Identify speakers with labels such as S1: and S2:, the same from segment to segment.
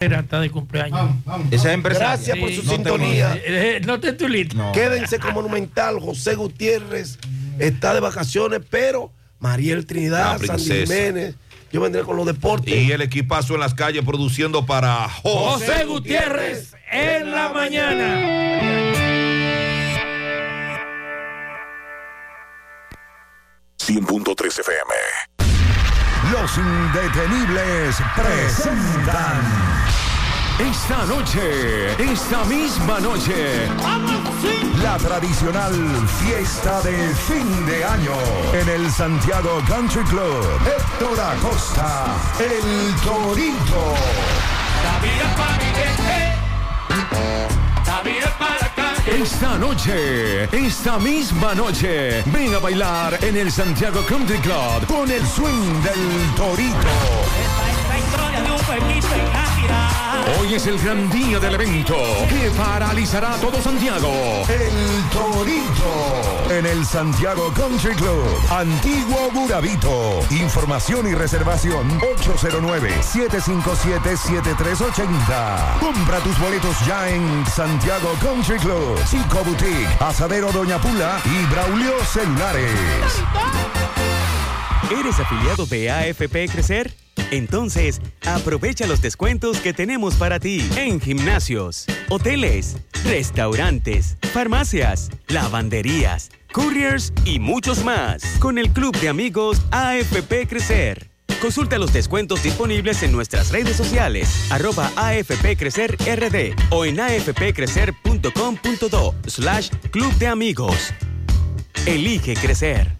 S1: está de cumpleaños.
S2: Esa empresa.
S3: Gracias por su
S1: Sí,
S3: sintonía.
S1: Eh, No te tulito.
S2: No.
S3: Quédense con Monumental. José Gutiérrez está de vacaciones, pero Mariel Trinidad, Sandy. Jiménez. Yo vendré con los deportes.
S4: Y el equipazo en las calles produciendo para José.
S1: José Gutiérrez en la mañana.
S5: 100.3 FM.
S6: Los indetenibles presentan. Esta noche, esta misma noche, la tradicional fiesta de fin de año en el Santiago Country Club. Héctor Acosta, el Torito. Esta noche, esta misma noche, ven a bailar en el Santiago Country Club con el swing del Torito. Hoy es el gran día del evento que paralizará todo Santiago. El Torito en el Santiago Country Club, Antiguo Burabito. Información y reservación 809-757-7380. Compra tus boletos ya en Santiago Country Club, Chico Boutique, Asadero Doña Pula y Braulio Celulares.
S7: ¿Eres afiliado de AFP Crecer? Entonces, aprovecha los descuentos que tenemos para ti en gimnasios, hoteles, restaurantes, farmacias, lavanderías, couriers y muchos más con el Club de Amigos AFP Crecer. Consulta los descuentos disponibles en nuestras redes sociales, arroba AFP Crecer RD o en afpcrecer.com.do slash Club de Amigos. Elige crecer.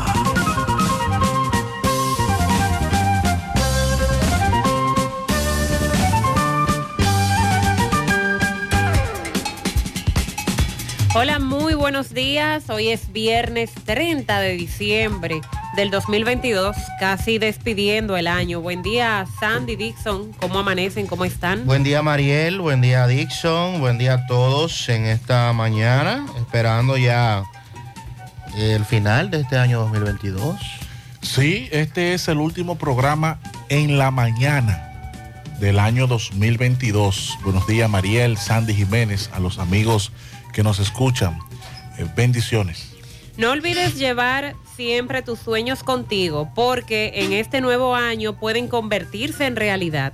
S8: Hola, muy buenos días. Hoy es viernes 30 de diciembre del 2022, casi despidiendo el año. Buen día, Sandy Dixon. ¿Cómo amanecen? ¿Cómo están?
S2: Buen día Mariel, buen día Dixon, buen día a todos en esta mañana, esperando ya el final de este año 2022.
S9: Sí, este es el último programa en la mañana del año 2022. Buenos días Mariel, Sandy Jiménez, a los amigos que nos escuchan. Eh, bendiciones.
S8: No olvides llevar siempre tus sueños contigo, porque en este nuevo año pueden convertirse en realidad.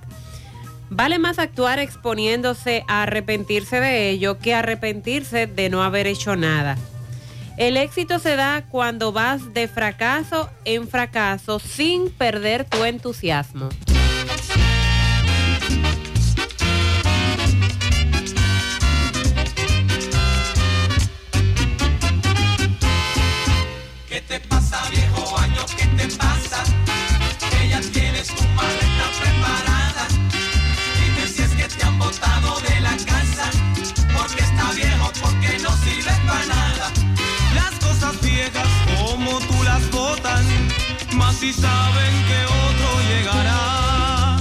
S8: Vale más actuar exponiéndose a arrepentirse de ello que arrepentirse de no haber hecho nada. El éxito se da cuando vas de fracaso en fracaso sin perder tu entusiasmo.
S10: Viejas como tú las botan, más si saben que otro llegará.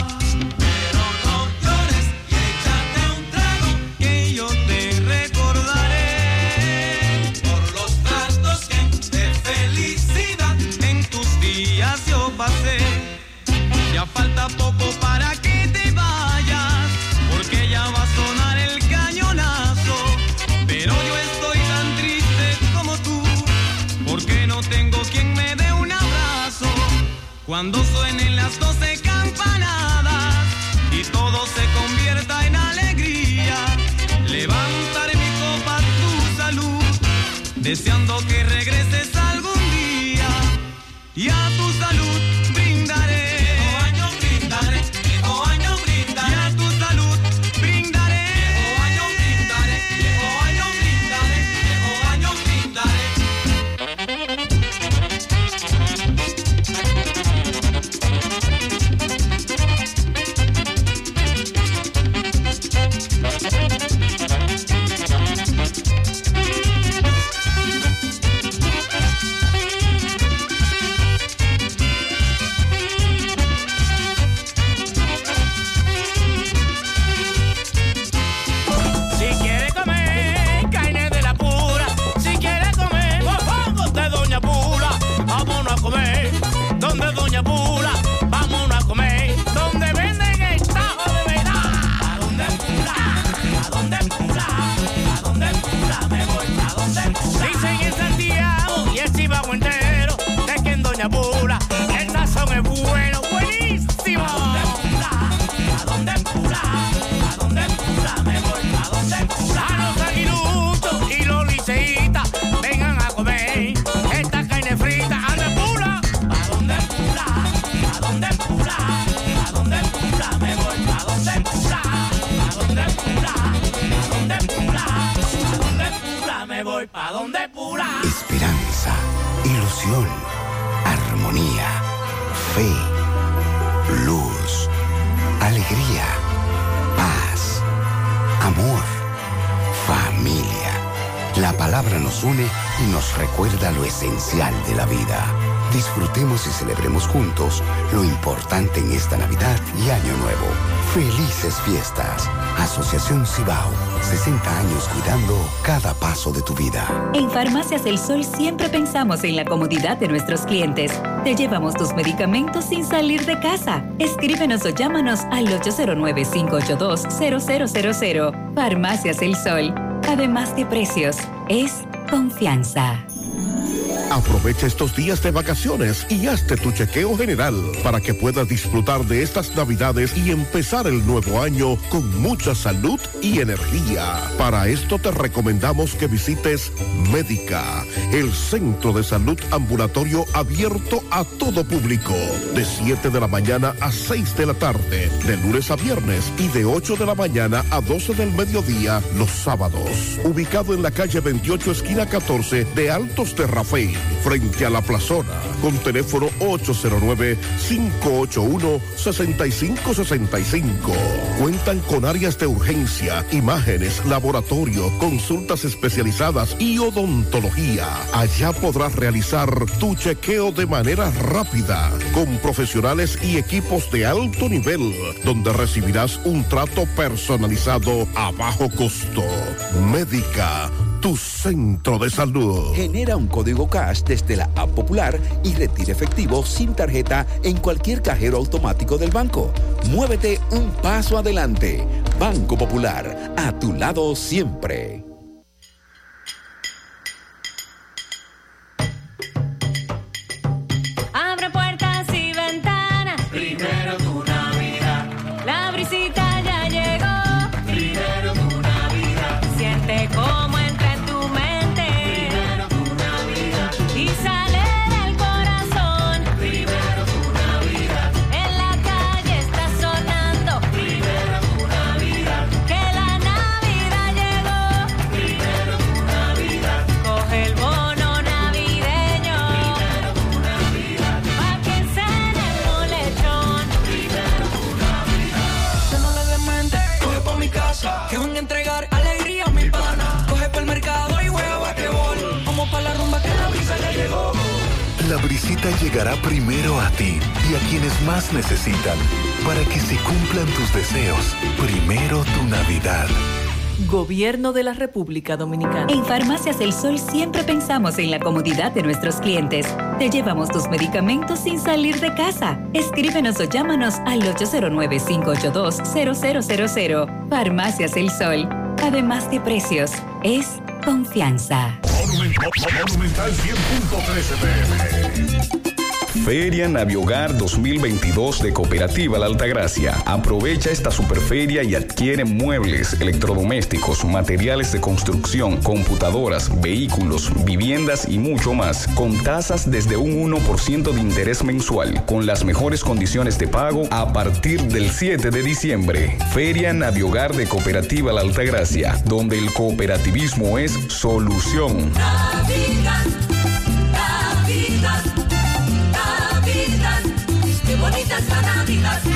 S11: Pero no llores y échate un trago,
S10: Que yo te recordaré
S11: por los tratos que de felicidad
S10: en tus días yo pasé. Ya falta poco para que Cuando suenen las doce campanadas y todo se convierta en alegría, levantaré mi copa a tu salud, deseando que regreses
S12: Fiestas. Asociación Cibao, 60 años cuidando cada paso de tu vida.
S13: En Farmacias El Sol siempre pensamos en la comodidad de nuestros clientes. Te llevamos tus medicamentos sin salir de casa. Escríbenos o llámanos al 809-582-0000. Farmacias El Sol. Además de precios, es confianza.
S14: Aprovecha estos días de vacaciones y hazte tu chequeo general para que puedas disfrutar de estas navidades y empezar el nuevo año con mucha salud y energía. Para esto te recomendamos que visites Médica, el centro de salud ambulatorio abierto a todo público, de 7 de la mañana a 6 de la tarde, de lunes a viernes y de 8 de la mañana a 12 del mediodía los sábados. Ubicado en la calle 28 esquina 14 de Altos de frente a la plazona, con teléfono 809-581-6565. Cuentan con áreas de urgencia, imágenes, laboratorio, consultas especializadas y odontología. Allá podrás realizar tu chequeo de manera rápida, con profesionales y equipos de alto nivel, donde recibirás un trato personalizado a bajo costo. Médica tu centro de salud.
S15: Genera un código cash desde la app popular y retira efectivo sin tarjeta en cualquier cajero automático del banco. Muévete un paso adelante. Banco Popular, a tu lado siempre.
S13: Gobierno de la República Dominicana. En Farmacias El Sol siempre pensamos en la comodidad de nuestros clientes. Te llevamos tus medicamentos sin salir de casa. Escríbenos o llámanos al 809-582-0000. Farmacias El Sol. Además de precios, es confianza.
S6: Monumental 100.13 pm.
S16: Feria Naviogar 2022 de Cooperativa La Altagracia. Aprovecha esta superferia y adquiere muebles, electrodomésticos, materiales de construcción, computadoras, vehículos, viviendas y mucho más, con tasas desde un 1% de interés mensual, con las mejores condiciones de pago a partir del 7 de diciembre. Feria Naviogar de Cooperativa La Altagracia, donde el cooperativismo es solución.
S15: Navidad, Navidad, Navidad, qué bonita es la Navidad.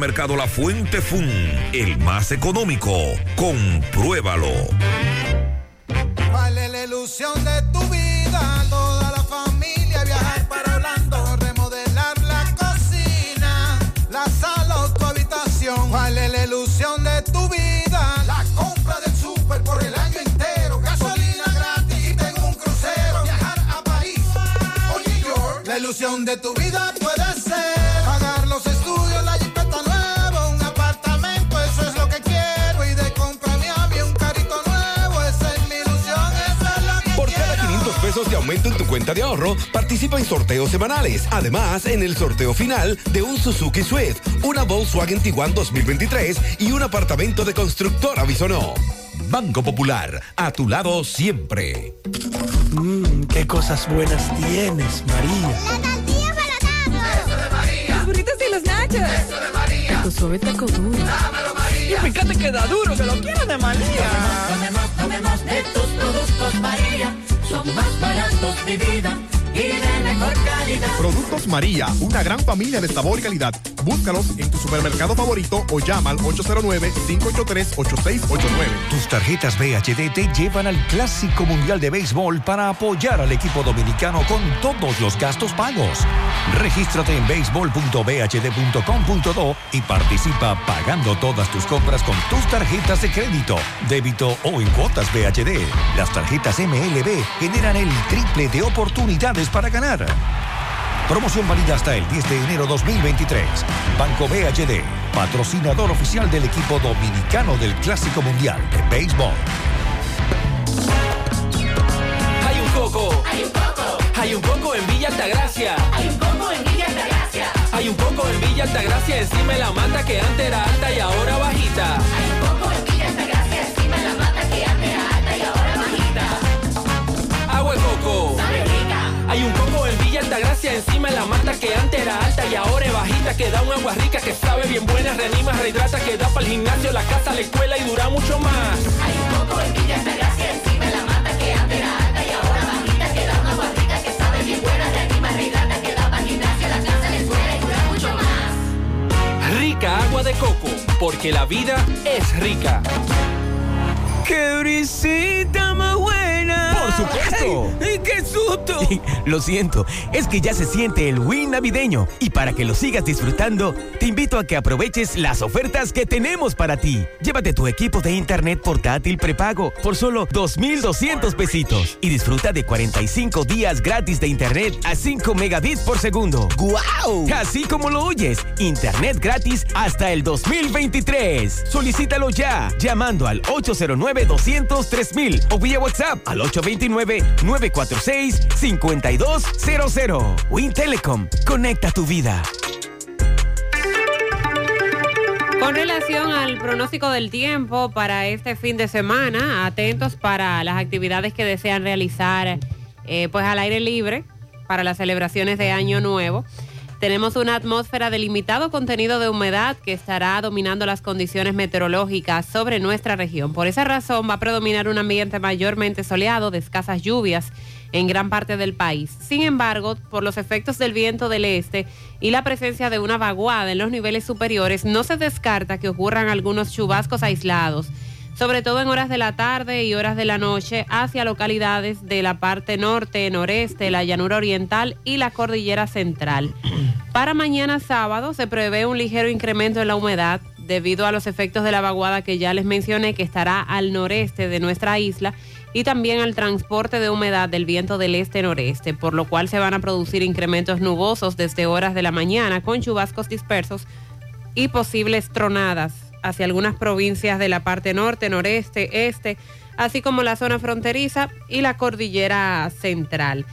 S4: Supermercado La Fuente Fun, el más económico. Compruébalo.
S17: ¿Cuál es la ilusión de tu vida? Toda la familia viajar para Orlando, remodelar la cocina, la sala o tu habitación. ¿Cuál es la ilusión de tu vida? La compra del súper por el año entero, gasolina gratis y tengo un crucero. Viajar a París o New York. La ilusión de tu vida puede
S18: pesos de aumento en tu cuenta de ahorro, participa en sorteos semanales. Además, en el sorteo final de un Suzuki Swift, una Volkswagen Tiguan 2023 y un apartamento de constructora Bisonó. Banco Popular, a tu lado siempre.
S19: Mmm, qué cosas buenas tienes, María.
S15: Los burritos y los nachos. Eso de María.
S19: Tu suave taco duro.
S15: Dámelo, María.
S19: Y fíjate que da duro, que lo quiero de María.
S15: Tomemos, tomemos de tus productos, María. Son más baratos de vida y de mejor calidad.
S20: Productos María, una gran familia de sabor y calidad. Búscalos en tu supermercado favorito o llama al 809-583-8689.
S18: Tus tarjetas BHD te llevan al Clásico Mundial de Béisbol para apoyar al equipo dominicano con todos los gastos pagos. Regístrate en béisbol.bhd.com.do y participa pagando todas tus compras con tus tarjetas de crédito, débito o en cuotas BHD. Las tarjetas MLB generan el triple de oportunidades para ganar. Promoción válida hasta el 10 de enero 2023. Banco BHD, patrocinador oficial del equipo dominicano del Clásico Mundial de Béisbol.
S21: Hay un coco. Hay un coco. Hay un coco en Villa Altagracia. Hay un coco en Villa Altagracia. Hay un coco en Villa Altagracia encima de la mata que antes era alta y ahora bajita. Hay un coco en Villa Altagracia encima de la mata que antes era alta y ahora bajita. Agua de coco. Altagracia encima de la mata que antes era alta y ahora es bajita que da un agua rica que sabe bien buena, reanima, rehidrata, que da para el gimnasio, la casa, la escuela y dura mucho más. Hay un coco en Villa Altagracia encima de la mata que antes era alta y ahora bajita que da un agua rica que sabe bien buena, reanima, rehidrata, que da para el gimnasio, la casa, la escuela y dura mucho más. Rica agua de coco, porque la vida es rica.
S22: ¡Qué brisita más buena!
S16: supuesto.
S22: ¡Qué susto! lo siento, es que ya se siente el win navideño. Y para que lo sigas disfrutando, te invito a que aproveches las ofertas que tenemos para ti. Llévate tu equipo de internet portátil prepago por solo 2,200 pesitos. Y disfruta de 45 días gratis de internet a 5 megabits por segundo. ¡Guau! Así como lo oyes, internet gratis hasta el 2023. Solicítalo ya, llamando al 809 200 3000 o vía WhatsApp al 820 329-946-5200. Wintelecom, conecta tu vida.
S8: Con relación al pronóstico del tiempo para este fin de semana, atentos para las actividades que desean realizar eh, pues al aire libre para las celebraciones de Año Nuevo. Tenemos una atmósfera de limitado contenido de humedad que estará dominando las condiciones meteorológicas sobre nuestra región. Por esa razón va a predominar un ambiente mayormente soleado de escasas lluvias en gran parte del país. Sin embargo, por los efectos del viento del este y la presencia de una vaguada en los niveles superiores, no se descarta que ocurran algunos chubascos aislados, sobre todo en horas de la tarde y horas de la noche, hacia localidades de la parte norte, noreste, la llanura oriental y la cordillera central. Para mañana sábado se prevé un ligero incremento en la humedad debido a los efectos de la vaguada que ya les mencioné que estará al noreste de nuestra isla y también al transporte de humedad del viento del este-noreste, por lo cual se van a producir incrementos nubosos desde horas de la mañana con chubascos dispersos y posibles tronadas hacia algunas provincias de la parte norte, noreste, este, así como la zona fronteriza y la cordillera central.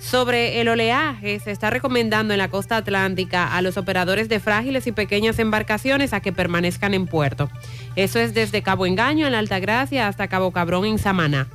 S8: Sobre el oleaje, se está recomendando en la costa atlántica a los operadores de frágiles y pequeñas embarcaciones a que permanezcan en puerto. Eso es desde Cabo Engaño en la Altagracia hasta Cabo Cabrón en Samaná.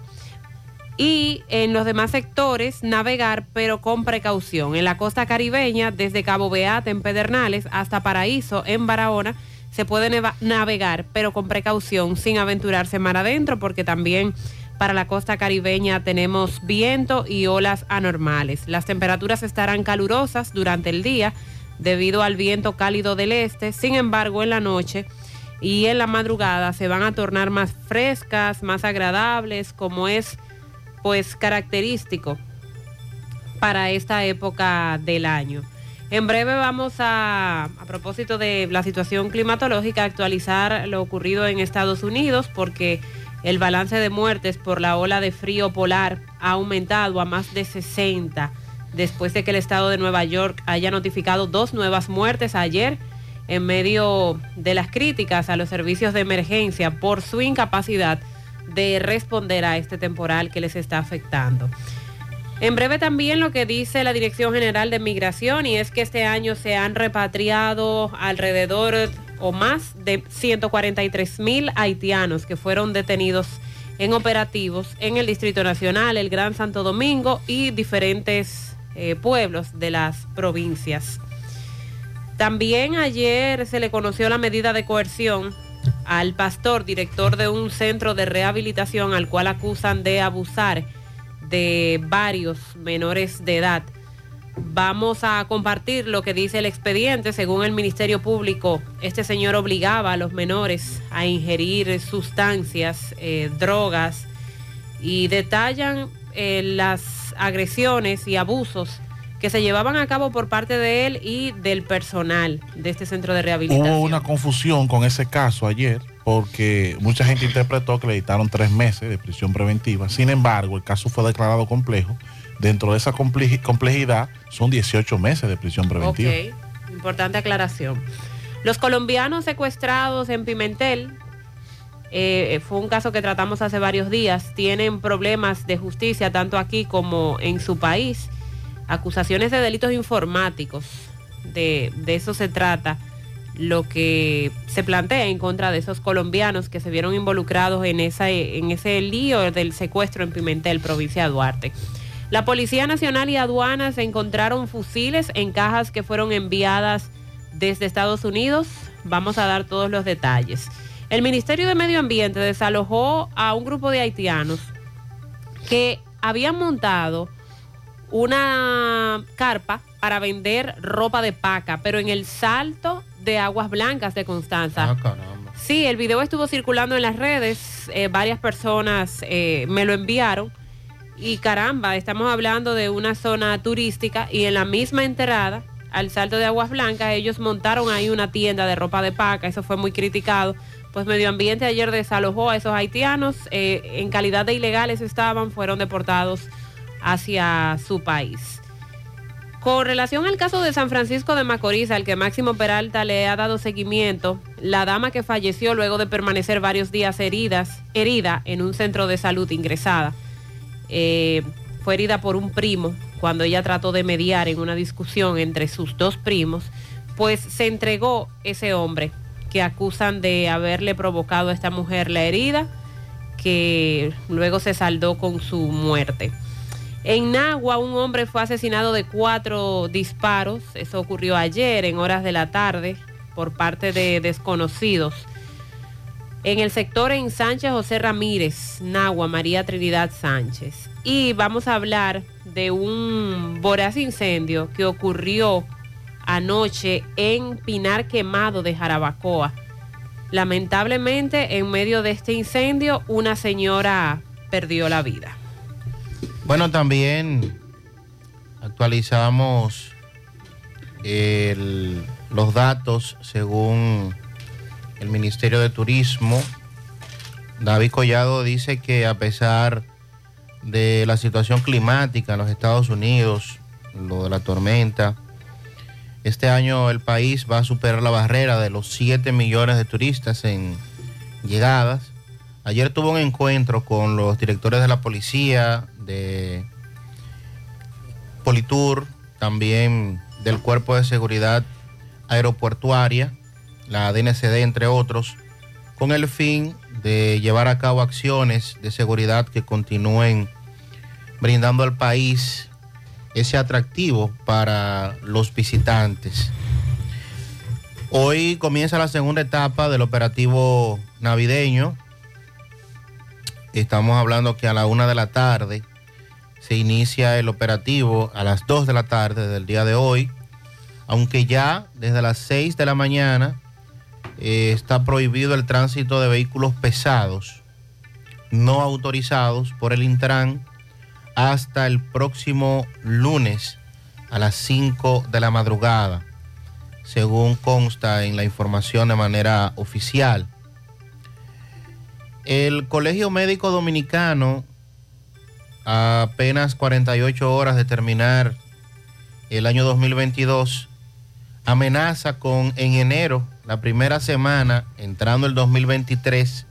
S8: Y en los demás sectores, navegar, pero con precaución. En la costa caribeña, desde Cabo Beate en Pedernales hasta Paraíso en Barahona, se puede navegar, pero con precaución, sin aventurarse mar adentro, porque también para la costa caribeña tenemos viento y olas anormales. Las temperaturas estarán calurosas durante el día debido al viento cálido del este. Sin embargo, en la noche y en la madrugada se van a tornar más frescas, más agradables, como es pues característico para esta época del año. En breve vamos a, a propósito de la situación climatológica, actualizar lo ocurrido en Estados Unidos porque el balance de muertes por la ola de frío polar ha aumentado a más de 60 después de que el estado de Nueva York haya notificado dos nuevas muertes ayer en medio de las críticas a los servicios de emergencia por su incapacidad de responder a este temporal que les está afectando. En breve también lo que dice la Dirección General de Migración y es que este año se han repatriado alrededor o más de 143 mil haitianos que fueron detenidos en operativos en el Distrito Nacional, el Gran Santo Domingo y diferentes eh, pueblos de las provincias. También ayer se le conoció la medida de coerción al pastor, director de un centro de rehabilitación al cual acusan de abusar de varios menores de edad. Vamos a compartir lo que dice el expediente. Según el Ministerio Público, este señor obligaba a los menores a ingerir sustancias, eh, drogas y detallan eh, las agresiones y abusos que se llevaban a cabo por parte de él y del personal de este centro de rehabilitación.
S23: Hubo una confusión con ese caso ayer porque mucha gente interpretó que le dictaron tres meses de prisión preventiva. Sin embargo, el caso fue declarado complejo. Dentro de esa comple- complejidad son 18 meses de prisión preventiva.
S8: Ok, importante aclaración. Los colombianos secuestrados en Pimentel, eh, fue un caso que tratamos hace varios días, tienen problemas de justicia tanto aquí como en su país. Acusaciones de delitos informáticos, de, de eso se trata lo que se plantea en contra de esos colombianos que se vieron involucrados en, esa, en ese lío del secuestro en Pimentel, provincia de Duarte. La Policía Nacional y Aduanas encontraron fusiles en cajas que fueron enviadas desde Estados Unidos. Vamos a dar todos los detalles. El Ministerio de Medio Ambiente desalojó a un grupo de haitianos que habían montado una carpa para vender ropa de paca, pero en el salto de Aguas Blancas de Constanza. Sí, el video estuvo circulando en las redes, eh, varias personas eh, me lo enviaron y caramba, estamos hablando de una zona turística y en la misma entrada al salto de Aguas Blancas ellos montaron ahí una tienda de ropa de paca, eso fue muy criticado. Pues Medio Ambiente ayer desalojó a esos haitianos, eh, en calidad de ilegales estaban, fueron deportados hacia su país. Con relación al caso de San Francisco de Macorís, al que Máximo Peralta le ha dado seguimiento, la dama que falleció luego de permanecer varios días heridas, herida en un centro de salud ingresada, eh, fue herida por un primo cuando ella trató de mediar en una discusión entre sus dos primos, pues se entregó ese hombre que acusan de haberle provocado a esta mujer la herida, que luego se saldó con su muerte. En Nagua, un hombre fue asesinado de cuatro disparos. Eso ocurrió ayer en horas de la tarde por parte de desconocidos. En el sector en Sánchez José Ramírez, Nagua, María Trinidad Sánchez. Y vamos a hablar de un voraz incendio que ocurrió anoche en Pinar Quemado de Jarabacoa. Lamentablemente, en medio de este incendio, una señora perdió la vida.
S2: Bueno, también actualizamos el- los datos según el Ministerio de Turismo. David Collado dice que a pesar de la situación climática en los Estados Unidos, lo de la tormenta, este año el país va a superar la barrera de los 7 millones de turistas en llegadas. Ayer tuvo un encuentro con los directores de la policía, de Politur, también del Cuerpo de Seguridad Aeroportuaria, la DNCD, entre otros, con el fin de llevar a cabo acciones de seguridad que continúen brindando al país ese atractivo para los visitantes. Hoy comienza la segunda etapa del operativo navideño. Estamos hablando que a la una de la tarde inicia el operativo a las 2 de la tarde del día de hoy, aunque ya desde las 6 de la mañana eh, está prohibido el tránsito de vehículos pesados no autorizados por el Intran hasta el próximo lunes a las 5 de la madrugada, según consta en la información de manera oficial. El Colegio Médico Dominicano, a apenas 48 horas de terminar el año 2022, amenaza con en enero, la primera semana, entrando el 2023,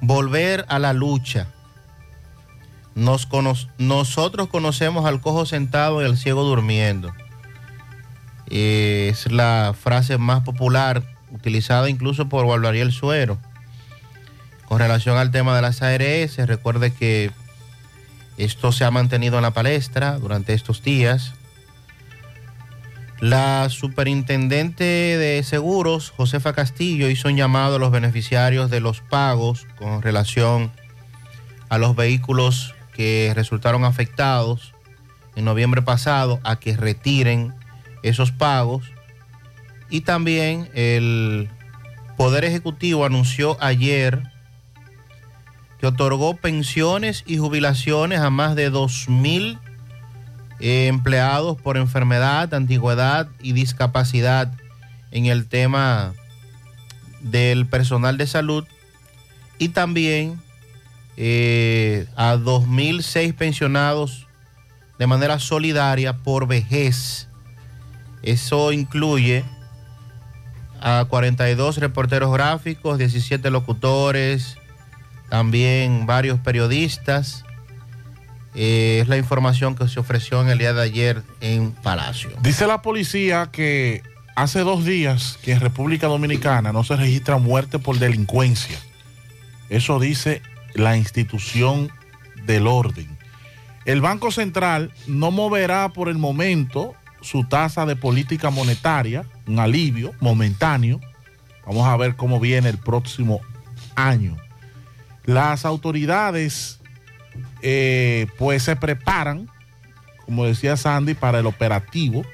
S2: volver a la lucha. Nos nosotros conocemos al cojo sentado y al ciego durmiendo. Es la frase más popular, utilizada incluso por Valvariel Suero. Con relación al tema de las ARS, recuerde que esto se ha mantenido en la palestra durante estos días. La superintendente de seguros, Josefa Castillo, hizo un llamado a los beneficiarios de los pagos con relación a los vehículos que resultaron afectados en noviembre pasado a que retiren esos pagos. Y también el Poder Ejecutivo anunció ayer que otorgó pensiones y jubilaciones a más de 2.000 eh, empleados por enfermedad, antigüedad y discapacidad en el tema del personal de salud y también eh, a 2.006 pensionados de manera solidaria por vejez. Eso incluye a 42 reporteros gráficos, 17 locutores, también varios periodistas. Eh, es la información que se ofreció en el día de ayer en Palacio.
S9: Dice la policía que hace dos días que en República Dominicana no se registra muerte por delincuencia. Eso dice la institución del orden. El Banco Central no moverá por el momento su tasa de política monetaria, un alivio momentáneo. Vamos a ver cómo viene el próximo año. Las autoridades eh, pues se preparan, como decía Sandy, para el operativo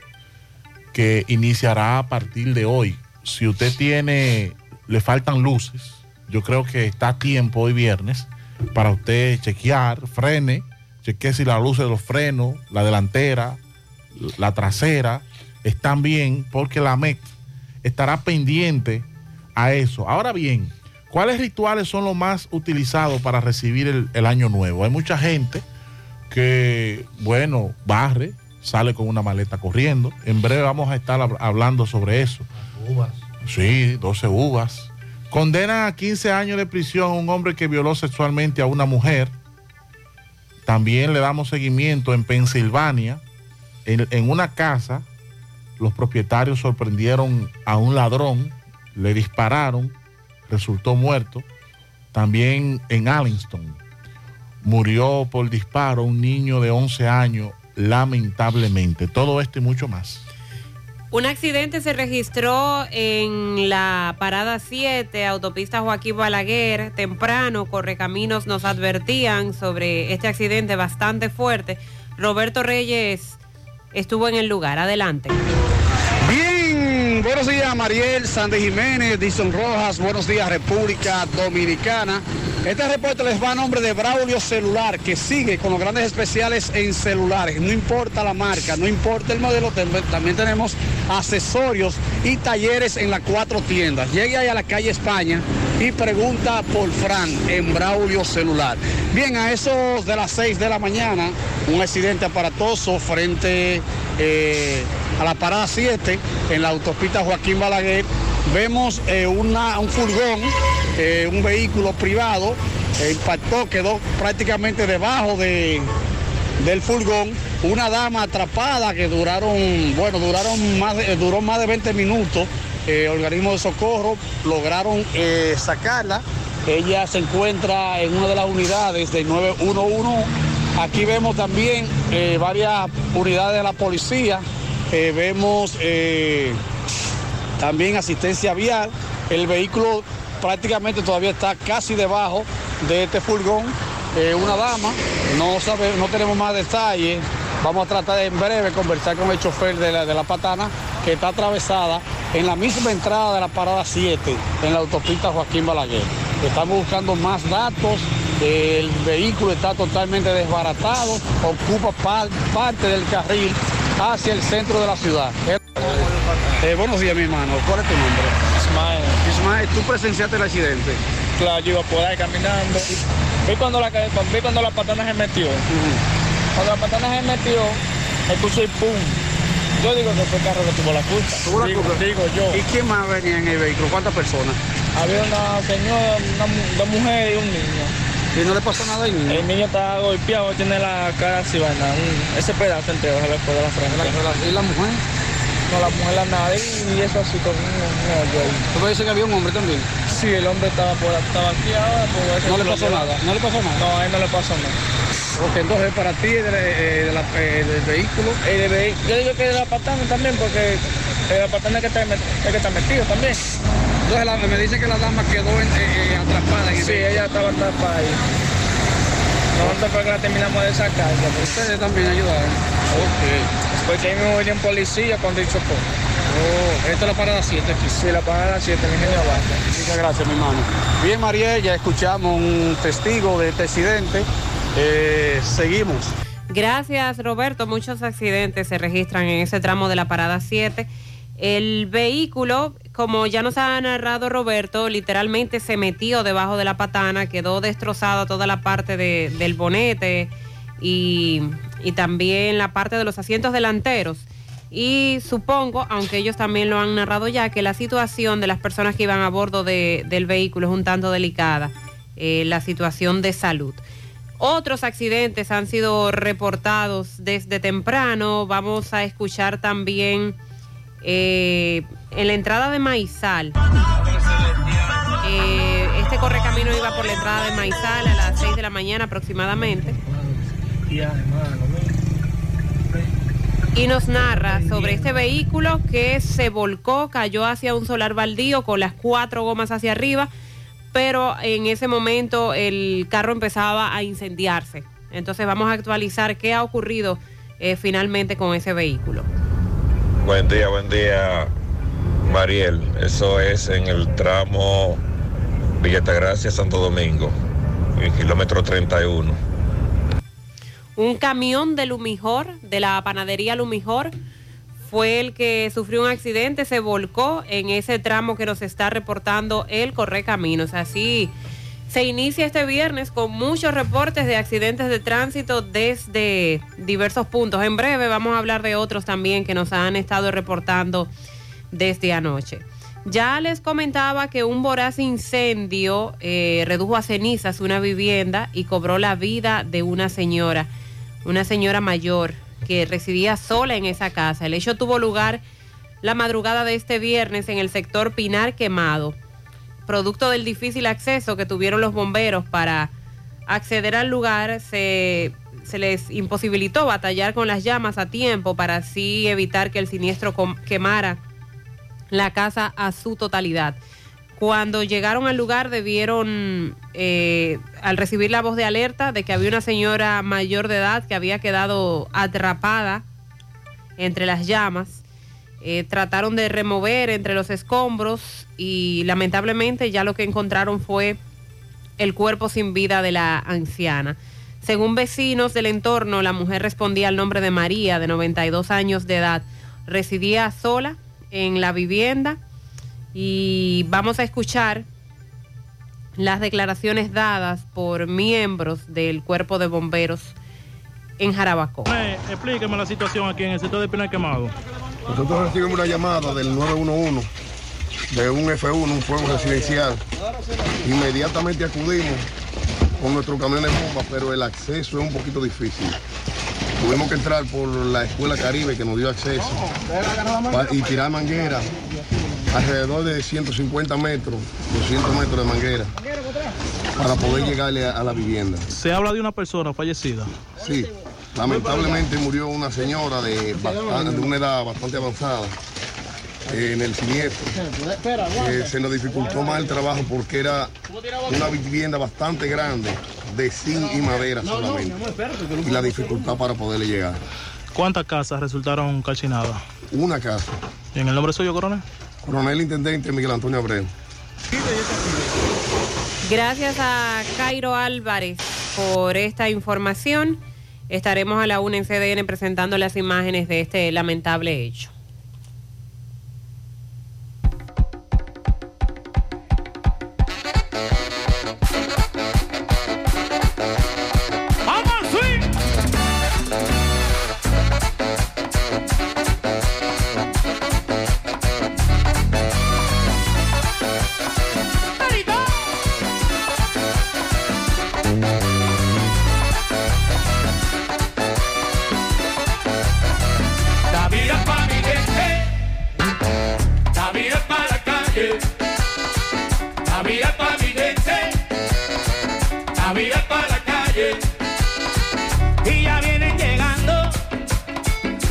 S9: que iniciará a partir de hoy. Si usted tiene, le faltan luces, yo creo que está a tiempo hoy viernes para usted chequear, frene, chequee si las luces de los frenos, la delantera, la trasera, están bien, porque la MEC estará pendiente a eso. Ahora bien, ¿cuáles rituales son los más utilizados para recibir el, el año nuevo? Hay mucha gente que, bueno, barre, sale con una maleta corriendo. En breve vamos a estar hab- hablando sobre eso. Sí, 12 uvas. Condena a 15 años de prisión a un hombre que violó sexualmente a una mujer. También le damos seguimiento en Pensilvania. En, en una casa, los propietarios sorprendieron a un ladrón
S23: le dispararon, resultó muerto. También en Allenstown murió por disparo un niño de 11 años, lamentablemente. Todo esto y mucho más.
S8: Un accidente se registró en la parada 7, autopista Joaquín Balaguer. Temprano, Correcaminos nos advertían sobre este accidente bastante fuerte. Roberto Reyes estuvo en el lugar. Adelante.
S24: Buenos días Mariel, Sandy Jiménez, Dison Rojas, buenos días República Dominicana. Este reporte les va a nombre de Braulio Celular, que sigue con los grandes especiales en celulares. No importa la marca, no importa el modelo, también tenemos accesorios y talleres en las cuatro tiendas. Llegue ahí a la calle España y pregunta por Fran en Braulio Celular. Bien, a esos de las 6 de la mañana, un accidente aparatoso frente eh, a la parada 7 en la autopista Joaquín Balaguer. Vemos eh, un furgón, eh, un vehículo privado, impactó, quedó prácticamente debajo de, del furgón. Una dama atrapada que duraron, bueno, duraron más de- duró más de 20 minutos. Eh, organismo de socorro lograron eh, sacarla. Ella se encuentra en una de las unidades del 911. Aquí vemos también eh, varias unidades de la policía. Eh, vemos también asistencia vial. El vehículo prácticamente todavía está casi debajo de este furgón. Una dama, no, sabe, no tenemos más detalles. Vamos a tratar de en breve conversar con el chofer de la, de la patana que está atravesada en la misma entrada de la parada 7 en la autopista Joaquín Balaguer. Estamos buscando más datos. El vehículo está totalmente desbaratado, ocupa par- parte del carril hacia el centro de la ciudad. Eh, buenos días, mi hermano. ¿Cuál es tu nombre? Ismael. Ismael, ¿tú presenciaste el accidente?
S25: Claro, yo iba por ahí caminando. Vi cuando la, vi cuando la patana se metió. Cuando la patana se metió, escuché el pum. Yo digo que fue el carro que tuvo la culpa.
S24: ¿Tuvo la
S25: digo,
S24: culpa?
S25: digo yo.
S24: ¿Y quién más venía en el vehículo? ¿Cuántas personas?
S25: Había una señora, una, dos mujeres y un niño.
S24: ¿Y no le pasó nada al niño?
S25: El niño estaba golpeado, tiene la cara así, vaina, ese pedazo entero se le fue de la frente.
S24: ¿Y la mujer?
S25: No, la mujer la nariz y eso así con un.
S24: ¿Tú me dices que había un hombre también?
S25: Sí, el hombre estaba, por, estaba aquí ahora. por eso
S24: ¿No le pasó nada? ¿No le pasó nada?
S25: No, a él no le pasó nada.
S24: Ok, entonces para ti de, eh, de la- eh, del vehículo.
S25: El de vehi- yo digo que de la patana también, porque el la patana es que está, es que está metido también.
S24: Entonces la- me dice que la dama quedó en- eh, eh, atrapada en el
S25: Sí,
S24: vehículo.
S25: ella estaba atrapada ahí. Nosotros fue que la terminamos de sacar.
S24: Ustedes también ayudaron. Ok.
S25: Porque ahí me venía un policía cuando él chocó.
S24: Oh, esta es la parada 7 aquí.
S25: Sí, la parada 7, el ingenio Abajo.
S24: Muchas gracias, mi hermano. Bien, Mariel, ya escuchamos un testigo de este accidente. Eh, seguimos.
S8: Gracias, Roberto. Muchos accidentes se registran en ese tramo de la parada 7. El vehículo, como ya nos ha narrado Roberto, literalmente se metió debajo de la patana, quedó destrozada toda la parte de- del bonete y, y también la parte de los asientos delanteros. Y supongo, aunque ellos también lo han narrado ya, que la situación de las personas que iban a bordo de- del vehículo es un tanto delicada, eh, la situación de salud. Otros accidentes han sido reportados desde temprano. Vamos a escuchar también eh, en la entrada de Maizal. Eh, este correcamino iba por la entrada de Maizal a las 6 de la mañana aproximadamente. Y nos narra sobre este vehículo que se volcó, cayó hacia un solar baldío con las cuatro gomas hacia arriba, pero en ese momento el carro empezaba a incendiarse. Entonces vamos a actualizar qué ha ocurrido eh, finalmente con ese vehículo.
S26: Buen día, buen día, Mariel. Eso es en el tramo Villatagracia, Santo Domingo, en el kilómetro 31.
S8: Un camión de Lumijor, de la panadería Lumijor, fue el que sufrió un accidente, se volcó en ese tramo que nos está reportando el Correcaminos. Así se inicia este viernes con muchos reportes de accidentes de tránsito desde diversos puntos. En breve vamos a hablar de otros también que nos han estado reportando desde anoche. Ya les comentaba que un voraz incendio eh, redujo a cenizas una vivienda y cobró la vida de una señora, una señora mayor que residía sola en esa casa. El hecho tuvo lugar la madrugada de este viernes en el sector Pinar Quemado. Producto del difícil acceso que tuvieron los bomberos para acceder al lugar, se, les imposibilitó batallar con las llamas a tiempo para así evitar que el siniestro quemara la casa a su totalidad. Cuando llegaron al lugar debieron, eh, al recibir la voz de alerta de que había una señora mayor de edad que había quedado atrapada entre las llamas, eh, trataron de remover entre los escombros y lamentablemente ya lo que encontraron fue el cuerpo sin vida de la anciana. Según vecinos del entorno, la mujer respondía al nombre de María, de 92 años de edad. Residía sola en la vivienda y vamos a escuchar las declaraciones dadas por miembros del cuerpo de bomberos en Jarabacoa.
S27: Eh, explíqueme la situación aquí en el sector de Pinar Quemado.
S28: Nosotros recibimos una llamada del 911 de un F1, un fuego residencial. Inmediatamente acudimos con nuestro camión de bomba, pero el acceso es un poquito difícil. Tuvimos que entrar por la Escuela Caribe que nos dio acceso y tirar manguera alrededor de 150 metros, 200 metros de manguera para poder llegarle a, a la vivienda.
S27: Se habla de una persona fallecida.
S28: Sí, lamentablemente murió una señora de una edad bastante avanzada eh, en el siniestro. Eh, se nos dificultó más el trabajo porque era una vivienda bastante grande, de zinc y madera solamente. Y la dificultad para poderle llegar.
S27: ¿Cuántas casas resultaron calcinadas?
S28: Una casa.
S27: ¿Y en el nombre suyo, coronel?
S28: Coronel Intendente Miguel Antonio Abreu.
S8: Gracias a Cairo Álvarez por esta información. Estaremos a la una en CDN presentando las imágenes de este lamentable hecho.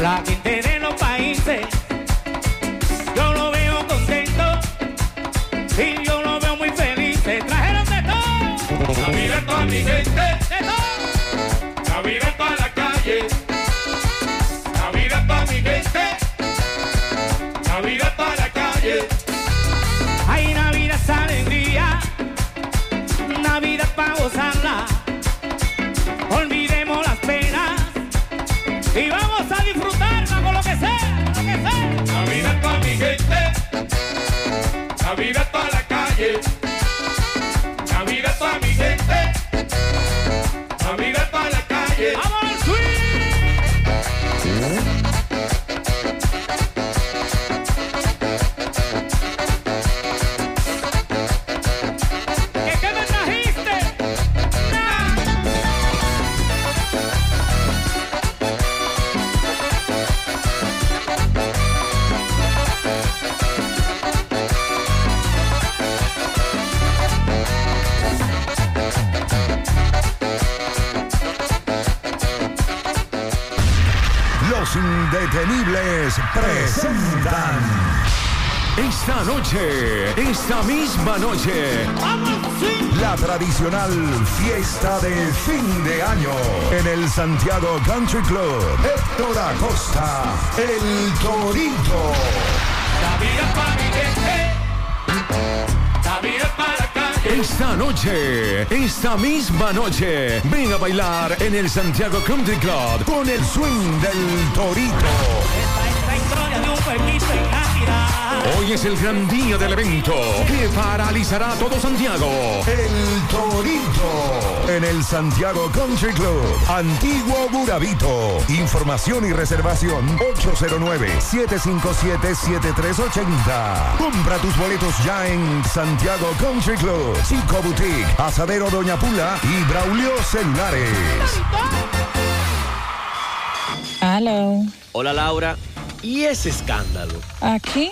S29: La gente de los países.
S30: Esta misma noche, la tradicional fiesta de fin de año en el Santiago Country Club. Héctor Acosta, el Torito.
S29: La vida es pa' mi gente. La vida es pa' la calle.
S30: Esta noche, esta misma noche, ven a bailar en el Santiago Country Club con el swing del Torito. Hoy es el gran día del evento que paralizará todo Santiago. El Torito. En el Santiago Country Club. Antiguo Burabito. Información y reservación 809-757-7380. Compra tus boletos ya en Santiago Country Club. Chico Boutique. Asadero Doña Pula y Braulio Celulares.
S31: Hello.
S32: Hola Laura,
S33: ¿Y ese escándalo?
S31: Aquí,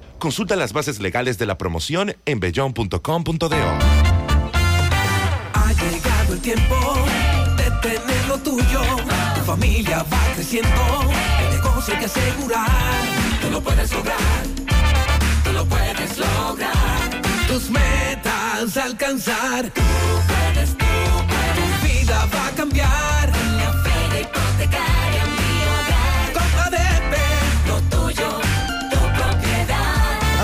S34: Consulta las bases legales de la promoción en bellon.com.do.
S35: Ha llegado el tiempo de tener lo tuyo. Tu familia va creciendo. El negocio hay que asegurar. Tú lo puedes lograr. Tú lo puedes lograr. Tus metas alcanzar. Tú puedes, tú puedes. Tu vida va a cambiar. La feria hipotecaria, mi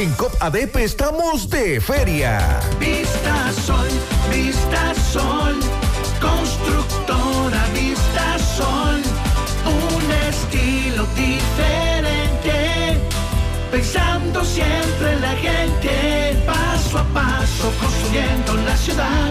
S36: En COP ADP estamos de feria.
S35: Vista Sol, Vista Sol, constructora Vista Sol, un estilo diferente, pensando siempre en la gente, paso a paso construyendo la ciudad,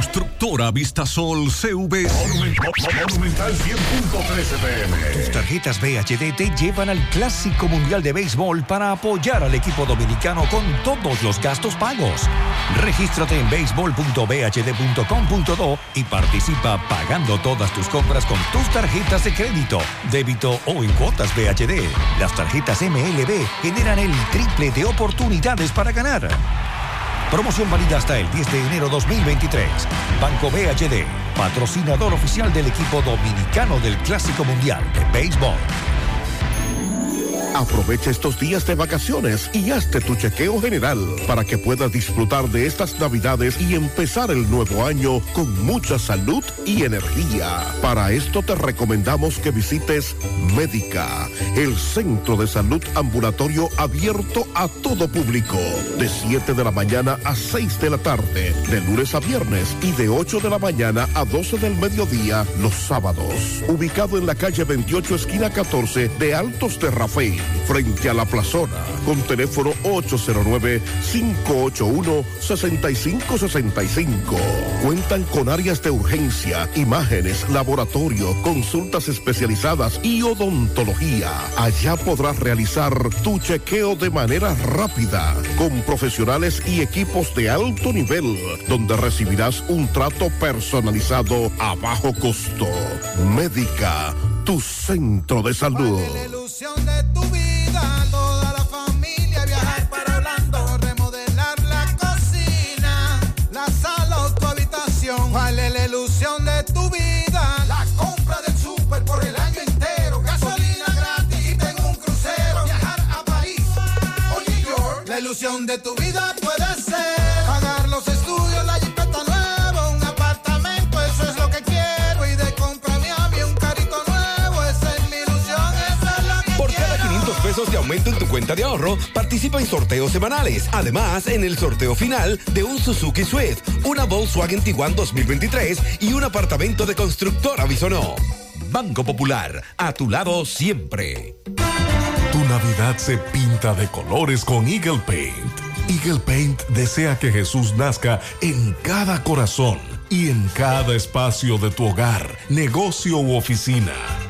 S6: Constructora Vistasol CV.
S36: Monumental 100.13 pm.
S37: Tus tarjetas VHD te llevan al Clásico Mundial de Béisbol para apoyar al equipo dominicano con todos los gastos pagos. Regístrate en béisbol.bhd.com.do y participa pagando todas tus compras con tus tarjetas de crédito, débito o en cuotas VHD. Las tarjetas MLB generan el triple de oportunidades para ganar. Promoción válida hasta el 10 de enero 2023. Banco BHD, patrocinador oficial del equipo dominicano del Clásico Mundial de Béisbol.
S14: Aprovecha estos días de vacaciones y hazte tu chequeo general para que puedas disfrutar de estas navidades y empezar el nuevo año con mucha salud y energía. Para esto te recomendamos que visites Médica, el centro de salud ambulatorio abierto a todo público, de 7 de la mañana a 6 de la tarde, de lunes a viernes y de 8 de la mañana a 12 del mediodía los sábados. Ubicado en la calle 28 esquina 14 de Altos de Rafael, frente a la plazona, con teléfono 809-581-6565. Cuentan con áreas de urgencia, imágenes, laboratorio, consultas especializadas y odontología. Allá podrás realizar tu chequeo de manera rápida, con profesionales y equipos de alto nivel, donde recibirás un trato personalizado a bajo costo. Médica, tu centro de salud.
S17: ilusión de tu vida, toda la familia viajar para Orlando, remodelar la cocina, la sala o tu habitación. ¿Cuál es la ilusión de tu vida? La compra del súper por el año entero, gasolina gratis y tengo un crucero. Viajar a París o New York. La ilusión de tu vida puede de
S18: aumento en tu cuenta de ahorro, participa en sorteos semanales. Además, en el sorteo final de un Suzuki Swift, una Volkswagen Tiguan 2023 y un apartamento de constructora Bisonó.
S37: Banco Popular, a tu lado siempre.
S6: Tu Navidad se pinta de colores con Eagle Paint. Eagle Paint desea que Jesús nazca en cada corazón y en cada espacio de tu hogar, negocio u oficina.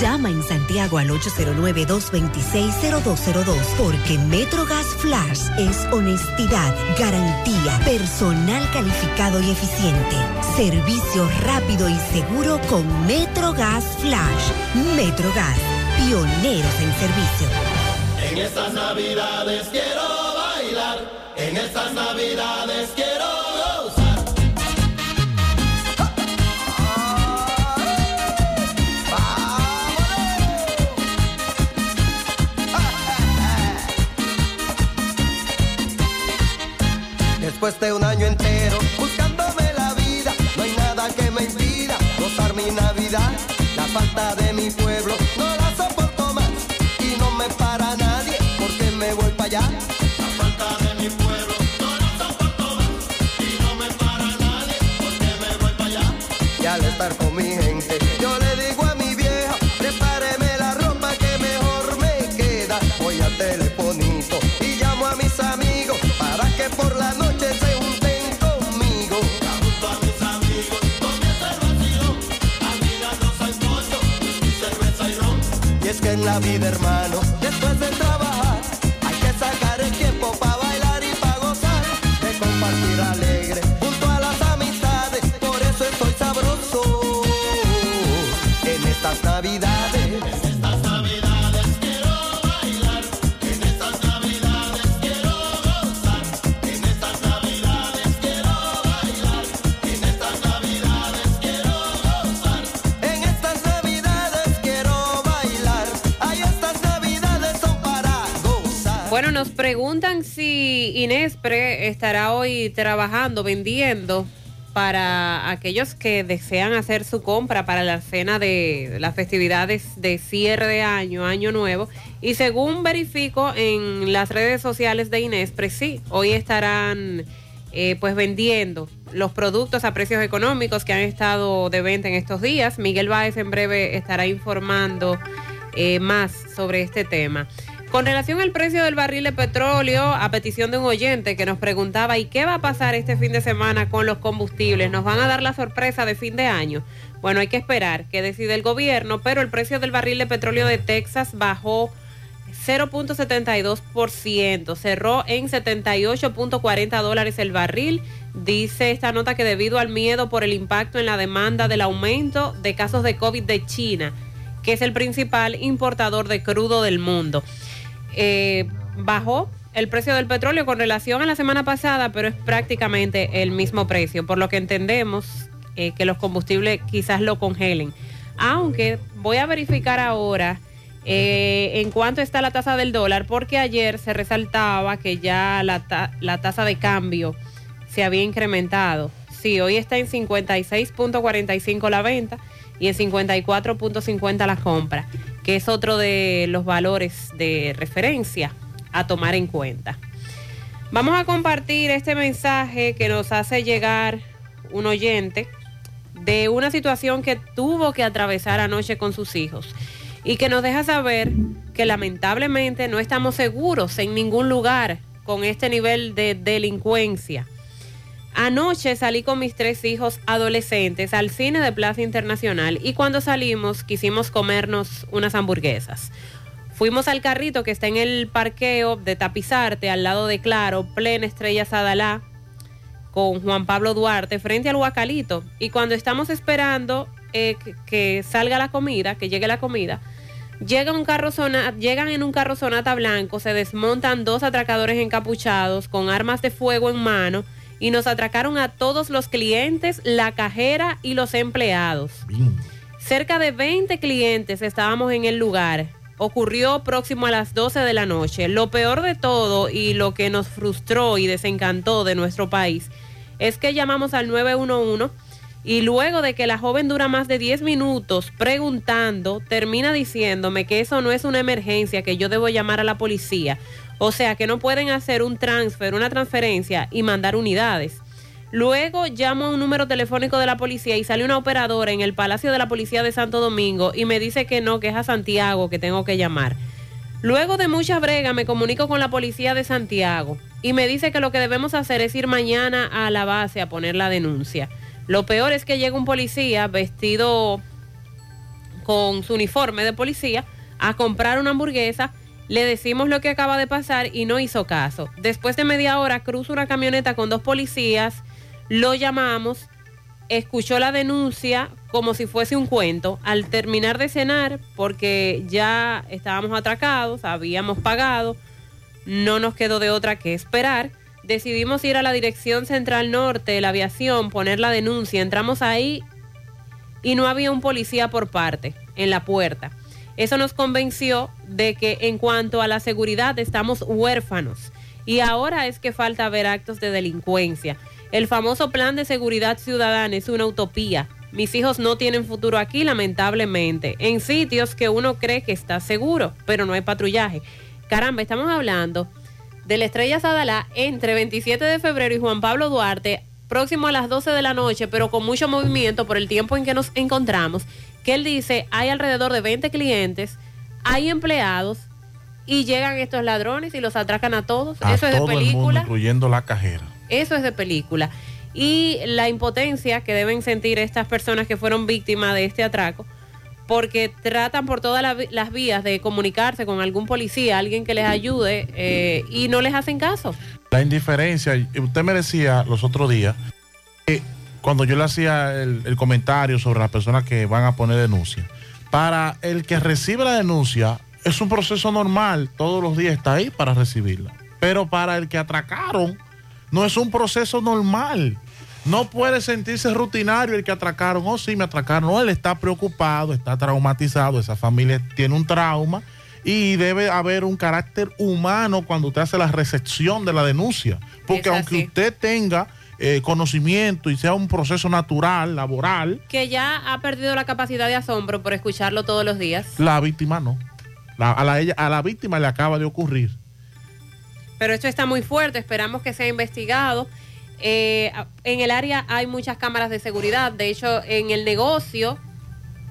S38: Llama en Santiago al 809-226-0202 porque Metrogas Flash es honestidad, garantía, personal calificado y eficiente, servicio rápido y seguro con Metrogas Flash. Metrogas, pioneros en servicio.
S39: En estas navidades quiero bailar, en estas navidades quiero
S40: Después de un año entero buscándome la vida, no hay nada que me impida gozar mi Navidad. La falta de mi pueblo no la soporto más y no me para nadie porque me voy para allá. La falta de mi pueblo no la soporto más y no me para nadie porque me voy para allá. Y al estar con mi gente, la vida, hermano,
S8: estará hoy trabajando, vendiendo para aquellos que desean hacer su compra para la cena de las festividades de cierre de año, año nuevo. Y según verifico en las redes sociales de Inespre, sí, hoy estarán eh, pues vendiendo los productos a precios económicos que han estado de venta en estos días. Miguel Báez en breve estará informando eh, más sobre este tema. Con relación al precio del barril de petróleo, a petición de un oyente que nos preguntaba, ¿y qué va a pasar este fin de semana con los combustibles? ¿Nos van a dar la sorpresa de fin de año? Bueno, hay que esperar que decide el gobierno, pero el precio del barril de petróleo de Texas bajó 0.72%, cerró en 78.40 dólares el barril. Dice esta nota que debido al miedo por el impacto en la demanda del aumento de casos de COVID de China, que es el principal importador de crudo del mundo. Eh, bajó el precio del petróleo con relación a la semana pasada, pero es prácticamente el mismo precio, por lo que entendemos eh, que los combustibles quizás lo congelen. Aunque voy a verificar ahora eh, en cuánto está la tasa del dólar, porque ayer se resaltaba que ya la, la tasa de cambio se había incrementado. Sí, hoy está en 56.45 la venta y en 54.50 la compra, que es otro de los valores de referencia a tomar en cuenta. Vamos a compartir este mensaje que nos hace llegar un oyente de una situación que tuvo que atravesar anoche con sus hijos y que nos deja saber que lamentablemente no estamos seguros en ningún lugar con este nivel de delincuencia. Anoche salí con mis tres hijos adolescentes al cine de Plaza Internacional y cuando salimos quisimos comernos unas hamburguesas. Fuimos al carrito que está en el parqueo de Tapizarte, al lado de Claro, plena Estrella Sadalá, con Juan Pablo Duarte, frente al Huacalito. Y cuando estamos esperando eh, que, salga la comida, que llegue la comida, llega un carro llegan en un carro sonata blanco, se desmontan dos atracadores encapuchados con armas de fuego en mano y nos atracaron a todos los clientes, la cajera y los empleados. Cerca de 20 clientes estábamos en el lugar. Ocurrió próximo a las 12 de la noche. Lo peor de todo y lo que nos frustró y desencantó de nuestro país es que llamamos al 911 y luego de que la joven dura más de 10 minutos preguntando, termina diciéndome que eso no es una emergencia, que yo debo llamar a la policía. O sea, que no pueden hacer un transfer, una transferencia y mandar unidades. Luego llamo a un número telefónico de la policía y sale una operadora en el Palacio de la Policía de Santo Domingo y me dice que no, que es a Santiago que tengo que llamar. Luego de mucha brega me comunico con la policía de Santiago y me dice que lo que debemos hacer es ir mañana a la base a poner la denuncia. Lo peor es que llega un policía vestido con su uniforme de policía a comprar una hamburguesa. Le decimos lo que acaba de pasar y no hizo caso. Después de media hora cruza una camioneta con dos policías, lo llamamos, escuchó la denuncia como si fuese un cuento. Al terminar de cenar, porque ya estábamos atracados, habíamos pagado, no nos quedó de otra que esperar. Decidimos ir a la Dirección Central Norte de la Aviación, poner la denuncia. Entramos ahí y no había un policía por parte en la puerta. Eso nos convenció de que en cuanto a la seguridad estamos huérfanos y ahora es que falta ver actos de delincuencia. El famoso plan de seguridad ciudadana es una utopía. Mis hijos no tienen futuro aquí, lamentablemente, en sitios que uno cree que está seguro, pero no hay patrullaje. Caramba, estamos hablando de la Estrella Sadalá entre 27 de febrero y Juan Pablo Duarte, próximo a las 12 de la noche, pero con mucho movimiento por el tiempo en que nos encontramos, que él dice, hay alrededor de 20 clientes, hay empleados y llegan estos ladrones y los atracan a todos.
S9: A
S8: Eso es de
S9: todo el mundo,
S8: película.
S9: incluyendo la cajera.
S8: Eso es de película. Y la impotencia que deben sentir estas personas que fueron víctimas de este atraco, porque tratan por todas la las vías de comunicarse con algún policía, alguien que les ayude, eh, y no les hacen caso.
S9: La indiferencia, usted me decía los otros días que cuando yo le hacía el, el comentario sobre las personas que van a poner denuncia, para el que recibe la denuncia es un proceso normal, todos los días está ahí para recibirla. Pero para el que atracaron, no es un proceso normal. No puede sentirse rutinario el que atracaron, oh sí, me atracaron. No, él está preocupado, está traumatizado, esa familia tiene un trauma y debe haber un carácter humano cuando usted hace la recepción de la denuncia. Porque
S8: Es
S9: aunque
S8: así.
S9: usted tenga eh, conocimiento y sea un proceso natural, laboral,
S8: Que ya ha perdido la capacidad de asombro por escucharlo todos los días.
S9: la víctima no. La- a, la, ella- a la víctima le acaba de ocurrir.
S8: Pero esto está muy fuerte, esperamos que sea investigado. Eh, en el área hay muchas cámaras de seguridad, de hecho en el negocio,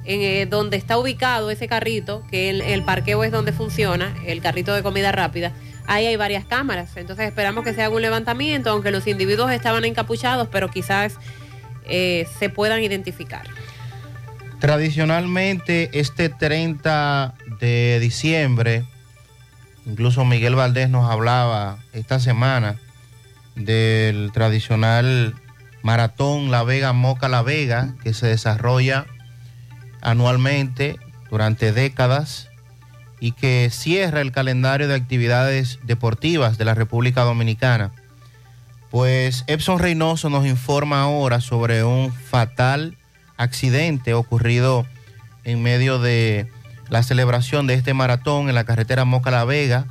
S8: en, eh, donde está ubicado ese carrito, que el, el parqueo es donde funciona, el carrito de comida rápida, ahí hay varias cámaras, entonces esperamos que se haga un levantamiento, aunque los individuos estaban encapuchados, pero quizás eh, se puedan identificar.
S2: Tradicionalmente, este 30 de diciembre, incluso Miguel Valdés nos hablaba esta semana del tradicional maratón La Vega Moca La Vega, que se desarrolla anualmente durante décadas y que cierra el calendario de actividades deportivas de la República Dominicana. Pues Epson Reynoso nos informa ahora sobre un fatal accidente ocurrido en medio de la celebración de este maratón en la carretera Moca La Vega,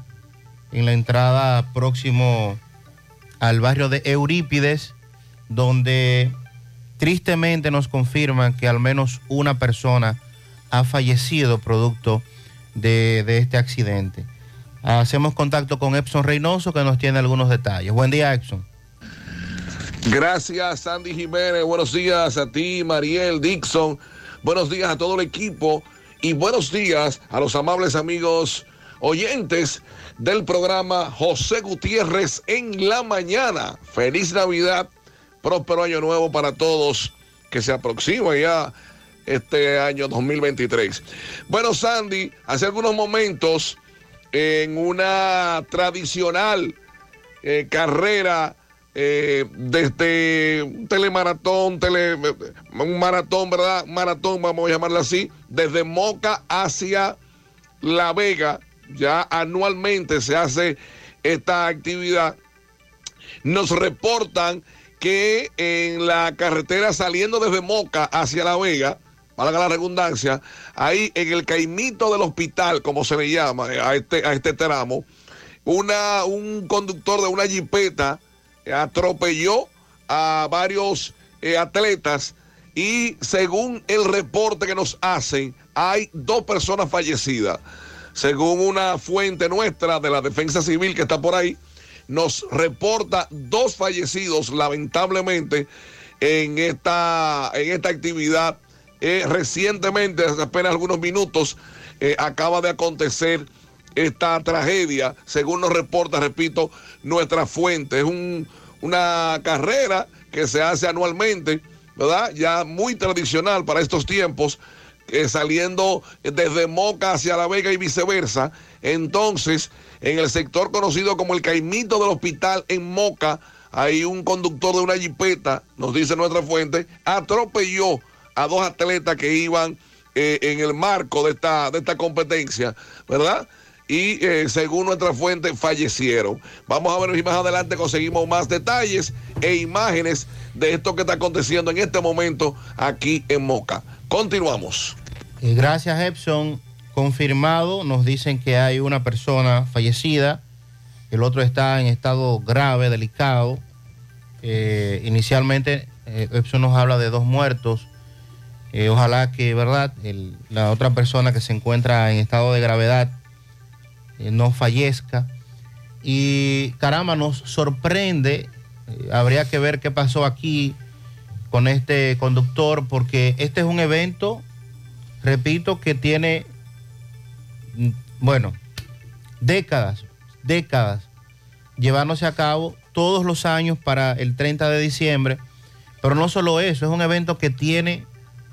S2: en la entrada próximo al barrio de Eurípides, donde tristemente nos confirman que al menos una persona ha fallecido producto de, de este accidente. Hacemos contacto con Epson Reynoso que nos tiene algunos detalles. Buen día, Epson.
S41: Gracias, Sandy Jiménez. Buenos días a ti, Mariel Dixon. Buenos días a todo el equipo y buenos días a los amables amigos oyentes del programa José Gutiérrez en la mañana. Feliz Navidad próspero año nuevo para todos que se aproxima ya este año 2023. Bueno, Sandy, hace algunos momentos en una tradicional eh, carrera eh, desde un telemaratón, tele, un maratón, ¿verdad? Maratón, vamos a llamarlo así, desde Moca hacia La Vega, ya anualmente se hace esta actividad. Nos reportan que en la carretera saliendo desde Moca hacia La Vega, valga la redundancia, ahí en el caimito del hospital, como se le llama eh, a este, a este tramo, una, un conductor de una jipeta atropelló a varios eh, atletas y según el reporte que nos hacen, hay dos personas fallecidas. Según una fuente nuestra de la defensa civil que está por ahí, nos reporta dos fallecidos lamentablemente en esta, en esta actividad. Eh, recientemente, apenas algunos minutos, eh, acaba de acontecer esta tragedia, según nos reporta, repito, nuestra fuente. Es un, una carrera que se hace anualmente, ¿verdad? Ya muy tradicional para estos tiempos, eh, saliendo desde Moca hacia La Vega y viceversa. Entonces, en el sector conocido como el Caimito del Hospital en Moca, hay un conductor de una jipeta, nos dice nuestra fuente, atropelló a dos atletas que iban eh, en el marco de esta, de esta competencia, ¿verdad? Y eh, según nuestra fuente, fallecieron. Vamos a ver si más adelante conseguimos más detalles e imágenes de esto que está aconteciendo en este momento aquí en Moca. Continuamos.
S2: Eh, gracias, Epson. Confirmado, nos dicen que hay una persona fallecida, el otro está en estado grave, delicado. Inicialmente, Epson nos habla de dos muertos. Eh, ojalá que, ¿verdad? La otra persona que se encuentra en estado de gravedad eh, no fallezca. Y caramba, nos sorprende. eh, habría que ver qué pasó aquí con este conductor, porque este es un evento, repito, que tiene, mm, bueno, décadas, décadas llevándose a cabo todos los años para el 30 de diciembre. Pero no solo eso, es un evento que tiene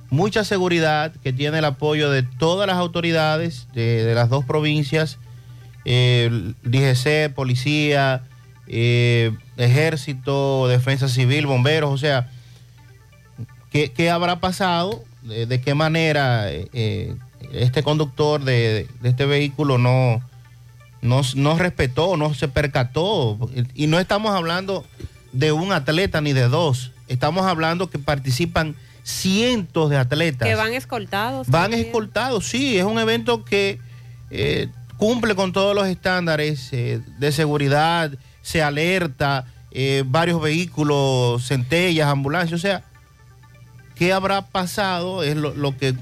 S2: mucha seguridad, que tiene el apoyo de todas las autoridades de, las dos provincias, eh, DGC, policía, eh, ejército, defensa civil, bomberos, o sea, ¿qué, qué habrá pasado? ¿De, qué manera eh, este conductor de, de este vehículo no, no, no respetó, no se percató? Y no estamos hablando de un atleta ni de dos, estamos hablando que participan cientos de atletas.
S8: Que van escoltados.
S2: Van
S8: también.
S2: escoltados, sí, es un evento que eh, cumple con todos los estándares eh, de seguridad, se alerta, eh, varios vehículos, centellas, ambulancias, o sea, ¿qué habrá pasado? Es lo, lo que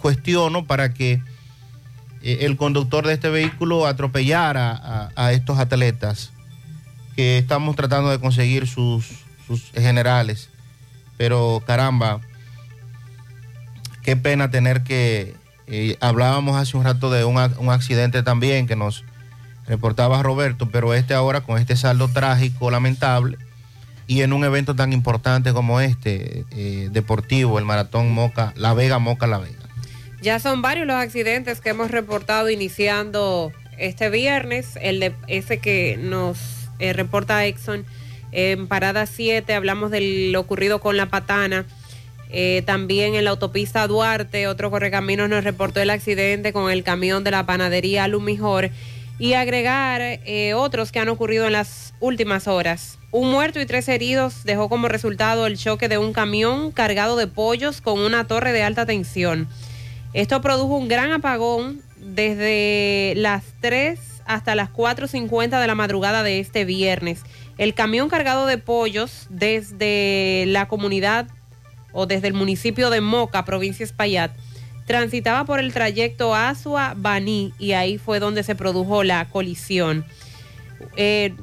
S2: cuestiono para que el conductor de este vehículo atropellara a, a estos atletas que estamos tratando de conseguir sus, sus generales. Pero caramba, qué pena tener que... eh, hablábamos hace un rato de un, un accidente también que nos reportaba Roberto, pero este ahora con este saldo trágico, lamentable, y en un evento tan importante como este, eh, deportivo, el Maratón Moca, La Vega, Moca, La Vega.
S8: Ya son varios los accidentes que hemos reportado iniciando este viernes. El de ese que nos eh, reporta Exxon en Parada 7, hablamos de lo ocurrido con la patana. Eh, también en la autopista Duarte, otro correcaminos nos reportó el accidente con el camión de la panadería Lumijor. Y agregar eh, otros que han ocurrido en las últimas horas. Un muerto y tres heridos dejó como resultado el choque de un camión cargado de pollos con una torre de alta tensión. Esto produjo un gran apagón desde las 3 hasta las 4.50 de la madrugada de este viernes. El camión cargado de pollos desde la comunidad o desde el municipio de Moca, provincia Espaillat, transitaba por el trayecto Asua-Baní y ahí fue donde se produjo la colisión. Eh,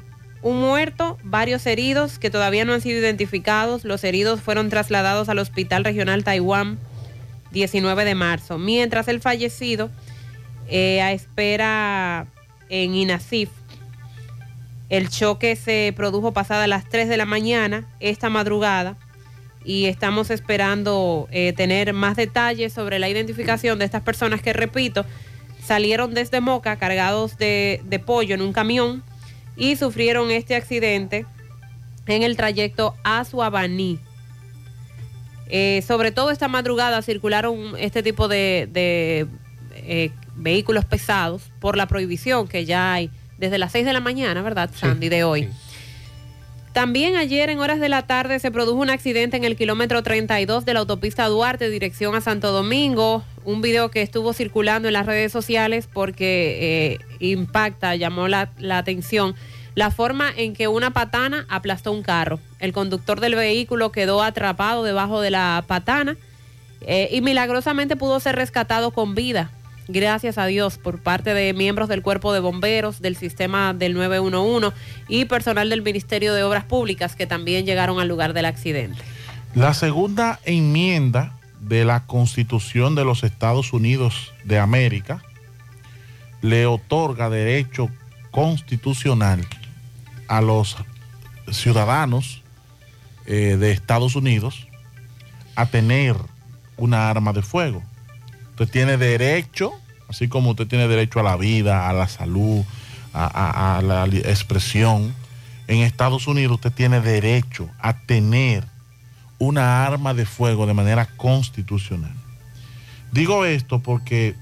S8: un muerto, varios heridos que todavía no han sido identificados. Los heridos fueron trasladados al Hospital Regional Taiwán 19 de marzo, mientras el fallecido eh, a espera en INASIF El choque se produjo pasada las 3 de la mañana esta madrugada y estamos esperando eh, tener más detalles sobre la identificación de estas personas que, repito, salieron desde Moca cargados de, pollo en un camión y sufrieron este accidente en el trayecto a Suabaní. Eh, sobre todo esta madrugada circularon este tipo de, de, eh, vehículos pesados por la prohibición que ya hay desde las 6 de la mañana, ¿verdad, Sandy, de hoy? También ayer en horas de la tarde se produjo un accidente en el kilómetro 32 de la autopista Duarte, dirección a Santo Domingo. Un video que estuvo circulando en las redes sociales porque eh, impacta, llamó la, la atención la forma en que una patana aplastó un carro. El conductor del vehículo quedó atrapado debajo de la patana eh, y milagrosamente pudo ser rescatado con vida. Gracias a Dios por parte de miembros del cuerpo de bomberos, del sistema del 911 y personal del Ministerio de Obras Públicas que también llegaron al lugar del accidente.
S9: La segunda enmienda de la Constitución de los Estados Unidos de América le otorga derecho constitucional a los ciudadanos eh, de Estados Unidos a tener una arma de fuego. Usted tiene derecho, así como usted tiene derecho a la vida, a la salud, a, la expresión. En Estados Unidos usted tiene derecho a tener una arma de fuego de manera constitucional. Digo esto porque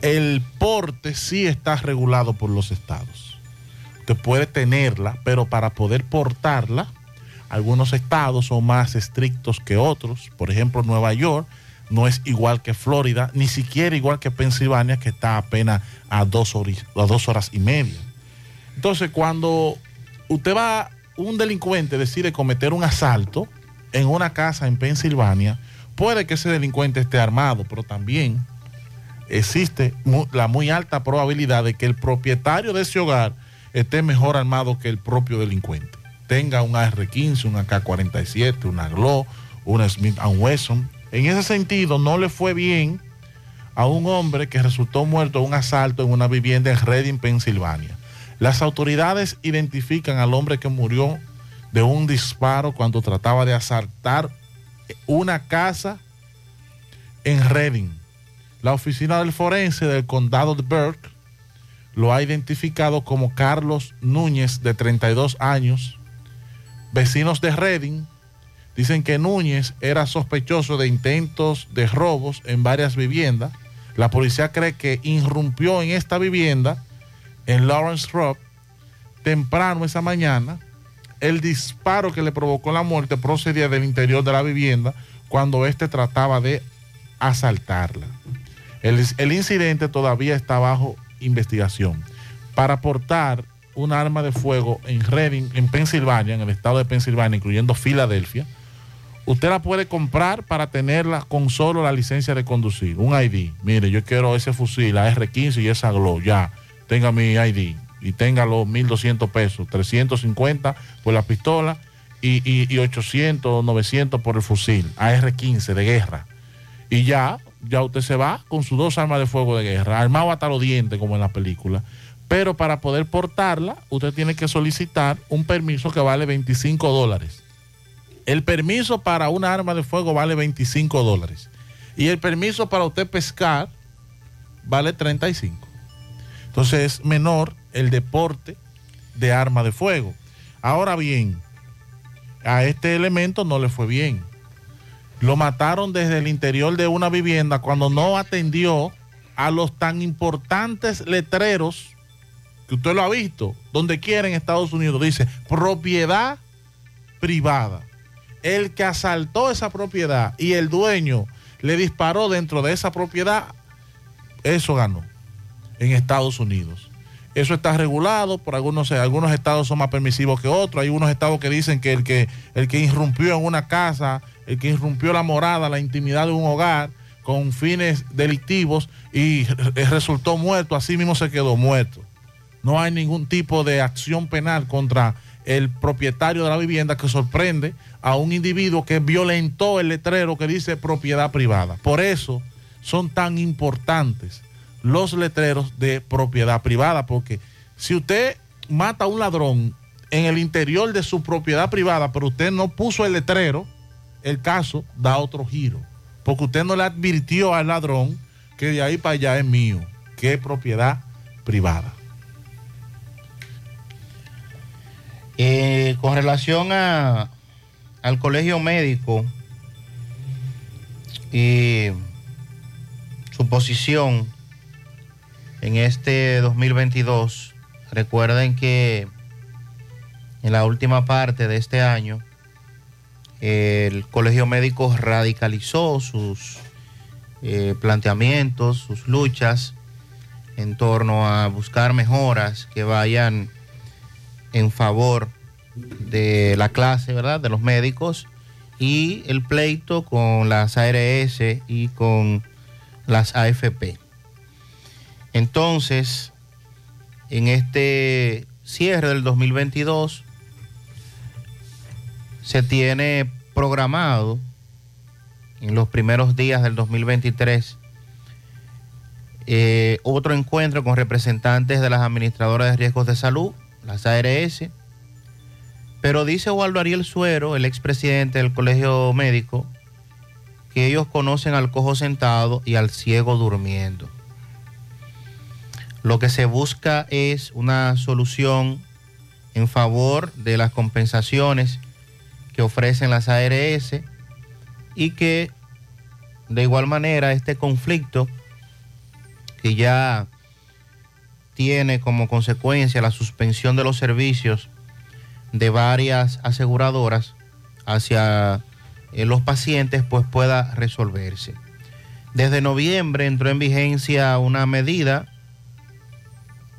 S9: el porte sí está regulado por los estados. Usted puede tenerla, pero para poder portarla, algunos estados son más estrictos que otros. Por ejemplo, Nueva York no es igual que Florida, ni siquiera igual que Pensilvania, que está apenas a dos, hori- a dos horas y media. Entonces, cuando usted va, un delincuente decide cometer un asalto en una casa en Pensilvania, puede que ese delincuente esté armado, pero también existe la muy alta probabilidad de que el propietario de ese hogar esté mejor armado que el propio delincuente. Tenga un AR-15, un AK-47, una GLO, una Smith Wesson. En ese sentido, no le fue bien a un hombre que resultó muerto en un asalto en una vivienda en Reading, Pensilvania. Las autoridades identifican al hombre que murió de un disparo cuando trataba de asaltar una casa en Reading. La oficina del forense del condado de Burke lo ha identificado como Carlos Núñez, de 32 años. Vecinos de Reading dicen que Núñez era sospechoso de intentos de robos en varias viviendas. La policía cree que irrumpió en esta vivienda en Lawrence Road temprano esa mañana. El disparo que le provocó la muerte procedía del interior de la vivienda cuando éste trataba de asaltarla. El, el incidente todavía está bajo investigación. Para portar un arma de fuego en Reading, en Pensilvania, en el estado de Pensilvania, incluyendo Filadelfia, usted la puede comprar para tenerla con solo la licencia de conducir, un ID. Mire, yo quiero ese fusil, la R15 y esa GLO, ya, tenga mi ID y tenga los 1.200 pesos, 350 por la pistola y, y, y 800, 900 por el fusil, AR-15 de guerra. Y ya, ya usted se va con sus dos armas de fuego de guerra, armado hasta los dientes como en la película. Pero para poder portarla, usted tiene que solicitar un permiso que vale 25 dólares. El permiso para una arma de fuego vale 25 dólares. Y el permiso para usted pescar vale 35. Entonces es menor el deporte de arma de fuego. Ahora bien, a este elemento no le fue bien. Lo mataron desde el interior de una vivienda cuando no atendió a los tan importantes letreros que usted lo ha visto, donde quiera en Estados Unidos, dice propiedad privada. El que asaltó esa propiedad y el dueño le disparó dentro de esa propiedad, eso ganó en Estados Unidos. Eso está regulado, por algunos, algunos estados son más permisivos que otros. Hay unos estados que dicen que el que, el que irrumpió en una casa, el que irrumpió la morada, la intimidad de un hogar con fines delictivos y re- resultó muerto, así mismo se quedó muerto. No hay ningún tipo de acción penal contra el propietario de la vivienda que sorprende a un individuo que violentó el letrero que dice propiedad privada. Por eso son tan importantes los letreros de propiedad privada, porque si usted mata a un ladrón en el interior de su propiedad privada, pero usted no puso el letrero, el caso da otro giro. Porque usted no le advirtió al ladrón que de ahí para allá es mío, que es propiedad privada.
S2: Eh, con relación a, al colegio médico y su posición en este 2022, recuerden que en la última parte de este año el colegio médico radicalizó sus eh, planteamientos, sus luchas en torno a buscar mejoras que vayan en favor de la clase, ¿verdad? De los médicos y el pleito con las ARS y con las AFP. Entonces, en este cierre del 2022, se tiene programado en los primeros días del 2023 eh, otro encuentro con representantes de las administradoras de riesgos de salud, las ARS. Pero dice Waldo Ariel Suero, el expresidente del Colegio Médico, que ellos conocen al cojo sentado y al ciego durmiendo. Lo que se busca es una solución en favor de las compensaciones que ofrecen las ARS y que de igual manera este conflicto que ya tiene como consecuencia la suspensión de los servicios de varias aseguradoras hacia eh, los pacientes pues pueda resolverse. Desde noviembre entró en vigencia una medida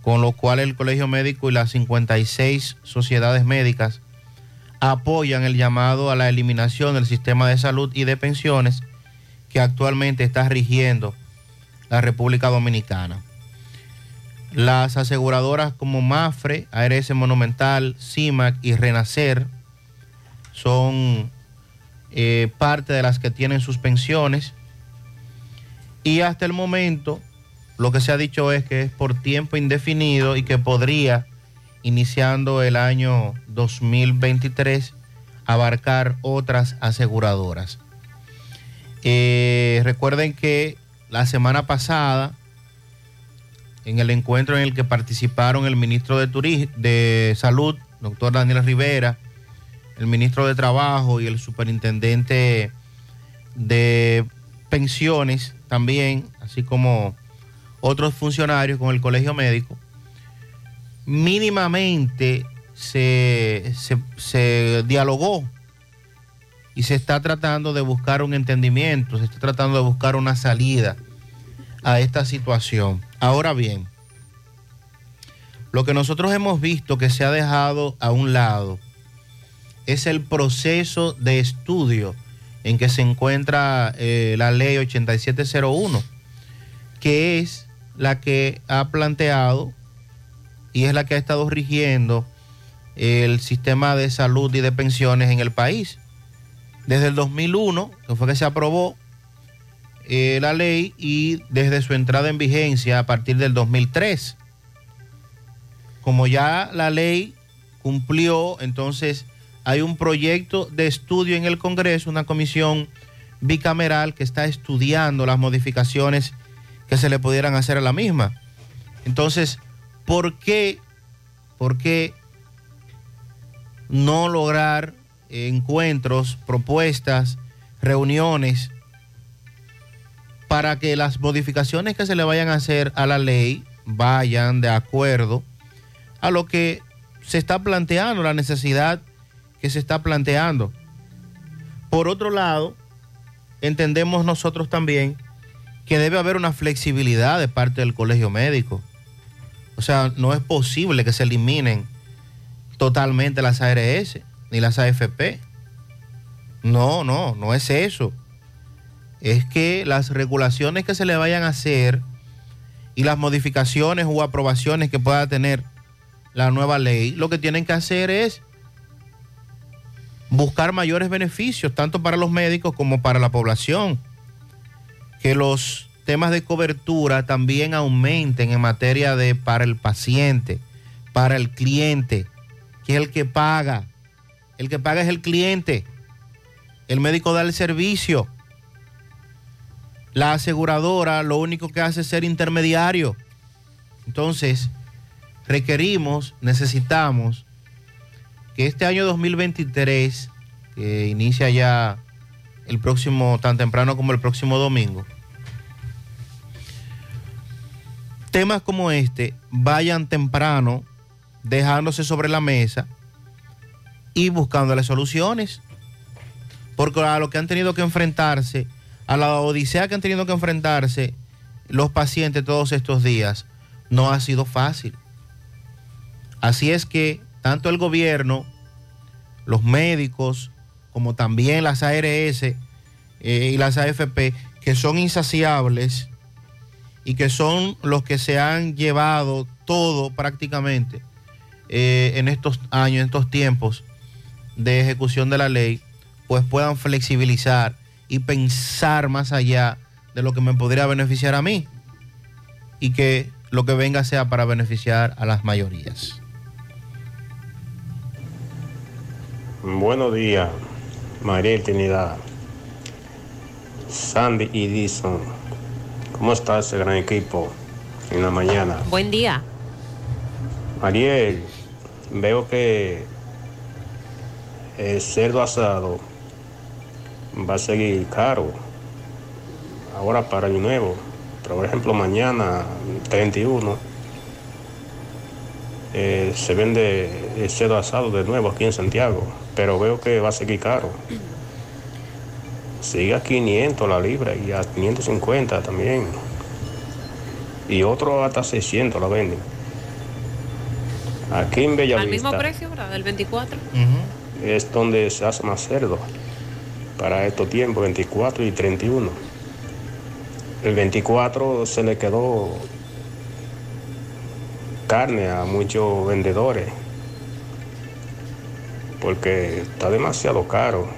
S2: con lo cual el Colegio Médico y las 56 sociedades médicas apoyan el llamado a la eliminación del sistema de salud y de pensiones que actualmente está rigiendo la República Dominicana. Las aseguradoras como Mafre, ARS Monumental, CIMAC y Renacer son eh, parte de las que tienen sus pensiones y hasta el momento lo que se ha dicho es que es por tiempo indefinido y que podría, iniciando el año 2023, abarcar otras aseguradoras. Eh, recuerden que la semana pasada, en el encuentro en el que participaron el ministro de, Turismo, de Salud, doctor Daniel Rivera, el ministro de Trabajo y el superintendente de pensiones también, así como otros funcionarios con el colegio médico, mínimamente se, se, se dialogó y se está tratando de buscar un entendimiento, se está tratando de buscar una salida a esta situación. Ahora bien, lo que nosotros hemos visto que se ha dejado a un lado es el proceso de estudio en que se encuentra eh, la ley 8701, que es la que ha planteado y es la que ha estado rigiendo el sistema de salud y de pensiones en el país. Desde el 2001, que fue que se aprobó eh, la ley, y desde su entrada en vigencia a partir del 2003. Como ya la ley cumplió, entonces hay un proyecto de estudio en el Congreso, una comisión bicameral que está estudiando las modificaciones que se le pudieran hacer a la misma. Entonces, ¿por qué, por qué no lograr encuentros, propuestas, reuniones para que las modificaciones que se le vayan a hacer a la ley vayan de acuerdo a lo que se está planteando, la necesidad que se está planteando. Por otro lado, entendemos nosotros también que debe haber una flexibilidad de parte del colegio médico. O sea, no es posible que se eliminen totalmente las ARS ni las AFP. No, no, no es eso. Es que las regulaciones que se le vayan a hacer y las modificaciones o aprobaciones que pueda tener la nueva ley, lo que tienen que hacer es buscar mayores beneficios, tanto para los médicos como para la población que los temas de cobertura también aumenten en materia de para el paciente, para el cliente, que es el que paga. El que paga es el cliente. El médico da el servicio. La aseguradora lo único que hace es ser intermediario. Entonces, requerimos, necesitamos que este año 2023, que inicia ya el próximo, tan temprano como el próximo domingo, temas como este vayan temprano, dejándose sobre la mesa y buscándole soluciones. Porque a lo que han tenido que enfrentarse, a la odisea que han tenido que enfrentarse los pacientes todos estos días, no ha sido fácil. Así es que tanto el gobierno, los médicos, como también las ARS eh, y las AFP, que son insaciables y que son los que se han llevado todo prácticamente eh, en estos años, en estos tiempos de ejecución de la ley, pues puedan flexibilizar y pensar más allá de lo que me podría beneficiar a mí y que lo que venga sea para beneficiar a las mayorías.
S42: Buenos días, María Trinidad, Sandy y Dison. ¿Cómo está ese gran equipo en la mañana?
S8: Buen día.
S42: Mariel, veo que el cerdo asado va a seguir caro ahora para Año Nuevo. Pero, por ejemplo, mañana 31 eh, se vende el cerdo asado de nuevo aquí en Santiago, pero veo que va a seguir caro. Sigue a 500 la libra y a 550 también. Y otro hasta 600 la venden. Aquí en
S8: Al
S42: Bellavista
S8: mismo precio, ¿verdad? Del 24.
S42: es donde se hace más cerdo para estos tiempos, 24 y 31. El 24 se le quedó carne a muchos vendedores porque está demasiado caro.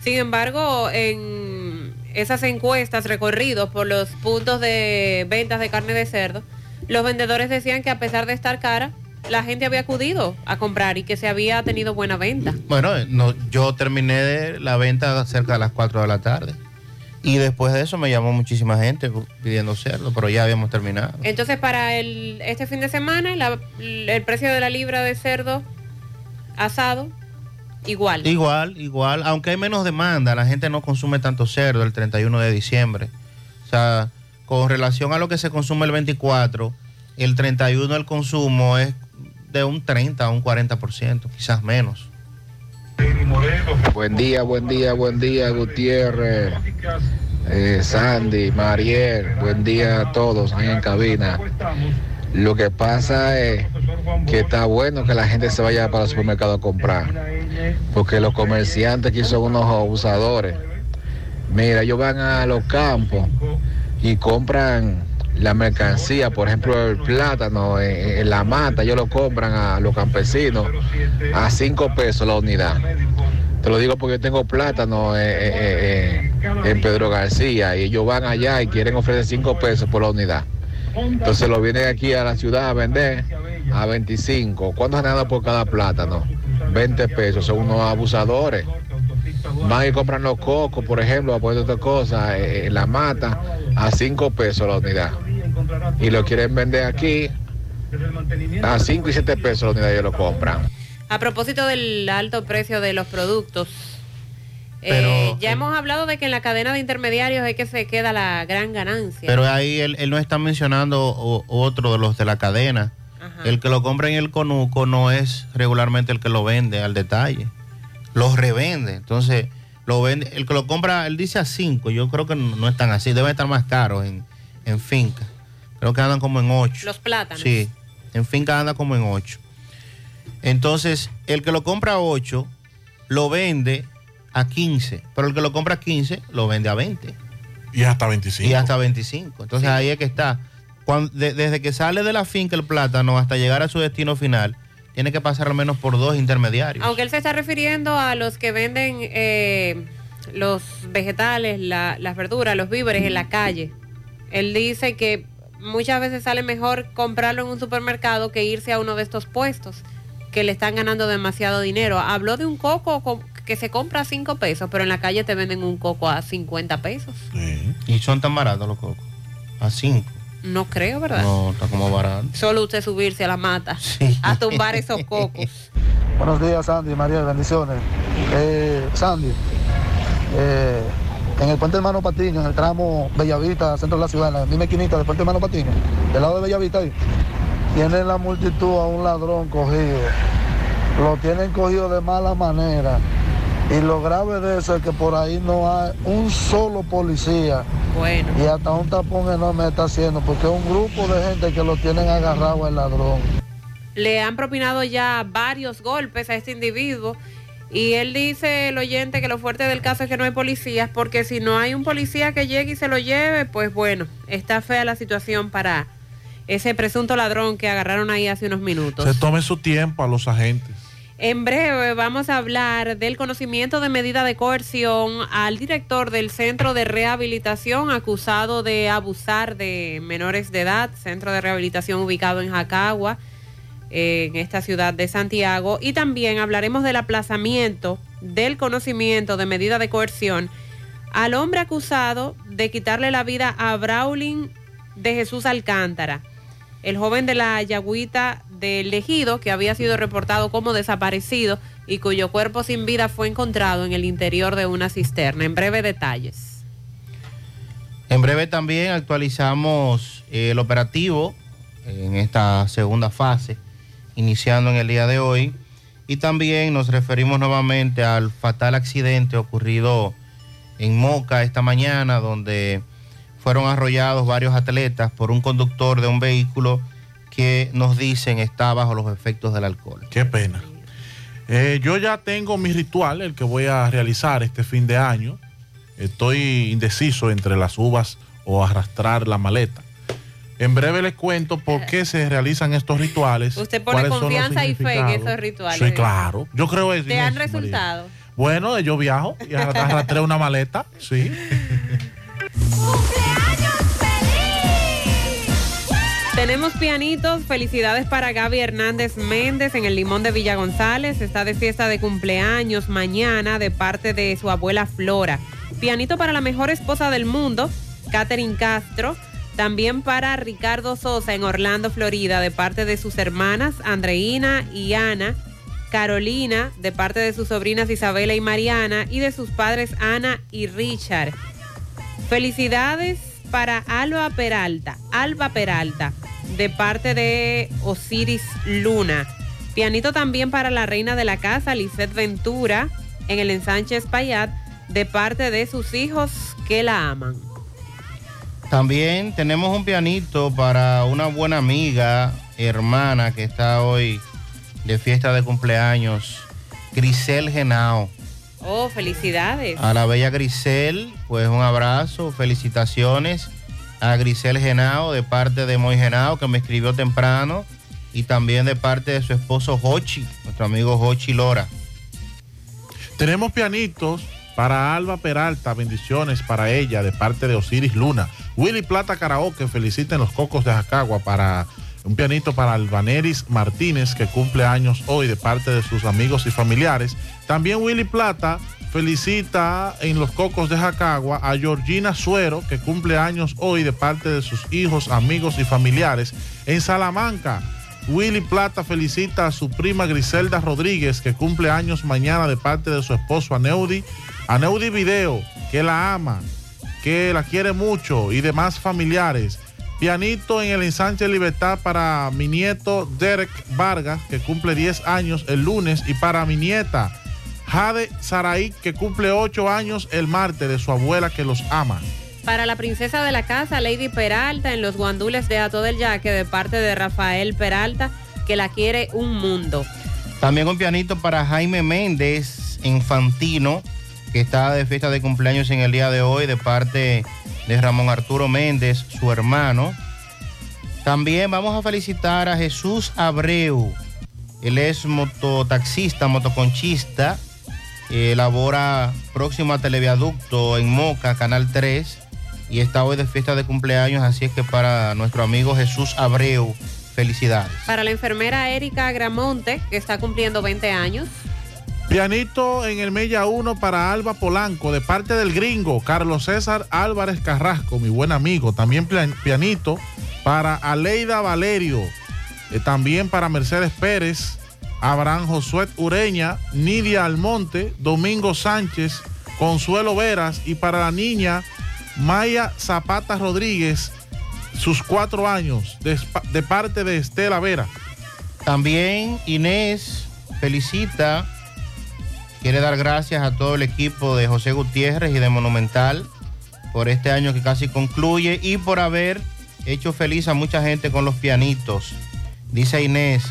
S8: Sin embargo, en esas encuestas recorridos por los puntos de ventas de carne de cerdo, los vendedores decían que a pesar de estar cara, la gente había acudido a comprar y que se había tenido buena venta.
S2: Bueno, eh, no, yo terminé de la venta cerca de las 4 de la tarde. Y después de eso me llamó muchísima gente pidiendo cerdo, pero ya habíamos terminado.
S8: Entonces, para el, este fin de semana, la- el precio de la libra de cerdo asado, igual.
S2: Igual, igual, aunque hay menos demanda, la gente no consume tanto cerdo el 31 de diciembre. O sea, con relación a lo que se consume el 24, el 31 el consumo es de un 30 a un 40%, quizás menos.
S43: Buen día, buen día, buen día, Gutiérrez, eh, Sandy, Mariel, buen día a todos ahí en cabina. Lo que pasa es que está bueno que la gente se vaya para el supermercado a comprar, porque los comerciantes aquí son unos abusadores. Mira, ellos van a los campos y compran la mercancía, por ejemplo el plátano en, en la mata, ellos lo compran a los campesinos a 5 pesos la unidad. Te lo digo porque yo tengo plátano eh, eh, eh, en Pedro García y ellos van allá y quieren ofrecer 5 pesos por la unidad. Entonces lo vienen aquí a la ciudad a vender a 25. ¿Cuánto ganado por cada plátano? 20 pesos, son unos abusadores. Van y compran los cocos, por ejemplo, a poner otra cosa, eh, en la mata, a 5 pesos la unidad. Y lo quieren vender aquí a 5 y 7 pesos la unidad, ellos lo compran.
S8: A propósito del alto precio de los productos, eh, ya hemos hablado de que en la cadena de intermediarios es que se queda la gran ganancia.
S2: Pero ahí él, él no está mencionando o- otro de los de la cadena. El que lo compra en el conuco no es regularmente el que lo vende al detalle. Lo revende. Entonces, lo vende, el que lo compra, él dice a 5. Yo creo que no, no es tan así. Debe estar más caro en, en finca. Creo que andan como en 8.
S8: Los plátanos.
S2: Sí, en finca anda como en 8. Entonces, el que lo compra a 8 lo vende a 15, pero el que lo compra a 15 lo vende a 20.
S9: Y hasta 25.
S2: Y hasta 25. Entonces ahí es que está. Cuando- de- desde que sale de la finca el plátano hasta llegar a su destino final, tiene que pasar al menos por dos intermediarios.
S8: Aunque él se está refiriendo a los que venden eh, los vegetales, la- las verduras, los víveres en la calle. Él dice que muchas veces sale mejor comprarlo en un supermercado que irse a uno de estos puestos que le están ganando demasiado dinero. Habló de un coco co- que se compra a 5 pesos, pero en la calle te venden un coco a 50 pesos.
S2: Y son tan baratos los cocos. A 5.
S8: No creo, ¿verdad?
S2: No, está como barato.
S8: Solo usted subirse a la mata a tumbar esos cocos.
S44: Buenos días, Sandy, María, bendiciones. Eh, Sandy, eh, en el puente Hermano Patiño, en el tramo Bellavista, centro de la ciudad, en la misma esquinita del puente Hermano Patiño, del lado de Bellavista ahí, tienen la multitud a un ladrón cogido. Lo tienen cogido de mala manera. Y lo grave de eso es que por ahí no hay un solo policía.
S8: Bueno.
S44: Y hasta un tapón enorme está haciendo, porque es un grupo de gente que lo tienen agarrado al ladrón.
S8: Le han propinado ya varios golpes a este individuo y él dice, el oyente, que lo fuerte del caso es que no hay policías, porque si no hay un policía que llegue y se lo lleve, pues bueno, está fea la situación para ese presunto ladrón que agarraron ahí hace unos minutos.
S9: Se tome su tiempo a los agentes.
S8: En breve vamos a hablar del conocimiento de medida de coerción al director del Centro de Rehabilitación acusado de abusar de menores de edad, Centro de Rehabilitación ubicado en Jacagua, en esta ciudad de Santiago. Y también hablaremos del aplazamiento del conocimiento de medida de coerción al hombre acusado de quitarle la vida a Braulín de Jesús Alcántara el joven de la Yagüita del Ejido, que había sido reportado como desaparecido y cuyo cuerpo sin vida fue encontrado en el interior de una cisterna. En breve detalles.
S2: En breve también actualizamos el operativo en esta segunda fase, iniciando en el día de hoy. Y también nos referimos nuevamente al fatal accidente ocurrido en Moca esta mañana, donde fueron arrollados varios atletas por un conductor de un vehículo que nos dicen está bajo los efectos del alcohol.
S9: Qué pena. Eh, yo ya tengo mi ritual, el que voy a realizar este fin de año. Estoy indeciso entre las uvas o arrastrar la maleta. En breve les cuento por qué se realizan estos rituales.
S8: Usted pone
S9: cuáles son los
S8: confianza y fe en esos rituales.
S9: Sí, claro. Yo creo en
S8: ¿Te han
S9: eso, María.
S8: resultado?
S9: Bueno, yo viajo y arra- arrastré una maleta, sí.
S8: Tenemos pianitos, felicidades para Gaby Hernández Méndez en el Limón de Villa González. Está de fiesta de cumpleaños mañana de parte de su abuela Flora. Pianito para la mejor esposa del mundo, Catherine Castro. También para Ricardo Sosa en Orlando, Florida, de parte de sus hermanas Andreina y Ana. Carolina, de parte de sus sobrinas Isabela y Mariana. Y de sus padres Ana y Richard. Felicidades para Alba Peralta, Alba Peralta, de parte de Osiris Luna. Pianito también para la reina de la casa, Lisette Ventura, en el ensanche Espaillat, de parte de sus hijos que la aman.
S2: También tenemos un pianito para una buena amiga, hermana que está hoy de fiesta de cumpleaños, Grisel Genao.
S8: Oh, felicidades.
S2: A la bella Grisel, pues un abrazo, felicitaciones a Grisel Genao de parte de Moy Genao que me escribió temprano y también de parte de su esposo Hochi, nuestro amigo Hochi Lora.
S9: Tenemos pianitos para Alba Peralta, bendiciones para ella de parte de Osiris Luna. Willy Plata Karaoke, feliciten los cocos de Jacagua para un pianito para Albaneris Martínez que cumple años hoy de parte de sus amigos y familiares. También Willy Plata felicita en los cocos de Jacagua a Georgina Suero que cumple años hoy de parte de sus hijos, amigos y familiares. En Salamanca, Willy Plata felicita a su prima Griselda Rodríguez, que cumple años mañana de parte de su esposo Aneudi. Aneudi Video, que la ama, que la quiere mucho y demás familiares. Pianito en el ensanche Libertad para mi nieto Derek Vargas, que cumple 10 años el lunes, y para mi nieta Jade Saraí, que cumple 8 años el martes, de su abuela que los ama.
S8: Para la princesa de la casa, Lady Peralta, en los guandules de Ato del Yaque, de parte de Rafael Peralta, que la quiere un mundo.
S2: También un pianito para Jaime Méndez Infantino, que está de fiesta de cumpleaños en el día de hoy, de parte de Ramón Arturo Méndez, su hermano. También vamos a felicitar a Jesús Abreu. Él es mototaxista, motoconchista. eh, labora próximo a Televiaducto en Moca, Canal 3. y está hoy de fiesta de cumpleaños, así es que para nuestro amigo Jesús Abreu, felicidades.
S8: Para la enfermera Erika Gramonte, que está cumpliendo 20 años.
S9: Pianito en el Mella 1 para Alba Polanco, de parte del gringo Carlos César Álvarez Carrasco, mi buen amigo. También pian- pianito para Aleida Valerio, eh, también para Mercedes Pérez, Abraham Josué Ureña, Nidia Almonte, Domingo Sánchez, Consuelo Veras y para la niña Maya Zapata Rodríguez, sus cuatro años, de, de parte de Estela Vera.
S2: También Inés felicita, quiere dar gracias a todo el equipo de José Gutiérrez y de Monumental por este año que casi concluye y por haber hecho feliz a mucha gente con los pianitos, dice Inés.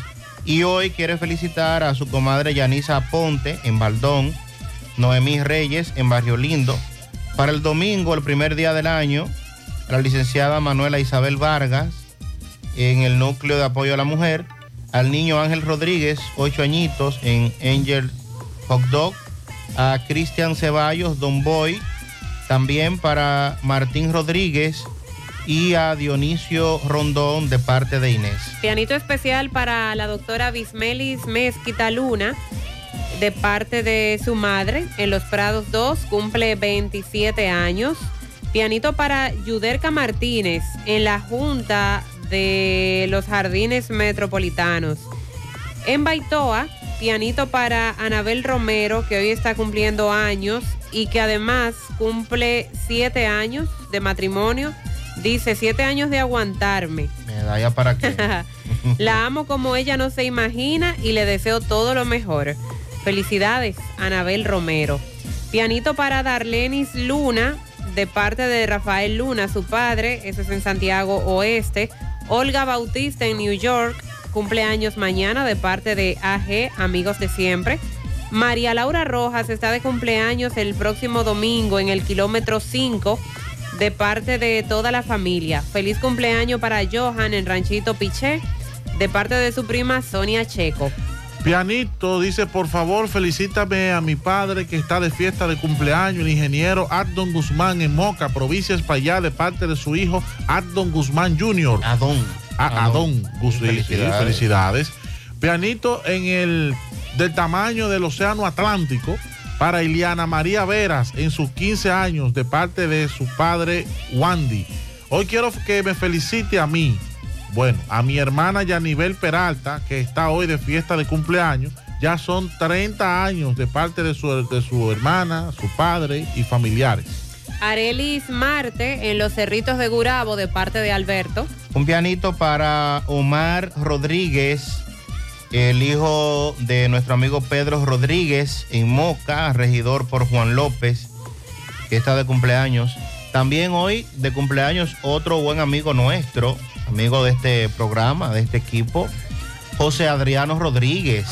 S2: Y hoy quiere felicitar a su comadre Yanisa Ponte en Baldón, Noemí Reyes en Barrio Lindo. Para el domingo, el primer día del año, la licenciada Manuela Isabel Vargas en el núcleo de apoyo a la mujer, al niño Ángel Rodríguez, ocho añitos, en Angel Hot Dog, a Cristian Ceballos, Don Boy, también para Martín Rodríguez y a Dionisio Rondón de parte de Inés.
S8: Pianito especial para la doctora Bismelis Mezquita Luna, de parte de su madre, en Los Prados 2, cumple 27 años. Pianito para Yuderca Martínez, en la Junta de los Jardines Metropolitanos. En Baitoa, pianito para Anabel Romero, que hoy está cumpliendo años y que además cumple siete años de matrimonio. Dice, siete años de aguantarme.
S2: Medalla para qué.
S8: La amo como ella no se imagina y le deseo todo lo mejor. Felicidades, Anabel Romero. Pianito para Darlenis Luna, de parte de Rafael Luna, su padre, eso es en Santiago Oeste. Olga Bautista en New York, cumpleaños mañana, de parte de AG, amigos de siempre. María Laura Rojas está de cumpleaños el próximo domingo en el kilómetro 5 de parte de toda la familia. Feliz cumpleaños para Johan en Ranchito Piché, de parte de su prima Sonia Checo.
S9: Pianito dice, por favor, felicítame a mi padre que está de fiesta de cumpleaños, el ingeniero Adon Guzmán en Moca, provincia de Espaillá, de parte de su hijo Adon Guzmán Jr.
S2: Adón.
S9: Adón. Gus- sí, sí,
S2: Felicidades.
S9: felicidades. Pianito en el del tamaño del Océano Atlántico para Iliana María Veras en sus 15 años de parte de su padre Wandy. Hoy quiero que me felicite a mí, bueno, a mi hermana Yanivel Peralta, que está hoy de fiesta de cumpleaños. Ya son 30 años de parte de su, de su hermana, su padre y familiares.
S8: Arelis Marte en Los Cerritos de Gurabo, de parte de Alberto.
S2: Un pianito para Omar Rodríguez, el hijo de nuestro amigo Pedro Rodríguez en Moca, regidor por Juan López, que está de cumpleaños. También hoy de cumpleaños otro buen amigo nuestro, amigo de este programa, de este equipo, José Adriano Rodríguez.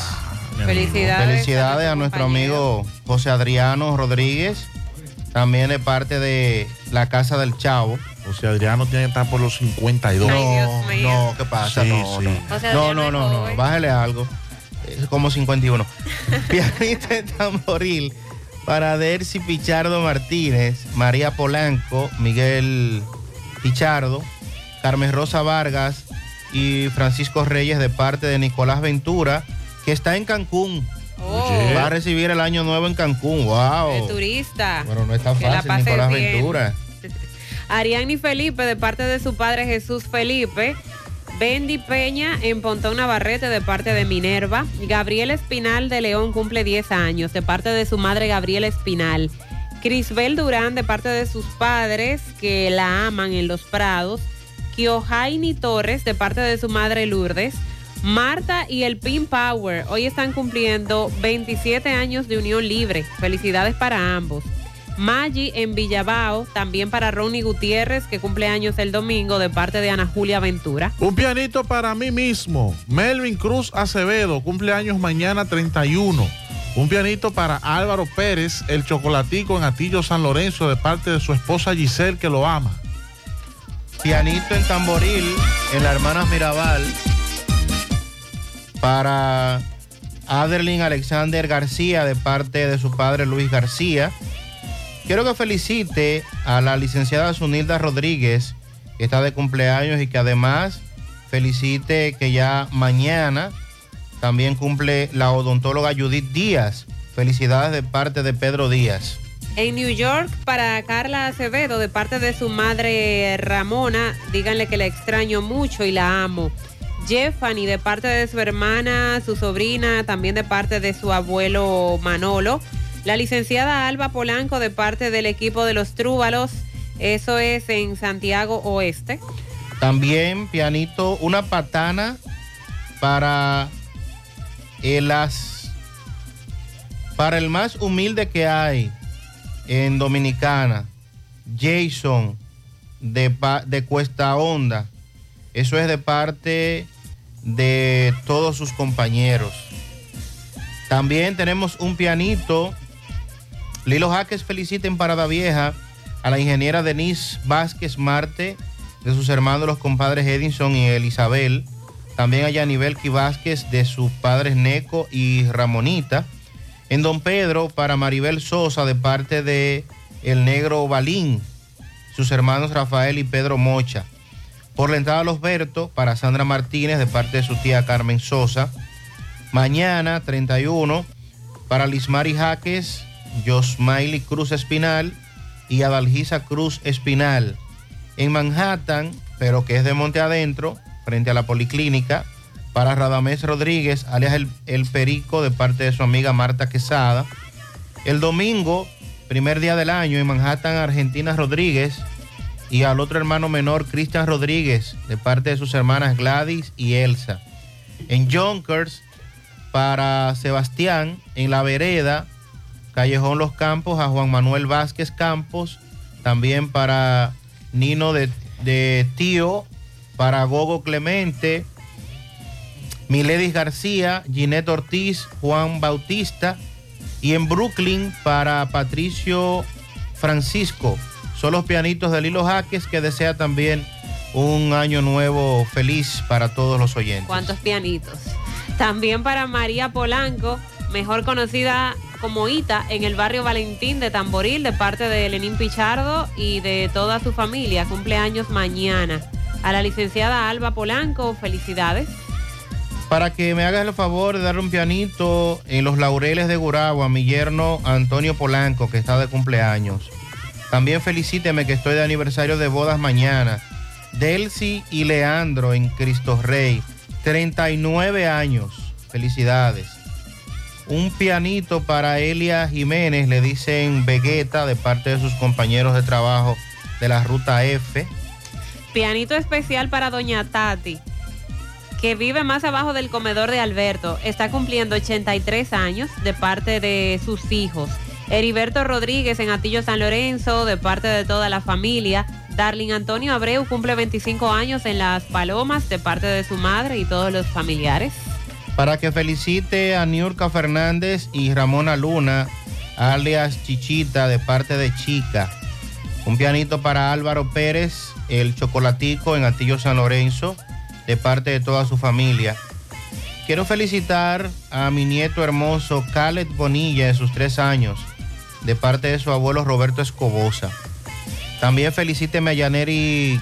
S8: Felicidades.
S2: Felicidades a nuestro amigo José Adriano Rodríguez, también de parte de la Casa del Chavo.
S9: José Adriano tiene que estar por los 52.
S2: No, no, ¿qué pasa?
S9: Sí,
S2: no,
S9: sí.
S2: no. No, no,
S8: es
S2: no, no,
S8: joven.
S2: bájale algo. Es como 51. Pianista en tamboril para Dercy Pichardo Martínez, María Polanco, Miguel Pichardo, Carmen Rosa Vargas y Francisco Reyes de parte de Nicolás Ventura, que está en Cancún. Va a recibir el año nuevo en Cancún. Wow.
S8: Turista.
S2: Bueno, no está
S8: la
S2: fácil,
S8: pases
S2: Nicolás
S8: bien.
S2: Ventura.
S8: Ariani Felipe, de parte de su padre Jesús Felipe. Bendy Peña en Pontón Navarrete, de parte de Minerva. Gabriel Espinal de León cumple 10 años, de parte de su madre Gabriela Espinal. Crisbel Durán, de parte de sus padres que la aman en Los Prados. Kiojaini Torres, de parte de su madre Lourdes. Marta y el Pin Power hoy están cumpliendo 27 años de unión libre. Felicidades para ambos. Maggi en Villabao, también para Ronnie Gutiérrez, que cumple años el domingo, de parte de Ana Julia Ventura.
S9: Un pianito para mí mismo. Melvin Cruz Acevedo, cumpleaños mañana 31. Un pianito para Álvaro Pérez, el chocolatico en Atillo San Lorenzo, de parte de su esposa Giselle, que lo ama.
S2: Pianito en tamboril en la Hermanas Mirabal para Aderlin Alexander García de parte de su padre Luis García. Quiero que felicite a la licenciada Sunilda Rodríguez, que está de cumpleaños y que además felicite que ya mañana también cumple la odontóloga Judith Díaz. Felicidades de parte de Pedro Díaz.
S8: En New York, para Carla Acevedo, de parte de su madre Ramona, díganle que la extraño mucho y la amo. Jeffany, de parte de su hermana, su sobrina, también de parte de su abuelo Manolo. La licenciada Alba Polanco, de parte del equipo de los Trúbalos. Eso es en Santiago Oeste.
S2: También, pianito, una patana para as- para el más humilde que hay en Dominicana, Jason de, de Cuesta Honda. Eso es de parte de todos sus compañeros. También tenemos un pianito. Lilo Jaques felicita en Parada Vieja a la ingeniera Denise Vázquez Marte, de sus hermanos los compadres Edinson y Elizabel. También a Yanivel Vázquez de sus padres Neco y Ramonita. En Don Pedro para Maribel Sosa de parte de El Negro Balín, sus hermanos Rafael y Pedro Mocha. Por la entrada a Los Bertos para Sandra Martínez de parte de su tía Carmen Sosa. Mañana 31 para Lismari Jaques, Josmaili Cruz Espinal y Adalgisa Cruz Espinal. En Manhattan, pero que es de Monte Adentro, frente a la Policlínica, para Radamés Rodríguez, alias el, el Perico, de parte de su amiga Marta Quesada. El domingo, primer día del año, en Manhattan, Argentina Rodríguez, y al otro hermano menor, Cristian Rodríguez, de parte de sus hermanas Gladys y Elsa. En Yonkers, para Sebastián, en La Vereda, Callejón Los Campos, a Juan Manuel Vázquez Campos, también para Nino de, de Tío, para Gogo Clemente, Miledis García, Ginette Ortiz, Juan Bautista, y en Brooklyn para Patricio Francisco. Son los pianitos de Lilo Jaques que desea también un año nuevo feliz para todos los oyentes.
S8: ¿Cuántos pianitos? También para María Polanco, mejor conocida como Ita, en el barrio Valentín de Tamboril, de parte de Lenín Pichardo y de toda su familia. Cumpleaños mañana. A la licenciada Alba Polanco, felicidades.
S2: Para que me hagas el favor de darle un pianito en los laureles de Gurabo a mi yerno Antonio Polanco, que está de cumpleaños. También felicíteme que estoy de aniversario de bodas mañana. Delcy y Leandro en Cristo Rey, 39 años. Felicidades. Un pianito para Elia Jiménez, le dicen Vegeta, de parte de sus compañeros de trabajo de la Ruta F.
S8: Pianito especial para Doña Tati, que vive más abajo del comedor de Alberto. Está cumpliendo 83 años de parte de sus hijos. Heriberto Rodríguez en Atillo San Lorenzo, de parte de toda la familia. Darling Antonio Abreu cumple 25 años en Las Palomas, de parte de su madre y todos los familiares.
S2: para que felicite a Niurka Fernández y Ramona Luna, alias Chichita, de parte de Chica. Un pianito para Álvaro Pérez, el chocolatico en Atillo San Lorenzo, de parte de toda su familia. Quiero felicitar a mi nieto hermoso Khaled Bonilla de sus tres años, de parte de su abuelo Roberto Escobosa. También felicíteme a Yaneri,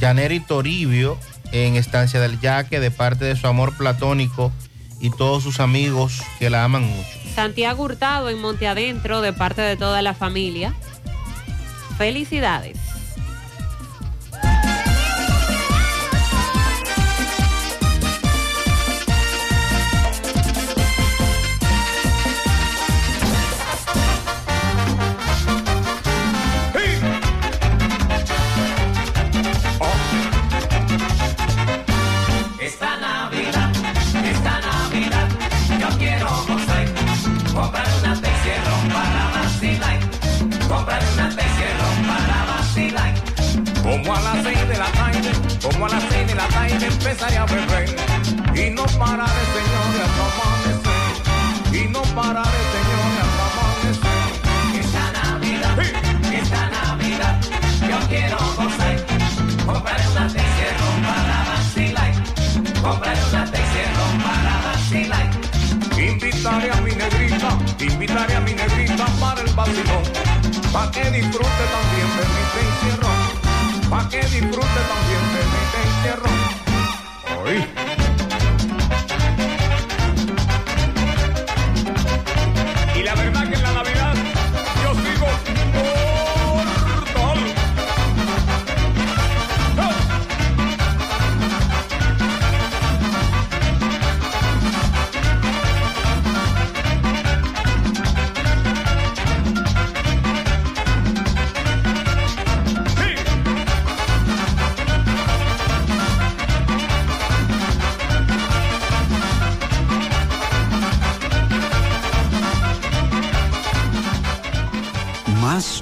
S2: Yaneri Toribio en Estancia del Yaque, de parte de su amor platónico y todos sus amigos que la aman mucho.
S8: Santiago Hurtado en Monte Adentro, de parte de toda la familia. Felicidades.
S29: Como a las seis de la tarde empezaré a beber. Y no pararé, señores, hasta amanecer. Y no pararé, señores, hasta amanecer.
S32: Esta Navidad, esta Navidad, yo quiero gozar. Comprar una Texierro para vacilar. Comprar una Texierro para vacilar.
S29: Invitaré a mi negrita, invitaré a mi negrita para el vacilón.
S45: pa' que disfrute también de mi encierro, pa' que disfrute también Hoy.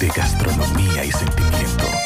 S46: de gastronomía y sentimiento.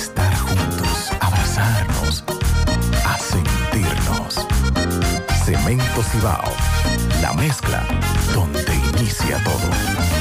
S46: estar juntos, abrazarnos, a sentirnos. Cemento Cibao, la mezcla donde inicia todo.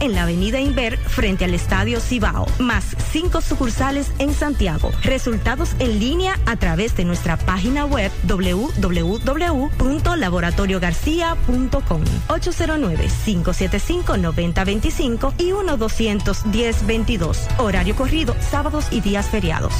S47: en la avenida Inver frente al Estadio Cibao, más cinco sucursales en Santiago. Resultados en línea a través de nuestra página web www.laboratoriogarcia.com 809-575-9025 y 1-210-22. Horario corrido, sábados y días feriados.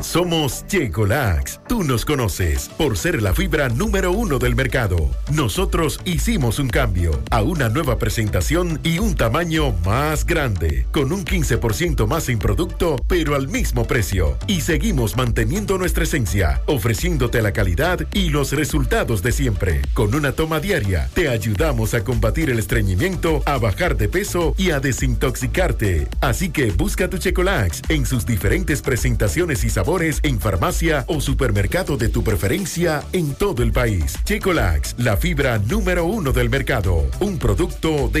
S14: Somos Checolax. Tú nos conoces por ser la fibra número uno del mercado. Nosotros hicimos un cambio a una nueva presentación y un tamaño más grande, con un 15% más en producto, pero al mismo precio. Y seguimos manteniendo nuestra esencia, ofreciéndote la calidad y los resultados de siempre. Con una toma diaria, te ayudamos a combatir el estreñimiento, a bajar de peso y a desintoxicarte. Así que busca tu Checolax en sus diferentes presentaciones y sabores en farmacia o supermercado de tu preferencia en todo el país. Checolax, la fibra número uno del mercado. Un producto de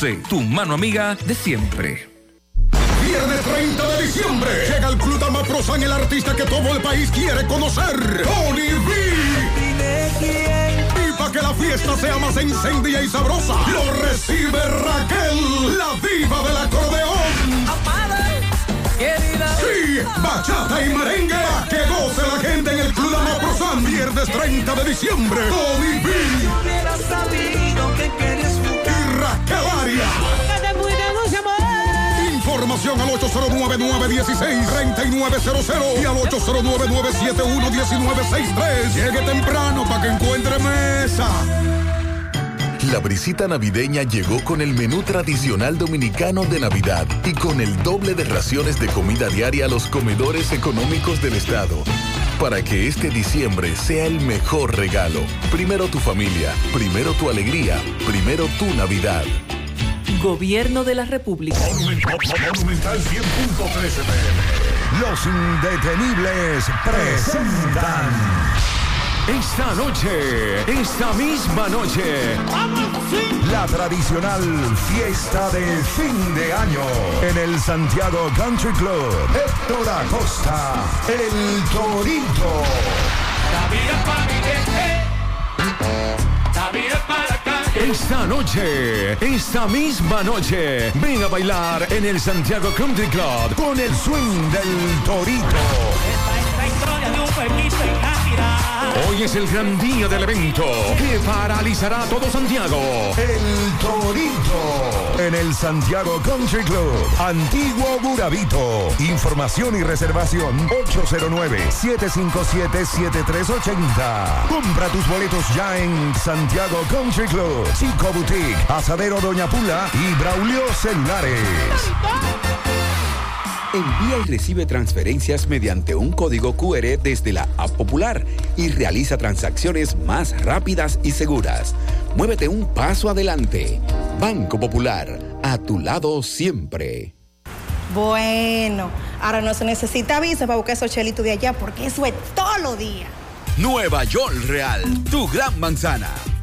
S4: tu mano amiga de siempre.
S48: Viernes 30 de diciembre llega al Club Damaprosan el artista que todo el país quiere conocer, Tony B. Y para que la fiesta sea más encendida y sabrosa, lo recibe Raquel, la diva del acordeón. Sí, bachata y merengue, pa' que goce la gente en el Club Damaprosan, viernes 30 de diciembre, Tony B. Arias. Información al 809-916-3900 y al 809-971-1963. Llegue temprano para que encuentre mesa.
S46: La brisita navideña llegó con el menú tradicional dominicano de Navidad y con el doble de raciones de comida diaria a los comedores económicos del estado. Para que este diciembre sea el mejor regalo. Primero tu familia, primero tu alegría, primero tu Navidad.
S49: Gobierno de la República.
S30: Monumental 100.13 pm. Los indetenibles presentan. Esta noche, esta misma noche, la tradicional fiesta de fin de año en el Santiago Country Club. Héctor Acosta, el Torito. Esta noche, esta misma noche, ven a bailar en el Santiago Country Club con el swing del Torito. Hoy es el gran día del evento que paralizará todo Santiago. El Torito en el Santiago Country Club. Antiguo Burabito. Información y reservación 809-757-7380. Compra tus boletos ya en Santiago Country Club, Chico Boutique, Asadero Doña Pula y Braulio Celulares.
S50: Envía y recibe transferencias mediante un código QR desde la App Popular y realiza transacciones más rápidas y seguras. Muévete un paso adelante. Banco Popular, a tu lado siempre.
S51: Bueno, ahora no se necesita visa para buscar esos chelitos de allá porque eso es todo lo día.
S18: Nueva York Real, tu gran manzana.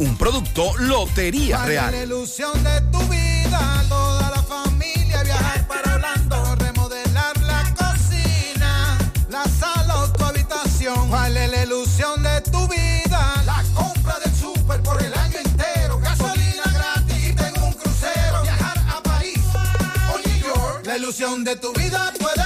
S18: Un producto Lotería
S17: Vaya
S18: Real.
S17: la ilusión de tu vida, toda la familia viajar para Orlando, remodelar la cocina, la sala o tu habitación. ¿Cuál es la ilusión de tu vida? La compra del súper por el año entero, gasolina gratis y tengo un crucero. Viajar a París o New York. La ilusión de tu vida puede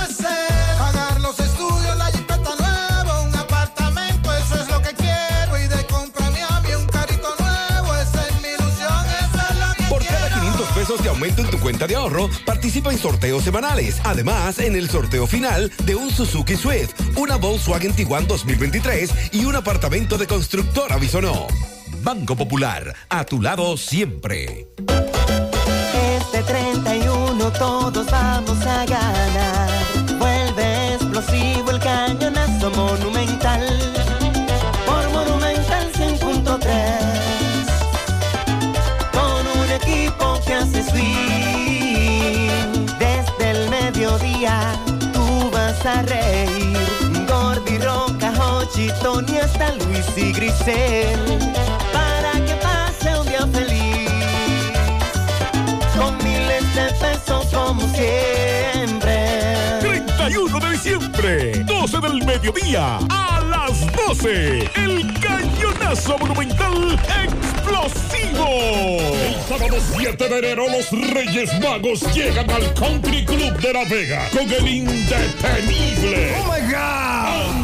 S17: de
S18: aumento en tu cuenta de ahorro, participa en sorteos semanales. Además, en el sorteo final de un Suzuki Swift, una Volkswagen Tiguan 2023 y un apartamento de constructora Bisonó. Banco Popular, a tu lado siempre.
S52: Este 31 todos vamos a ganar. Tony, hasta Luis y Grisel. Para que pase un día feliz con miles de pesos como siempre.
S30: 31 de diciembre, 12 del mediodía, a las 12, el cañonazo monumental explosivo. El sábado 7 de enero, los Reyes Magos llegan al Country Club de La Vega con el indetenible. ¡Oh my God!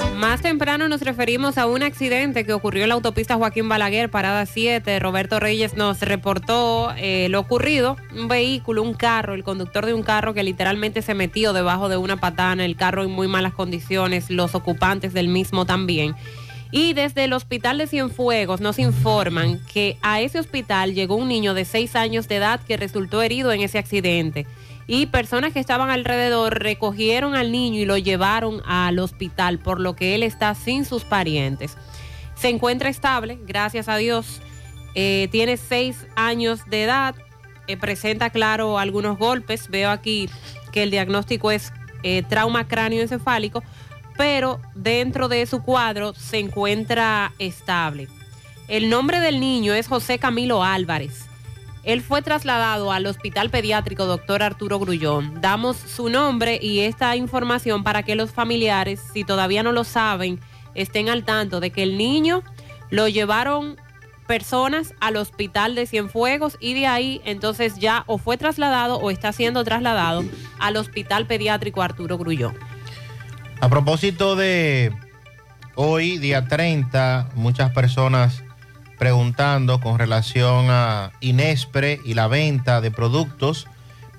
S8: Más temprano nos referimos a un accidente que ocurrió en la autopista Joaquín Balaguer, parada 7. Roberto Reyes nos reportó eh, lo ocurrido. Un vehículo, un carro, el conductor de un carro que literalmente se metió debajo de una patana, el carro en muy malas condiciones, los ocupantes del mismo también. Y desde el hospital de Cienfuegos nos informan que a ese hospital llegó un niño de 6 años de edad que resultó herido en ese accidente. Y personas que estaban alrededor recogieron al niño y lo llevaron al hospital, por lo que él está sin sus parientes. Se encuentra estable, gracias a Dios. Eh, tiene seis años de edad. eh, presenta, claro, algunos golpes. Veo aquí que el diagnóstico es eh, trauma cráneoencefálico, pero dentro de su cuadro se encuentra estable. El nombre del niño es José Camilo Álvarez. Él fue trasladado al Hospital Pediátrico Dr. Arturo Grullón. Damos su nombre y esta información para que los familiares, si todavía no lo saben, estén al tanto de que el niño lo llevaron personas al hospital de Cienfuegos y de ahí entonces ya o fue trasladado o está siendo trasladado al Hospital Pediátrico Arturo Grullón.
S2: A propósito de hoy, día 30, muchas personas preguntando con relación a Inespre y la venta de productos.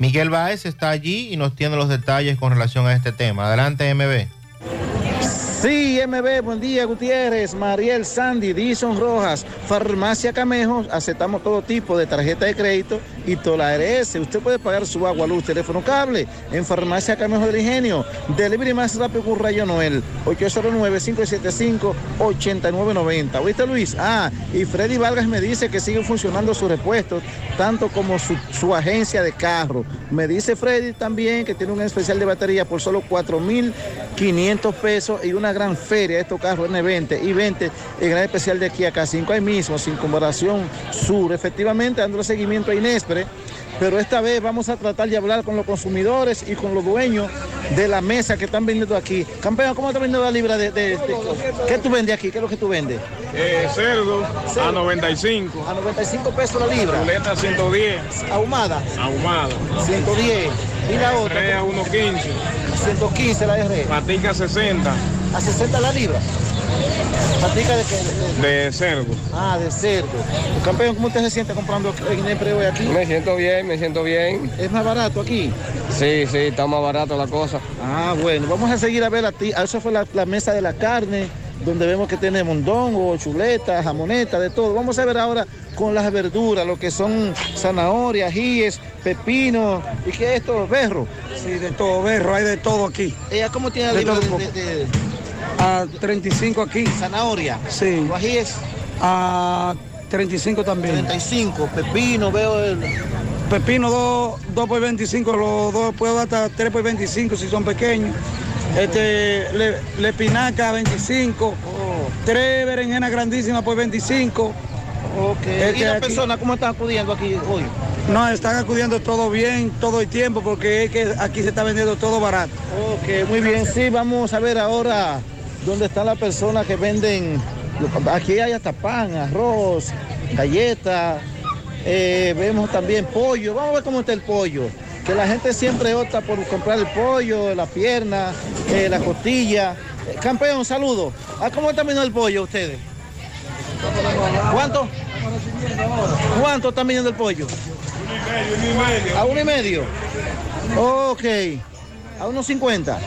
S2: Miguel Báez está allí y nos tiene los detalles con relación a este tema. Adelante, MB.
S53: Sí, MB, buen día, Gutiérrez, Mariel Sandy, Dison Rojas, Farmacia Camejos, aceptamos todo tipo de tarjeta de crédito y Tolares. Usted puede pagar su agua, luz, teléfono, cable en Farmacia Camejos del Ingenio. Delivery más rápido con Rayo Noel, 809-575-8990. ¿Oíste, Luis? Ah, y Freddy Vargas me dice que siguen funcionando sus repuestos, tanto como su, su agencia de carro. Me dice Freddy también que tiene un especial de batería por solo 4.500 pesos y una gran feria estos carros N20 y 20 en gran especial de aquí a K5 ahí mismo, sin comparación sur. Efectivamente, dando seguimiento a Inespre, pero esta vez vamos a tratar de hablar con los consumidores y con los dueños de la mesa que están vendiendo aquí. Campeón, ¿cómo está vendiendo la libra de, de- de- ¿Qué tú vendes aquí? ¿Qué es lo que tú vendes?
S54: Eh, cerdo,
S53: Cerdo.
S54: a 95.
S53: A 95 pesos la libra.
S54: Chuleta 110.
S53: Ahumada.
S54: Ahumada.
S53: 110. ¿Y la otra?
S54: Res a 115.
S53: 115 la de
S54: Patica 60
S53: A 60 la libra. Patica de qué? De-
S54: cerdo.
S53: Ah, de cerdo. Campeón, ¿cómo usted se siente comprando en Inespre hoy aquí?
S48: Me siento bien, me siento bien.
S53: ¿Es más barato aquí?
S48: Sí, sí, está más barato la cosa.
S53: Ah, bueno, vamos a seguir a ver a ti. Eso fue la, la mesa de la carne, donde vemos que tiene mondongo, chuleta, jamoneta, de todo. Vamos a ver ahora con las verduras, lo que son zanahorias, ajíes, pepino. ¿Y qué es esto? Berro.
S55: Sí, de todo, berro, hay de todo aquí.
S53: ¿Ella cómo tiene la
S55: De
S53: de-
S55: A 35 aquí.
S53: zanahoria?
S55: Sí.
S53: ¿Los ajíes?
S55: A 35 también.
S53: 35, pepino, veo el...
S55: Pepino 2 por 25, los dos puedo dar hasta 3 por 25 si son pequeños. Este, le, le espinaca 25, tres berenjenas grandísimas por 25.
S53: Ok.
S55: Este
S53: ¿Y las personas cómo están acudiendo aquí hoy?
S55: No, están acudiendo todo bien, todo el tiempo, porque es que aquí se está vendiendo todo barato.
S53: Ok, muy bien, sí, vamos a ver ahora dónde están las personas que venden. Aquí hay hasta pan, arroz, galletas, eh, vemos también pollo. Vamos a ver cómo está el pollo. Que la gente siempre opta por comprar el pollo, la pierna, eh, la costilla. Eh, campeón, saludo. ¿A cómo viniendo el pollo ustedes? ¿Cuánto? ¿Cuánto está viniendo el pollo? A uno y medio. Ok. A unos 50.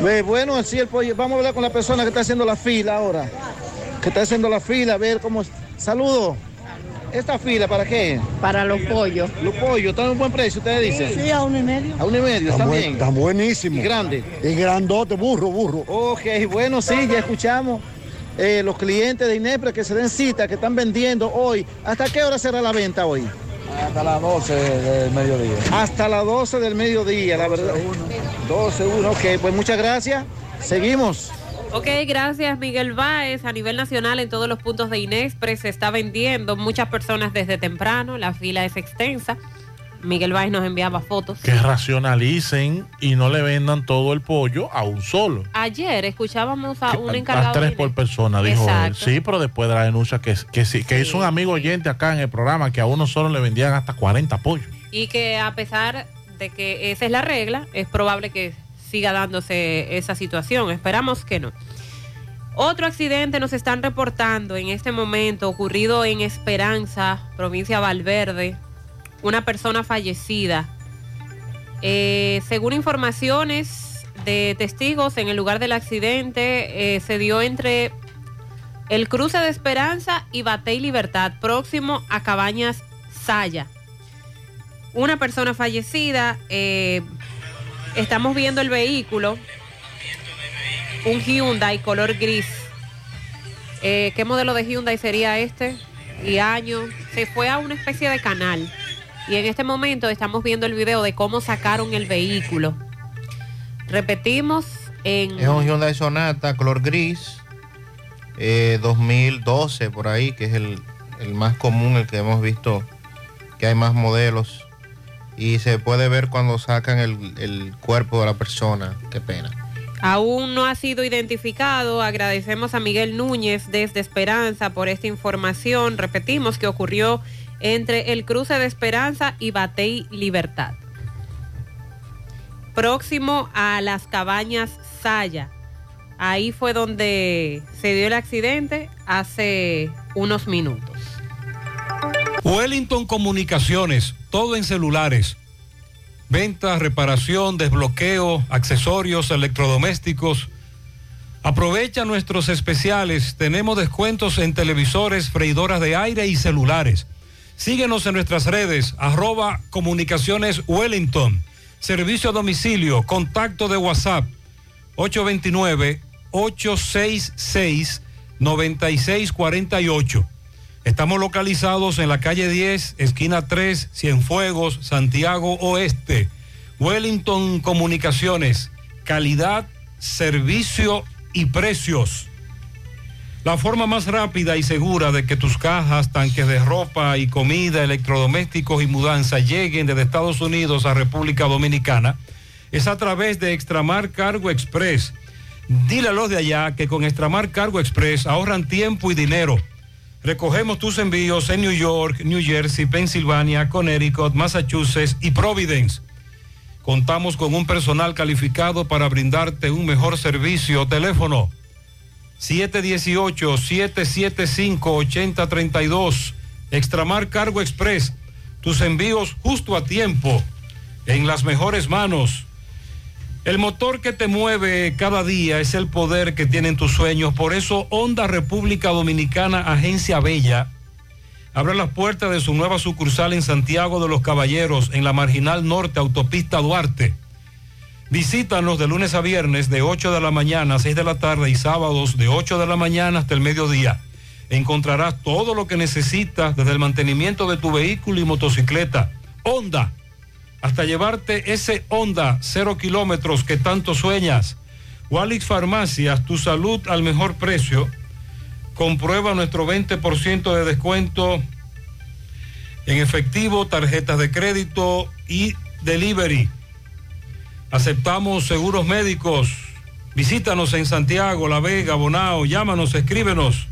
S53: Ve, Bueno, así el pollo. Vamos a hablar con la persona que está haciendo la fila ahora. Que está haciendo la fila, a ver cómo. Saludo. ¿Esta fila para qué?
S56: Para los pollos.
S53: Los pollos, ¿están a un buen precio, ustedes dicen?
S56: Sí, a uno y medio.
S53: A uno y medio, ¿está bien?
S56: Está
S53: buenísimo. ¿Y grande?
S56: Y grandote, burro, burro.
S53: Ok, bueno, sí, ya escuchamos. eh, los clientes de Inepre que se den cita, que están vendiendo hoy. ¿Hasta qué hora será la venta hoy?
S55: Hasta las 12 del mediodía.
S53: Hasta las 12 del mediodía, la verdad. 12, 1, ok, pues muchas gracias. Seguimos.
S8: Ok, gracias Miguel Báez. A nivel nacional en todos los puntos de Inexpre se está vendiendo muchas personas desde temprano, la fila es extensa. Miguel Báez nos enviaba fotos.
S9: Que racionalicen y no le vendan todo el pollo a un solo.
S8: Ayer escuchábamos a un
S9: A
S8: encargado
S9: tres
S8: de
S9: por persona, dijo él. Sí, pero después de la denuncia que, que, sí, que hizo un amigo oyente acá en el programa que a uno solo le vendían hasta 40 pollos.
S8: y que a pesar de que esa es la regla, es probable que siga dándose esa situación. Esperamos que no. Otro accidente nos están reportando en este momento ocurrido en Esperanza, provincia Valverde. Una persona fallecida. Eh, según informaciones de testigos, en el lugar del accidente eh, se dio entre el cruce de Esperanza y Batey Libertad, próximo a Cabañas Saya una persona fallecida. eh, estamos viendo el vehículo, un Hyundai color gris. ¿Qué modelo de Hyundai sería este? y años, se fue a una especie de canal. Y en este momento estamos viendo el video de cómo sacaron el vehículo. Repetimos en...
S2: Es un Hyundai Sonata color gris, eh, 2012 por ahí, que es el, el más común, el que hemos visto que hay más modelos. Y se puede ver cuando sacan el, el cuerpo de la persona. Qué pena.
S8: Aún no ha sido identificado. Agradecemos a Miguel Núñez desde Esperanza por esta información. Repetimos que ocurrió entre el cruce de Esperanza y Batey Libertad. Próximo a las cabañas Saya. Ahí fue donde se dio el accidente hace unos minutos.
S57: Wellington Comunicaciones, todo en celulares. Venta, reparación, desbloqueo, accesorios, electrodomésticos. Aprovecha nuestros especiales. Tenemos descuentos en televisores, freidoras de aire y celulares. Síguenos en nuestras redes, arroba comunicaciones Wellington. Servicio a domicilio, contacto de WhatsApp 829-866-9648. Estamos localizados en la calle 10, esquina 3, Cienfuegos, Santiago Oeste. Wellington Comunicaciones, calidad, servicio y precios. La forma más rápida y segura de que tus cajas, tanques de ropa y comida, electrodomésticos y mudanza lleguen desde Estados Unidos a República Dominicana es a través de Extramar Cargo Express. Dile a los de allá que con Extramar Cargo Express ahorran tiempo y dinero. Recogemos tus envíos en New York, New Jersey, Pensilvania, Connecticut, Massachusetts y Providence. Contamos con un personal calificado para brindarte un mejor servicio. Teléfono 718-775-8032. Extramar Cargo Express. Tus envíos justo a tiempo. En las mejores manos. El motor que te mueve cada día es el poder que tienen tus sueños. Por eso Honda República Dominicana, Agencia Bella, abre las puertas de su nueva sucursal en Santiago de los Caballeros, en la Marginal Norte, Autopista Duarte. Visítanos de lunes a viernes de 8 de la mañana a 6 de la tarde y sábados de 8 de la mañana hasta el mediodía. Encontrarás todo lo que necesitas desde el mantenimiento de tu vehículo y motocicleta. Honda hasta llevarte ese Honda cero kilómetros que tanto sueñas. Walix Farmacias, tu salud al mejor precio. Comprueba nuestro 20% de descuento en efectivo, tarjetas de crédito y delivery. Aceptamos seguros médicos. Visítanos en Santiago, La Vega, Bonao. Llámanos, escríbenos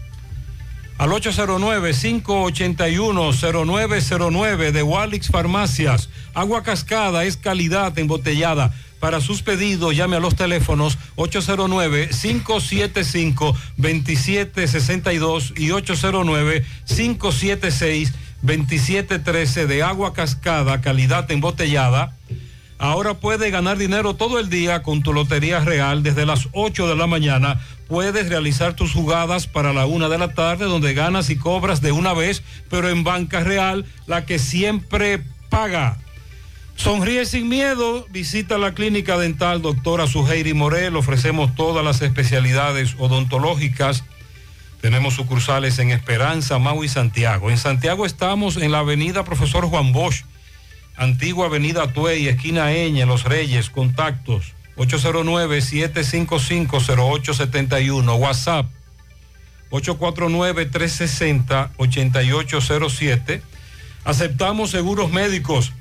S57: al 809-581-0909 de Walix Farmacias. Agua cascada es calidad embotellada. Para sus pedidos llame a los teléfonos 809-575-2762 y 809-576-2713 de agua cascada, calidad embotellada. Ahora puede ganar dinero todo el día con tu Lotería Real desde las 8 de la mañana. Puedes realizar tus jugadas para la una de la tarde donde ganas y cobras de una vez, pero en Banca Real, la que siempre paga. Sonríe sin miedo, visita la clínica dental doctora Suheiri Morel, ofrecemos todas las especialidades odontológicas. Tenemos sucursales en Esperanza, Mau y Santiago. En Santiago estamos en la avenida Profesor Juan Bosch, antigua avenida Tuey, esquina Eñe, Los Reyes, contactos 809-755-0871, WhatsApp 849-360-8807. Aceptamos seguros médicos.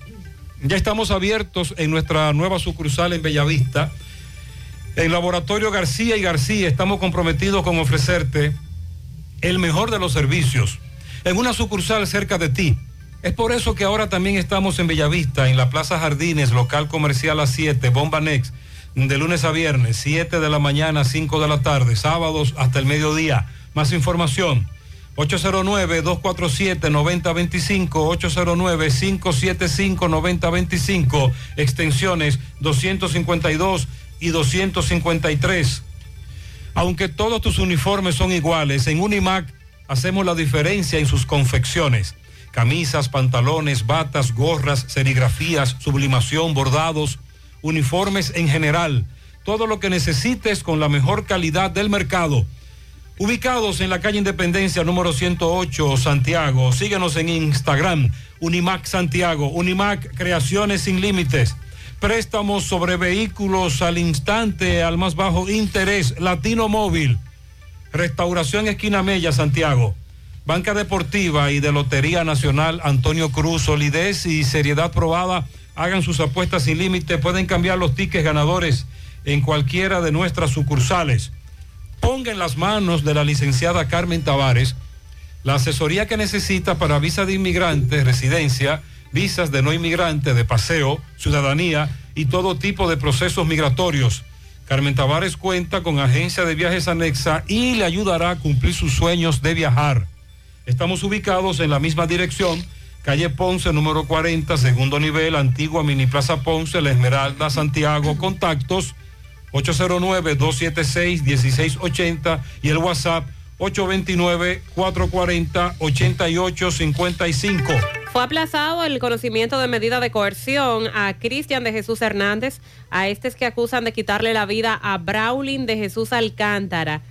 S57: Ya estamos abiertos en nuestra nueva sucursal en Bellavista. En Laboratorio García y García estamos comprometidos con ofrecerte el mejor de los servicios en una sucursal cerca de ti. Es por eso que ahora también estamos en Bellavista, en la Plaza Jardines, local comercial a 7, Bomba Next, de lunes a viernes, 7 de la mañana, 5 de la tarde, sábados hasta el mediodía. Más información, 809-247-9025, 809-575-9025, extensiones 252 y 253. Aunque todos tus uniformes son iguales, en Unimac hacemos la diferencia en sus confecciones. Camisas, pantalones, batas, gorras, serigrafías, sublimación, bordados, uniformes en general. Todo lo que necesites con la mejor calidad del mercado. Ubicados en la calle Independencia número 108, Santiago. Síguenos en Instagram, Unimac Santiago, Unimac Creaciones sin Límites. Préstamos sobre vehículos al instante, al más bajo interés, Latino Móvil. Restauración Esquina Mella, Santiago. Banca Deportiva y de Lotería Nacional Antonio Cruz, solidez y seriedad probada. Hagan sus apuestas sin límite. Pueden cambiar los tickets ganadores en cualquiera de nuestras sucursales. Ponga en las manos de la licenciada Carmen Tavares la asesoría que necesita para visa de inmigrante, residencia, visas de no inmigrante, de paseo, ciudadanía y todo tipo de procesos migratorios. Carmen Tavares cuenta con agencia de viajes anexa y le ayudará a cumplir sus sueños de viajar. Estamos ubicados en la misma dirección, calle Ponce, número 40, segundo nivel, antigua Mini Plaza Ponce, La Esmeralda, Santiago. Contactos 809-276-1680 y el WhatsApp 829-440-8855.
S8: Fue aplazado el conocimiento de medida de coerción a Cristian de Jesús Hernández, a estos que acusan de quitarle la vida a Braulin de Jesús Alcántara,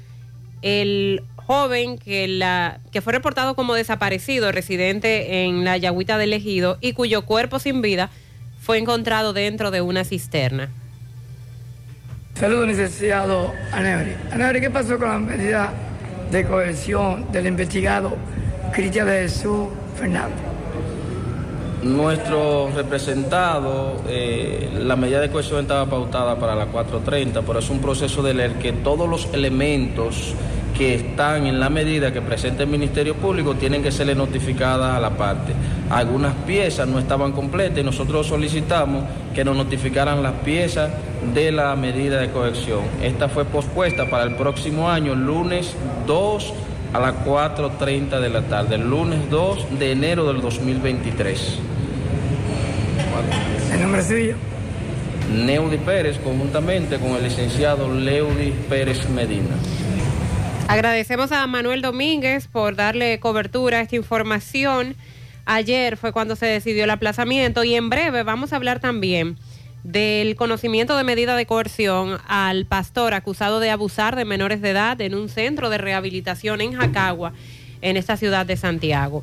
S8: el joven que, la, que fue reportado como desaparecido, residente en la Yagüita del Ejido, y cuyo cuerpo sin vida fue encontrado dentro de una cisterna.
S58: Saludos, licenciado Anebri. Anebri, ¿qué pasó con la medida de coerción del investigado Cristian de Jesús Fernández?
S59: Nuestro representado, eh, la medida de cohesión estaba pautada para las 4.30, pero es un proceso de leer que todos los elementos que están en la medida que presenta el Ministerio Público tienen que serle notificadas a la parte. Algunas piezas no estaban completas y nosotros solicitamos que nos notificaran las piezas de la medida de cohesión. Esta fue pospuesta para el próximo año, lunes 2 a las 4.30 de la tarde, el lunes 2 de enero del 2023.
S58: ¿El nombre suyo?
S59: Neudi Pérez, conjuntamente con el licenciado Leudi Pérez Medina.
S8: Agradecemos a Manuel Domínguez por darle cobertura a esta información. Ayer fue cuando se decidió el aplazamiento y en breve vamos a hablar también del conocimiento de medida de coerción al pastor acusado de abusar de menores de edad en un centro de rehabilitación en Jacagua, en esta ciudad de Santiago.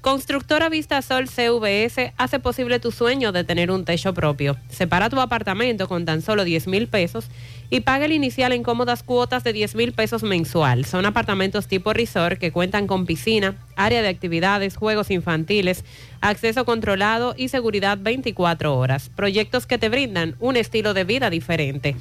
S8: Constructora Vistasol CVS hace posible tu sueño de tener un techo propio. Separa tu apartamento con tan solo 10 mil pesos y paga el inicial en cómodas cuotas de 10 mil pesos mensual. Son apartamentos tipo resort que cuentan con piscina, área de actividades, juegos infantiles, acceso controlado y seguridad 24 horas. Proyectos que te brindan un estilo de vida diferente.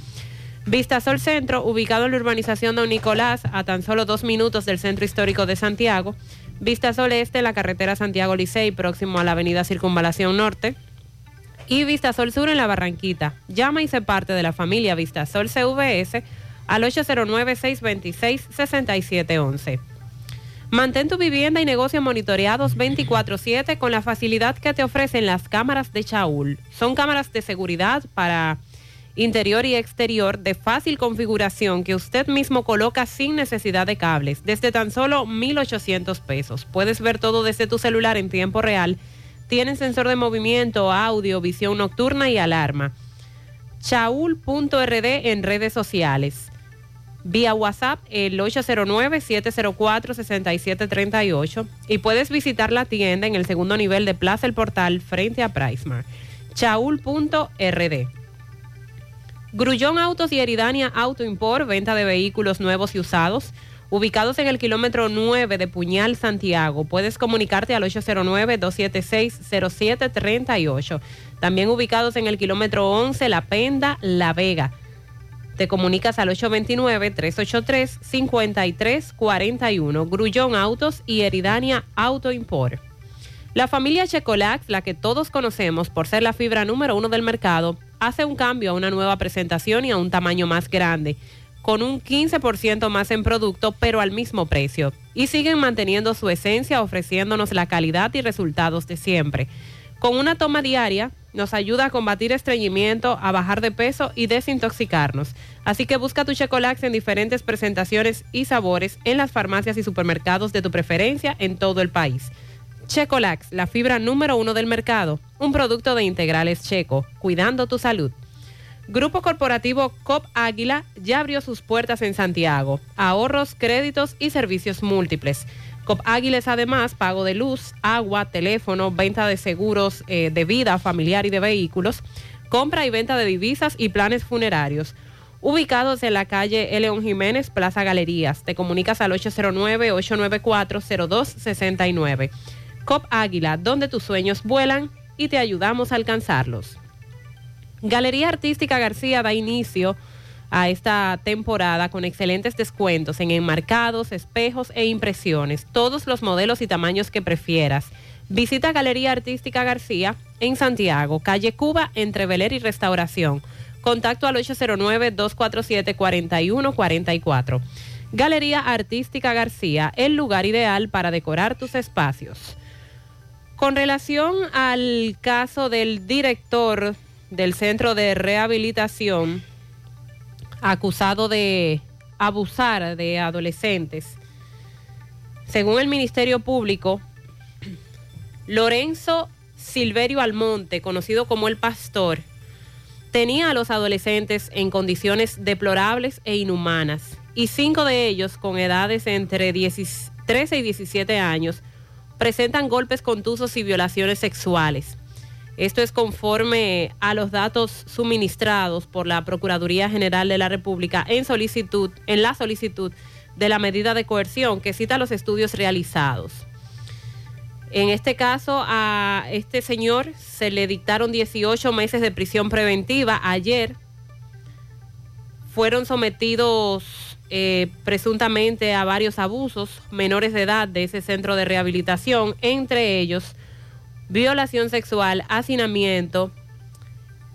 S8: Vistasol Centro, ubicado en la urbanización Don Nicolás, a tan solo dos minutos del centro histórico de Santiago. Vistasol Este, la carretera Santiago Licey, próximo a la avenida Circunvalación Norte. Y Vistasol Sur en la Barranquita. Llama y se parte de la familia Vistasol CVS al 809-626-6711. Mantén tu vivienda y negocio monitoreados 24/7 con la facilidad que te ofrecen las cámaras de Chaul. Son cámaras de seguridad para interior y exterior de fácil configuración que usted mismo coloca sin necesidad de cables, desde tan solo 1.800 pesos. Puedes ver todo desde tu celular en tiempo real. Tienen sensor de movimiento, audio, visión nocturna y alarma. Chaul.rd en redes sociales. Vía WhatsApp el 809-704-6738 y puedes visitar la tienda en el segundo nivel de Plaza El Portal frente a Pricemar. Chaul.rd. Grullón Autos y Eridania Auto Import, venta de vehículos nuevos y usados, ubicados en el kilómetro 9 de Puñal, Santiago. Puedes comunicarte al 809-276-0738. También ubicados en el kilómetro 11, La Penda, La Vega. Te comunicas al 829-383-5341. Grullón Autos y Eridania Auto Import. La familia Checolax, la que todos conocemos por ser la fibra número uno del mercado, hace un cambio a una nueva presentación y a un tamaño más grande, con un 15% más en producto, pero al mismo precio. Y siguen manteniendo su esencia, ofreciéndonos la calidad y resultados de siempre. Con una toma diaria nos ayuda a combatir estreñimiento, a bajar de peso y desintoxicarnos. Así que busca tu Checolax en diferentes presentaciones y sabores en las farmacias y supermercados de tu preferencia en todo el país. Checolax, la fibra número uno del mercado, un producto de integrales checo, cuidando tu salud. Grupo Corporativo COP Águila ya abrió sus puertas en Santiago. Ahorros, créditos y servicios múltiples. COP Águila es además pago de luz, agua, teléfono, venta de seguros eh, de vida familiar y de vehículos, compra y venta de divisas y planes funerarios. Ubicados en la calle León Jiménez, Plaza Galerías. Te comunicas al 809-894-0269. COP Águila, donde tus sueños vuelan y te ayudamos a alcanzarlos. Galería Artística García da inicio a esta temporada con excelentes descuentos en enmarcados, espejos e impresiones, todos los modelos y tamaños que prefieras. Visita Galería Artística García en Santiago, calle Cuba, entre Veler y Restauración. Contacto al 809-247-4144. Galería Artística García, el lugar ideal para decorar tus espacios. Con relación al caso del director del Centro de Rehabilitación acusado de abusar de adolescentes. Según el Ministerio Público, Lorenzo Silverio Almonte, conocido como el pastor, tenía a los adolescentes en condiciones deplorables e inhumanas, y cinco de ellos con edades entre 13 y 17 años presentan golpes contusos y violaciones sexuales. Esto es conforme a los datos suministrados por la Procuraduría General de la República en solicitud, en la solicitud de la medida de coerción que cita los estudios realizados. En este caso, a este señor se le dictaron 18 meses de prisión preventiva. Ayer fueron sometidos eh, presuntamente a varios abusos menores de edad de ese centro de rehabilitación, entre ellos violación sexual, hacinamiento,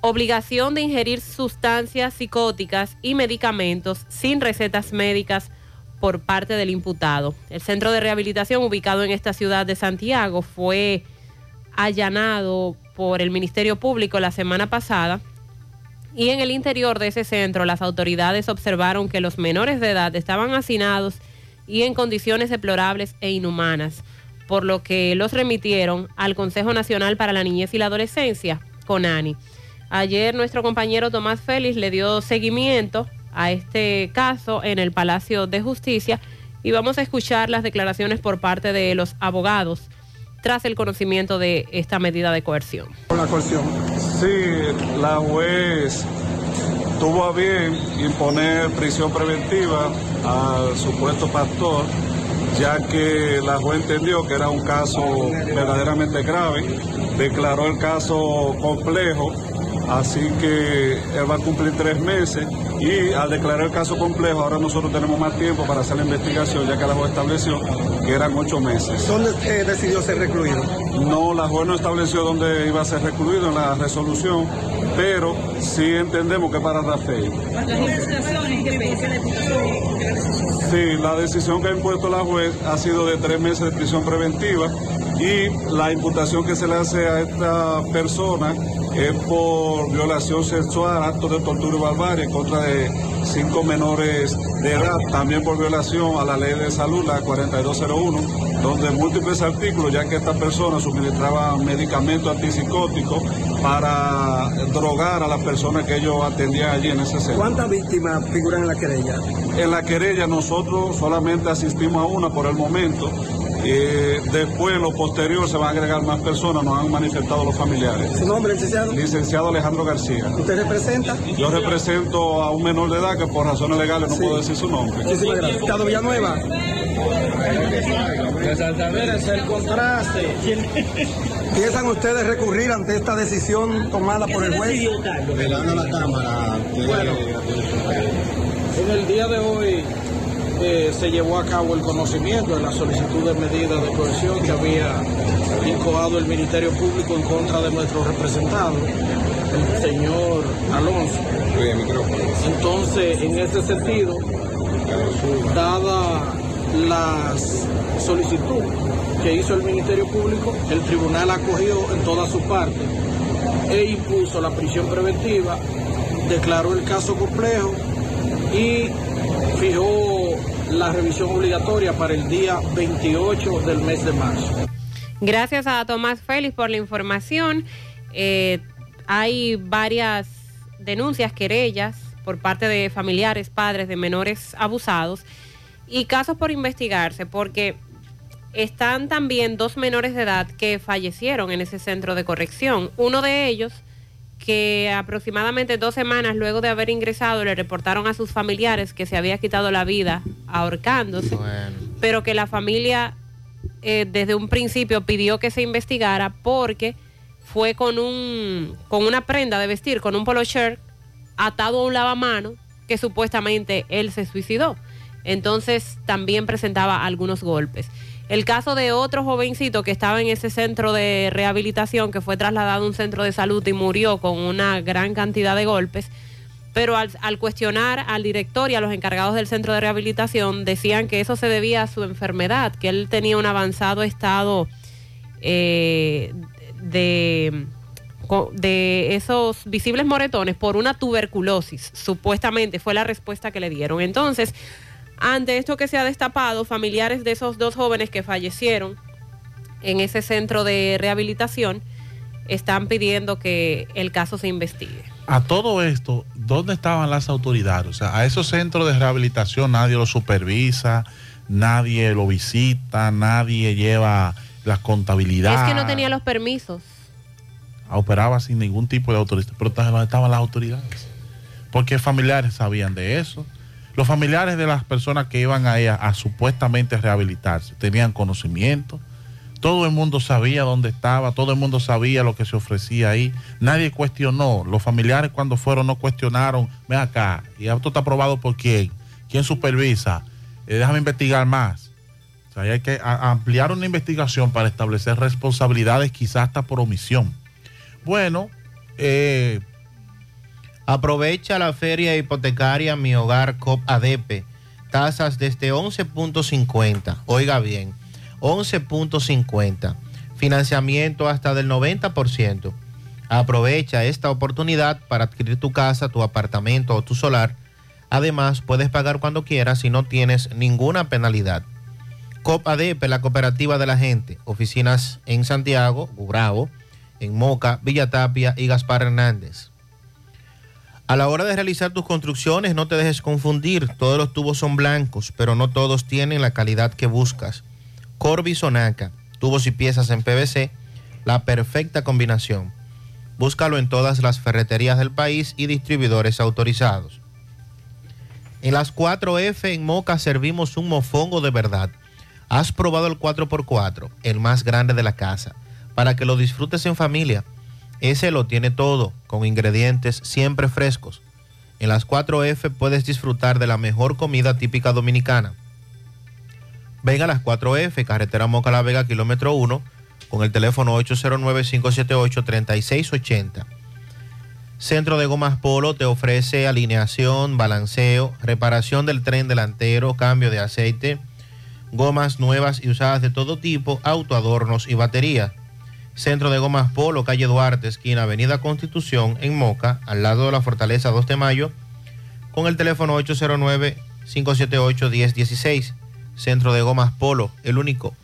S8: obligación de ingerir sustancias psicóticas y medicamentos sin recetas médicas por parte del imputado. El centro de rehabilitación ubicado en esta ciudad de Santiago fue allanado por el Ministerio Público la semana pasada y en el interior de ese centro las autoridades observaron que los menores de edad estaban hacinados y en condiciones deplorables e inhumanas por lo que los remitieron al Consejo Nacional para la Niñez y la Adolescencia, CONANI. Ayer nuestro compañero Tomás Félix le dio seguimiento a este caso en el Palacio de Justicia y vamos a escuchar las declaraciones por parte de los abogados tras el conocimiento de esta medida de coerción.
S60: La coerción. Sí, la juez tuvo a bien imponer prisión preventiva al supuesto pastor ya que la juez entendió que era un caso verdaderamente grave, declaró el caso complejo, así que él va a cumplir tres meses y al declarar el caso complejo ahora nosotros tenemos más tiempo para hacer la investigación, ya que la juez estableció que eran ocho meses.
S61: ¿Dónde eh, decidió ser recluido?
S60: No, la juez no estableció dónde iba a ser recluido en la resolución, pero sí entendemos que para Rafael. Sí, la decisión que ha impuesto la juez ha sido de tres meses de prisión preventiva y la imputación que se le hace a esta persona es por violación sexual, actos de tortura y barbarie en contra de cinco menores de edad, también por violación a la ley de salud, la 4201, donde múltiples artículos, ya que esta persona suministraba medicamentos antipsicóticos para drogar a las personas que ellos atendían allí en ese centro.
S61: ¿Cuántas víctimas figuran en la querella?
S60: En la querella nosotros solamente asistimos a una por el momento. Eh, después, en lo posterior, se van a agregar más personas, nos han manifestado los familiares.
S61: ¿Su nombre, licenciado?
S60: Licenciado Alejandro García.
S61: ¿Usted representa?
S60: Yo represento a un menor de edad que por razones legales no puedo decir su nombre.
S61: Muchísimas gracias. ¿Estado Villanueva?
S60: es
S61: el contraste. ¿Piensan ustedes recurrir ante esta decisión tomada por el juez?
S60: la Cámara.
S62: Bueno, en el día de hoy eh, se llevó a cabo el conocimiento de la solicitud de medida de coerción que había incoado el Ministerio Público en contra de nuestro representado, el señor Alonso. Entonces, en ese sentido, dada la solicitud que hizo el Ministerio Público, el tribunal acogió en toda su parte e impuso la prisión preventiva, declaró el caso complejo y fijó la revisión obligatoria para el día 28 del mes de marzo.
S8: Gracias a Tomás Félix por la información. Eh, hay varias denuncias, querellas por parte de familiares, padres de menores abusados y casos por investigarse porque están también dos menores de edad que fallecieron en ese centro de corrección. Uno de ellos que aproximadamente dos semanas luego de haber ingresado le reportaron a sus familiares que se había quitado la vida ahorcándose, pero que la familia eh, desde un principio pidió que se investigara porque fue con un con una prenda de vestir, con un polo shirt atado a un lavamano que supuestamente él se suicidó. Entonces también presentaba algunos golpes. El caso de otro jovencito que estaba en ese centro de rehabilitación, que fue trasladado a un centro de salud y murió con una gran cantidad de golpes, pero al, cuestionar al director y a los encargados del centro de rehabilitación, decían que eso se debía a su enfermedad, que él tenía un avanzado estado eh, de de esos visibles moretones por una tuberculosis, supuestamente fue la respuesta que le dieron. Entonces, ante esto que se ha destapado, familiares de esos dos jóvenes que fallecieron en ese centro de rehabilitación están pidiendo que el caso se investigue.
S9: A todo esto, ¿dónde estaban las autoridades? O sea, a esos centros de rehabilitación nadie lo supervisa, nadie lo visita, nadie lleva las contabilidades.
S8: Es que no tenía los permisos.
S9: operaba sin ningún tipo de autoridad. Pero ¿dónde estaban las autoridades? Porque familiares sabían de eso. Los familiares de las personas que iban ahí a, a supuestamente rehabilitarse tenían conocimiento. Todo el mundo sabía dónde estaba, todo el mundo sabía lo que se ofrecía ahí. Nadie cuestionó. Los familiares cuando fueron no cuestionaron. Ven acá, y esto está aprobado por quién, quién supervisa. Eh, déjame investigar más. Hay que ampliar una investigación para establecer responsabilidades, quizás hasta por omisión. Bueno, eh,
S2: Aprovecha la feria hipotecaria Mi Hogar COP ADP. Tasas desde 11.50. Oiga bien, 11.50. Financiamiento hasta del 90%. Aprovecha esta oportunidad para adquirir tu casa, tu apartamento o tu solar. Además, puedes pagar cuando quieras y no tienes ninguna penalidad. COP ADP, la cooperativa de la gente. Oficinas en Santiago, Bravo, en Moca, Villa Tapia y Gaspar Hernández. A la hora de realizar tus construcciones, no te dejes confundir. Todos los tubos son blancos, pero no todos tienen la calidad que buscas. Corby Sonaca, tubos y piezas en PVC, la perfecta combinación. Búscalo en todas las ferreterías del país y distribuidores autorizados. En las 4F en Moca servimos un mofongo de verdad. Has probado el 4x4, el más grande de la casa, para que lo disfrutes en familia. Ese lo tiene todo, con ingredientes siempre frescos. En las 4F puedes disfrutar de la mejor comida típica dominicana. Ven a las 4F, carretera Moca La Vega, kilómetro 1, con el teléfono 809-578-3680. Centro de Gomas Polo te ofrece alineación, balanceo, reparación del tren delantero, cambio de aceite, gomas nuevas y usadas de todo tipo, autoadornos y baterías. Centro de Gomas Polo, calle Duarte, esquina Avenida Constitución, en Moca, al lado de la Fortaleza 2 de Mayo, con el teléfono 809-578-1016. Centro de Gomas Polo, el único.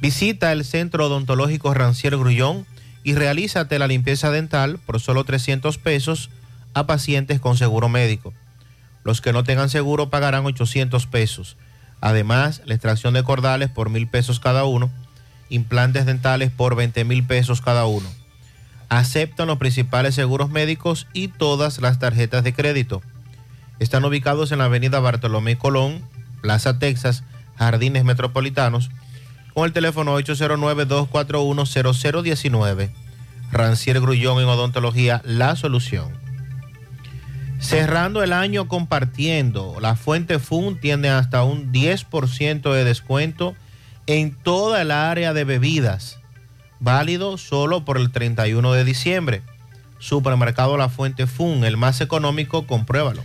S2: Visita el Centro Odontológico Rancier Grullón y realízate la limpieza dental por solo 300 pesos a pacientes con seguro médico. Los que no tengan seguro pagarán 800 pesos. Además, la extracción de cordales por mil pesos cada uno, implantes dentales por 20 mil pesos cada uno. Aceptan los principales seguros médicos y todas las tarjetas de crédito. Están ubicados en la avenida Bartolomé Colón, Plaza Texas, Jardines Metropolitanos, con el teléfono 809-241-0019. Rancier Grullón en Odontología, la solución. Cerrando el año compartiendo, la Fuente Fun tiene hasta un 10% de descuento en toda el área de bebidas, válido solo por el 31 de diciembre. Supermercado La Fuente Fun, el más económico, compruébalo.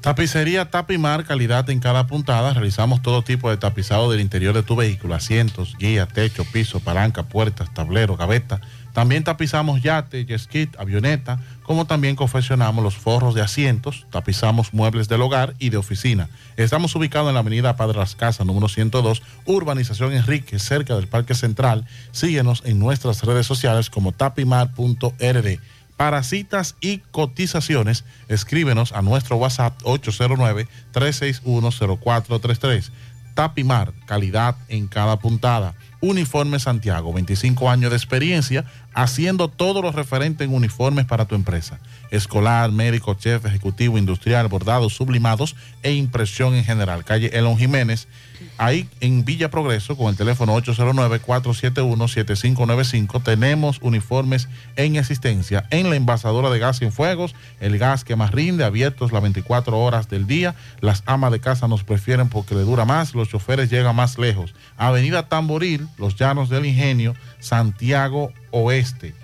S9: Tapicería Tapimar, calidad en cada puntada. Realizamos todo tipo de tapizado del interior de tu vehículo, asientos, guía, techo, piso, palanca, puertas, tablero, gaveta. También tapizamos yate, jet ski, avioneta, como también confeccionamos los forros de asientos, tapizamos muebles del hogar y de oficina. Estamos ubicados en la avenida Padre Las Casas, número 102, Urbanización Enrique, cerca del Parque Central. Síguenos en nuestras redes sociales como tapimar.rd. Para citas y cotizaciones, escríbenos a nuestro WhatsApp 809-361-0433. Tapimar, calidad en cada puntada. Uniforme Santiago, 25 años de experiencia haciendo todo lo referente en uniformes para tu empresa. Escolar, médico, chef, ejecutivo, industrial, bordados, sublimados e impresión en general. Calle Elon Jiménez, ahí en Villa Progreso, con el teléfono 809-471-7595, tenemos uniformes en existencia en la envasadora de gas sin fuegos, el gas que más rinde, abiertos las 24 horas del día. Las amas de casa nos prefieren porque le dura más, los choferes llegan más lejos. Avenida Tamboril, Los Llanos del Ingenio, Santiago Oeste.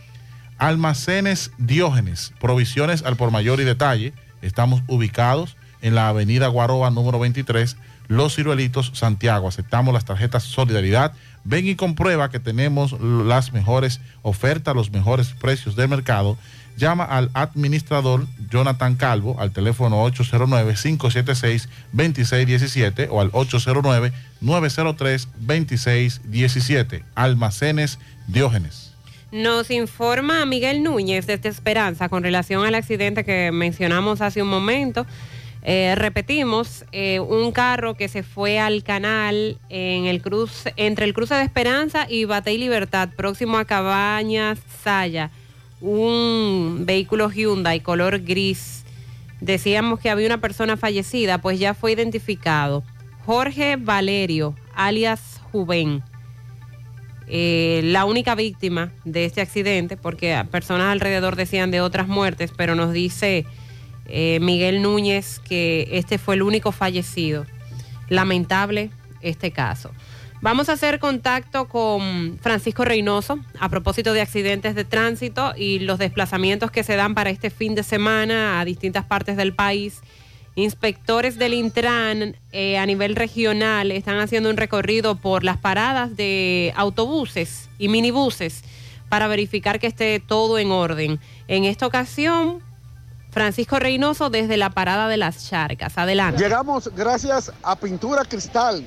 S9: Almacenes Diógenes, provisiones al por mayor y detalle. Estamos ubicados en la avenida Guaroa número 23, Los Ciruelitos, Santiago. Aceptamos las tarjetas Solidaridad. Ven y comprueba que tenemos las mejores ofertas, los mejores precios del mercado. Llama al administrador Jonathan Calvo al teléfono 809-576-2617 o al 809-903-2617. Almacenes Diógenes.
S8: Nos informa Miguel Núñez desde Esperanza con relación al accidente que mencionamos hace un momento. Eh, repetimos, eh, un carro que se fue al canal en el entre el cruce de Esperanza y Batey Libertad, próximo a Cabañas Saya, un vehículo Hyundai color gris. Decíamos que había una persona fallecida, pues ya fue identificado. Jorge Valerio, alias Juven. Eh, la única víctima de este accidente, porque personas alrededor decían de otras muertes, pero nos dice eh, Miguel Núñez que este fue el único fallecido. Lamentable este caso. Vamos a hacer contacto con Francisco Reynoso a propósito de accidentes de tránsito y los desplazamientos que se dan para este fin de semana a distintas partes del país. Inspectores del Intran eh, a nivel regional están haciendo un recorrido por las paradas de autobuses y minibuses para verificar que esté todo en orden. En esta ocasión, Francisco Reynoso desde la parada de las charcas. Adelante.
S63: Llegamos gracias a Pintura Cristal.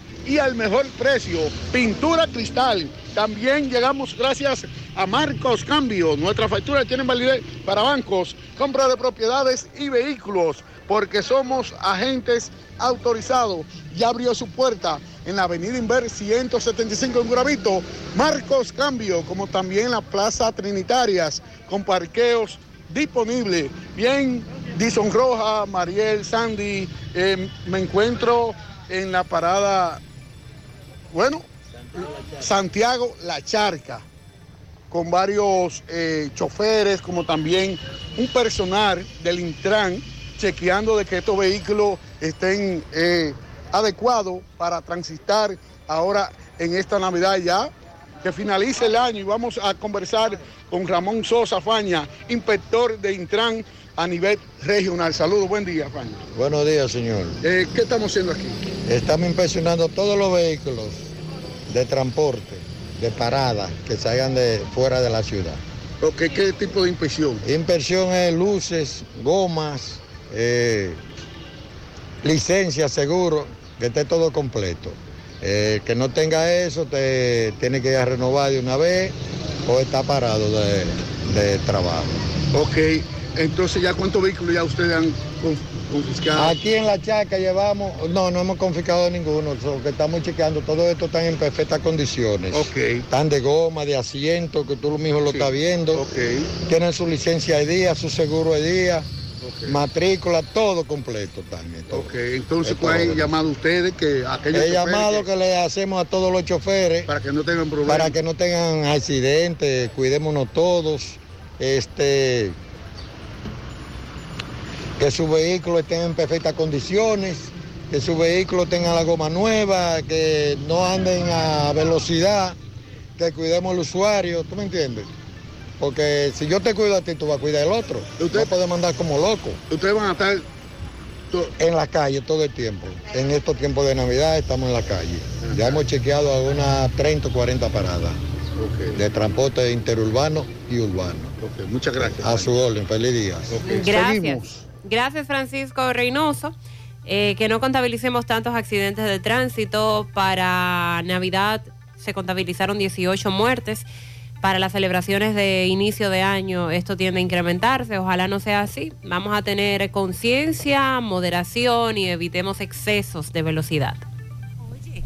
S63: y al mejor precio. Pintura cristal. También llegamos gracias a Marcos Cambio. Nuestra factura tiene validez para bancos, compra de propiedades y vehículos, porque somos agentes autorizados. Ya abrió su puerta en la avenida Inver 175 en Guravito. Marcos Cambio, como también la Plaza Trinitarias, con parqueos disponibles. Bien, Dison Roja, Mariel, Sandy, eh, me encuentro en la parada bueno, Santiago La Charca, con varios eh, choferes, como también un personal del Intran, chequeando de que estos vehículos estén eh, adecuados para transitar ahora en esta Navidad ya, que finalice el año y vamos a conversar con Ramón Sosa Faña, inspector de Intran a nivel regional. Saludos, buen día, Faña.
S64: Buenos días, señor.
S63: Eh, ¿Qué estamos haciendo aquí?
S64: Estamos inspeccionando todos los vehículos de transporte, de parada, que salgan de fuera de la ciudad.
S63: Okay, ¿Qué tipo de inspección?
S64: Inspección es luces, gomas, eh, licencia, seguro, que esté todo completo. Eh, que no tenga eso, te tiene que ir a renovar de una vez o está parado de, de trabajo.
S63: Ok, entonces ya cuántos vehículos ya ustedes han confiscado?
S64: Aquí en la chaca llevamos, no, no hemos confiscado ninguno, solo que estamos chequeando, todo esto están en perfectas condiciones.
S63: Ok.
S64: Están de goma, de asiento, que tú mismo lo estás viendo.
S63: Ok.
S64: Tienen su licencia de día, su seguro de día. Matrícula, todo completo también. todo.
S65: Ok, entonces
S64: Es
S65: pues hay
S64: todo.
S65: llamado a ustedes que aquellos
S64: El llamado que le hacemos a todos los choferes
S65: para que no tengan problemas.
S64: para que no tengan accidentes, cuidémonos todos, este, que su vehículo esté en perfectas condiciones, que su vehículo tenga la goma nueva, que no anden a velocidad, que cuidemos al usuario, ¿tú me entiendes? Porque si yo te cuido a ti, tú vas a cuidar al otro. Usted puede mandar como loco.
S65: Ustedes van a estar
S64: en la calle todo el tiempo. En estos tiempos de Navidad estamos en la calle. Ya hemos chequeado algunas 30 o 40 paradas de transporte interurbano y urbano.
S65: muchas gracias.
S64: A su orden, feliz día.
S8: Gracias. Gracias, Francisco Reynoso. Eh, que no contabilicemos tantos accidentes de tránsito. Para Navidad se contabilizaron 18 muertes. Para las celebraciones de inicio de año esto tiende a incrementarse. Ojalá no sea así. Vamos a tener conciencia, moderación y evitemos excesos de velocidad.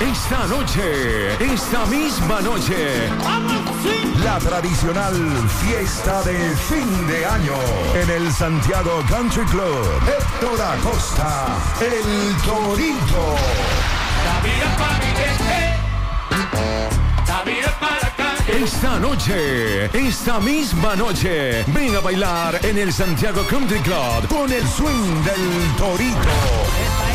S66: Esta noche, esta misma noche, la tradicional fiesta de fin de año en el Santiago Country Club. Héctor Acosta, el Torito. Esta noche, esta misma noche, ven a bailar en el Santiago Country Club con el swing del Torito.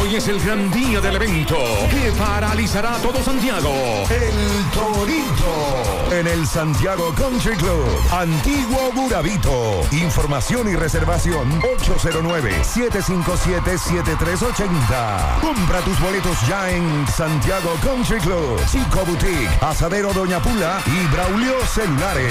S66: Hoy es el gran día del evento que paralizará todo Santiago. El Torito en el Santiago Country Club. Antiguo Burabito. Información y reservación 809-757-7380. Compra tus boletos ya en Santiago Country Club, Chico Boutique, Asadero Doña Pula y Braulio Celulares.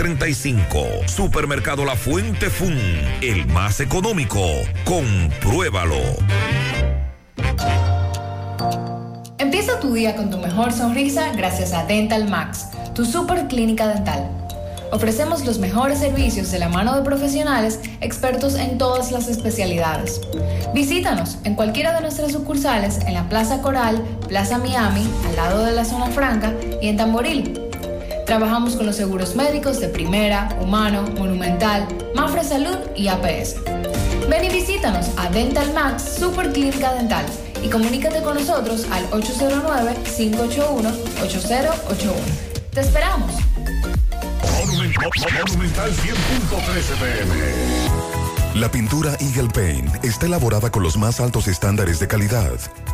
S4: 335. Supermercado La Fuente Fun, el más económico. Compruébalo.
S67: Empieza tu día con tu mejor sonrisa gracias a Dental Max, tu super clínica dental. Ofrecemos los mejores servicios de la mano de profesionales expertos en todas las especialidades. Visítanos en cualquiera de nuestras sucursales en la Plaza Coral, Plaza Miami, al lado de la Zona Franca y en Tamboril. Trabajamos con los seguros médicos de Primera, Humano, Monumental, Mafre Salud y APS. Ven y visítanos a Dental Max Super Clínica Dental y comunícate con nosotros al 809-581-8081. ¡Te esperamos!
S66: Monumental 100.13 pm. La pintura Eagle Paint está elaborada con los más altos estándares de calidad.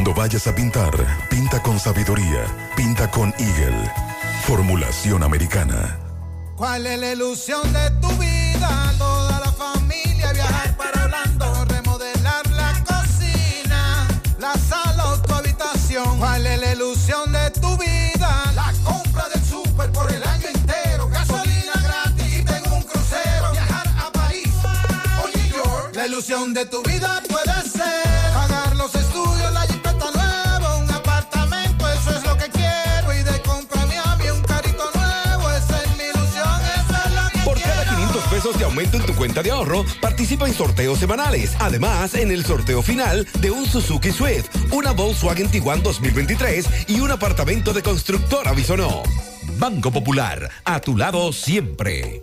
S66: Cuando vayas a pintar, pinta con sabiduría, pinta con Eagle. Formulación americana.
S17: ¿Cuál es la ilusión de tu vida? Toda la familia viajar para Orlando, remodelar la cocina, la sala o tu habitación. ¿Cuál es la ilusión de tu vida? La compra del súper por el año entero, gasolina gratis y tengo un crucero, viajar a París o New York. La ilusión de
S68: tu vida puede ser pesos de aumento en tu cuenta de ahorro, participa en sorteos semanales. Además, en el sorteo final de un Suzuki Swift, una Volkswagen Tiguan 2023 y un apartamento de constructora Bisonó. Banco Popular, a tu lado siempre.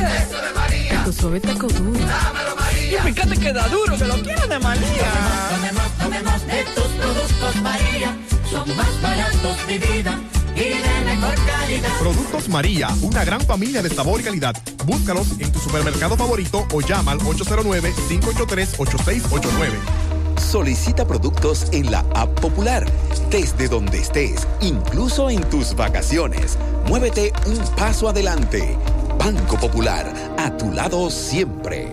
S35: Nachos. Eso de María. Tu suave taco duro.
S69: Dámelo, María. Y fíjate que da duro, que lo quiero de María.
S35: Tomemos, tomemos de tus productos, María. Son más baratos, de vida. Y de mejor calidad.
S70: Productos María, una gran familia de sabor y calidad. Búscalos en tu supermercado favorito o llama al 809-583-8689.
S68: Solicita productos en la app popular, desde donde estés, incluso en tus vacaciones. Muévete un paso adelante. Banco Popular, a tu lado siempre.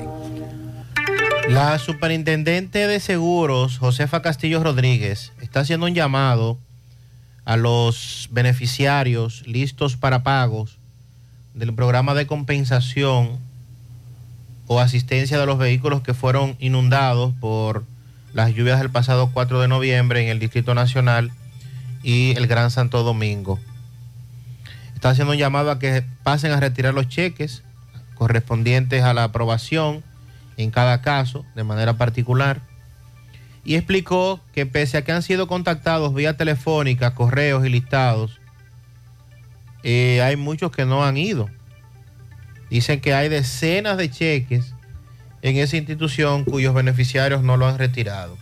S2: La superintendente de seguros, Josefa Castillo Rodríguez, está haciendo un llamado a los beneficiarios listos para pagos del programa de compensación o asistencia de los vehículos que fueron inundados por las lluvias del pasado 4 de noviembre en el Distrito Nacional y el Gran Santo Domingo. Está haciendo un llamado a que pasen a retirar los cheques correspondientes a la aprobación en cada caso de manera particular y explicó que pese a que han sido contactados vía telefónica, correos y listados, eh, hay muchos que no han ido. Dicen que hay decenas de cheques en esa institución cuyos beneficiarios no lo han retirado.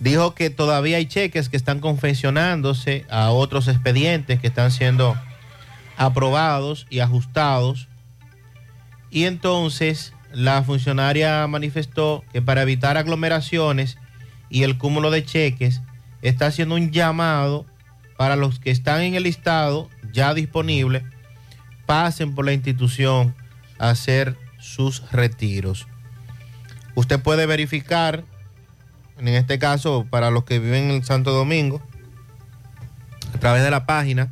S2: Dijo que todavía hay cheques que están confeccionándose a otros expedientes que están siendo aprobados y ajustados. Y entonces la funcionaria manifestó que para evitar aglomeraciones y el cúmulo de cheques, está haciendo un llamado para los que están en el listado ya disponible, pasen por la institución a hacer sus retiros. Usted puede verificar, en este caso para los que viven en Santo Domingo, a través de la página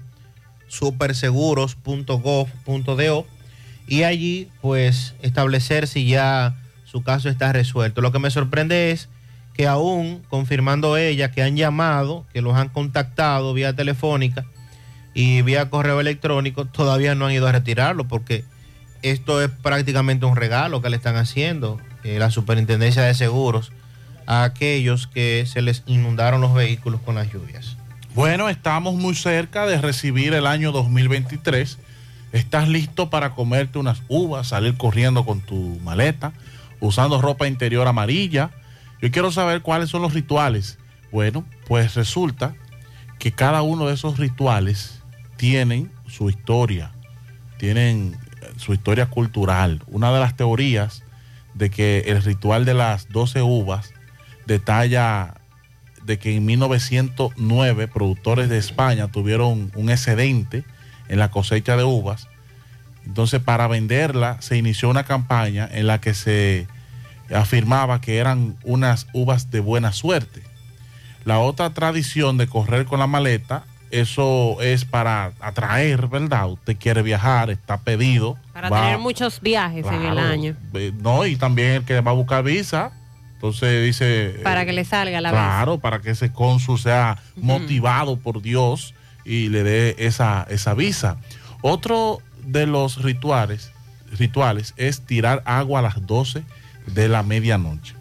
S2: superseguros.gov.do y allí pues establecer si ya su caso está resuelto. Lo que me sorprende es que aún confirmando ella que han llamado, que los han contactado vía telefónica y vía correo electrónico, todavía no han ido a retirarlo porque esto es prácticamente un regalo que le están haciendo eh, la Superintendencia de Seguros a aquellos que se les inundaron los vehículos con las lluvias.
S9: Bueno, estamos muy cerca de recibir el año 2023. ¿Estás listo para comerte unas uvas, salir corriendo con tu maleta, usando ropa interior amarilla? Yo quiero saber cuáles son los rituales. Bueno, pues resulta que cada uno de esos rituales tienen su historia, tienen su historia cultural. Una de las teorías de que el ritual de las 12 uvas detalla de que en 1909 productores de España tuvieron un excedente en la cosecha de uvas. Entonces para venderla se inició una campaña en la que se afirmaba que eran unas uvas de buena suerte. La otra tradición de correr con la maleta, eso es para atraer, ¿verdad? Usted quiere viajar, está pedido.
S8: Para
S9: va-
S8: tener muchos viajes en el año.
S9: No, y también el que va a buscar visa, entonces dice...
S8: Para
S9: eh,
S8: que le salga la vez.
S9: Claro, para que ese cónsul sea motivado por Dios y le dé esa, esa visa. Otro de los rituales, rituales es tirar agua a las 12 de la medianoche.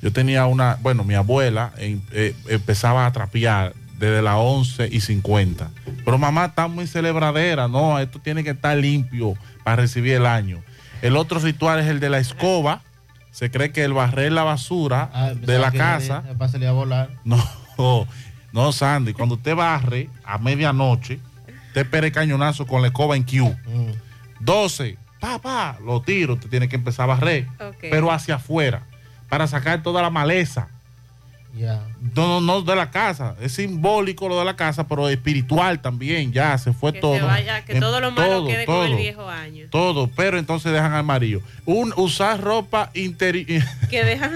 S9: Yo tenía una, bueno, mi abuela em- eh, empezaba a trapear desde las 11 y 50. Pero mamá está muy celebradera, no, esto tiene que estar limpio para recibir el año. El otro ritual es el de la escoba. Se cree que el barrer la basura de la casa.
S2: Para salir a volar.
S9: No, no, Sandy. Cuando usted barre a medianoche, usted espera el cañonazo con la escoba en Q. 12, papá, lo tiro. Usted tiene que empezar a barrer, pero hacia afuera, para sacar toda la maleza.
S2: Ya.
S9: No, no, no de la casa. Es simbólico lo de la casa, pero espiritual también. Ya se fue
S8: Que
S9: todo.
S8: se vaya, que
S9: En
S8: todo lo malo
S9: todo,
S8: quede con el viejo año.
S9: Todo, pero entonces dejan amarillo. Un, usar ropa interior.
S8: Que dejan.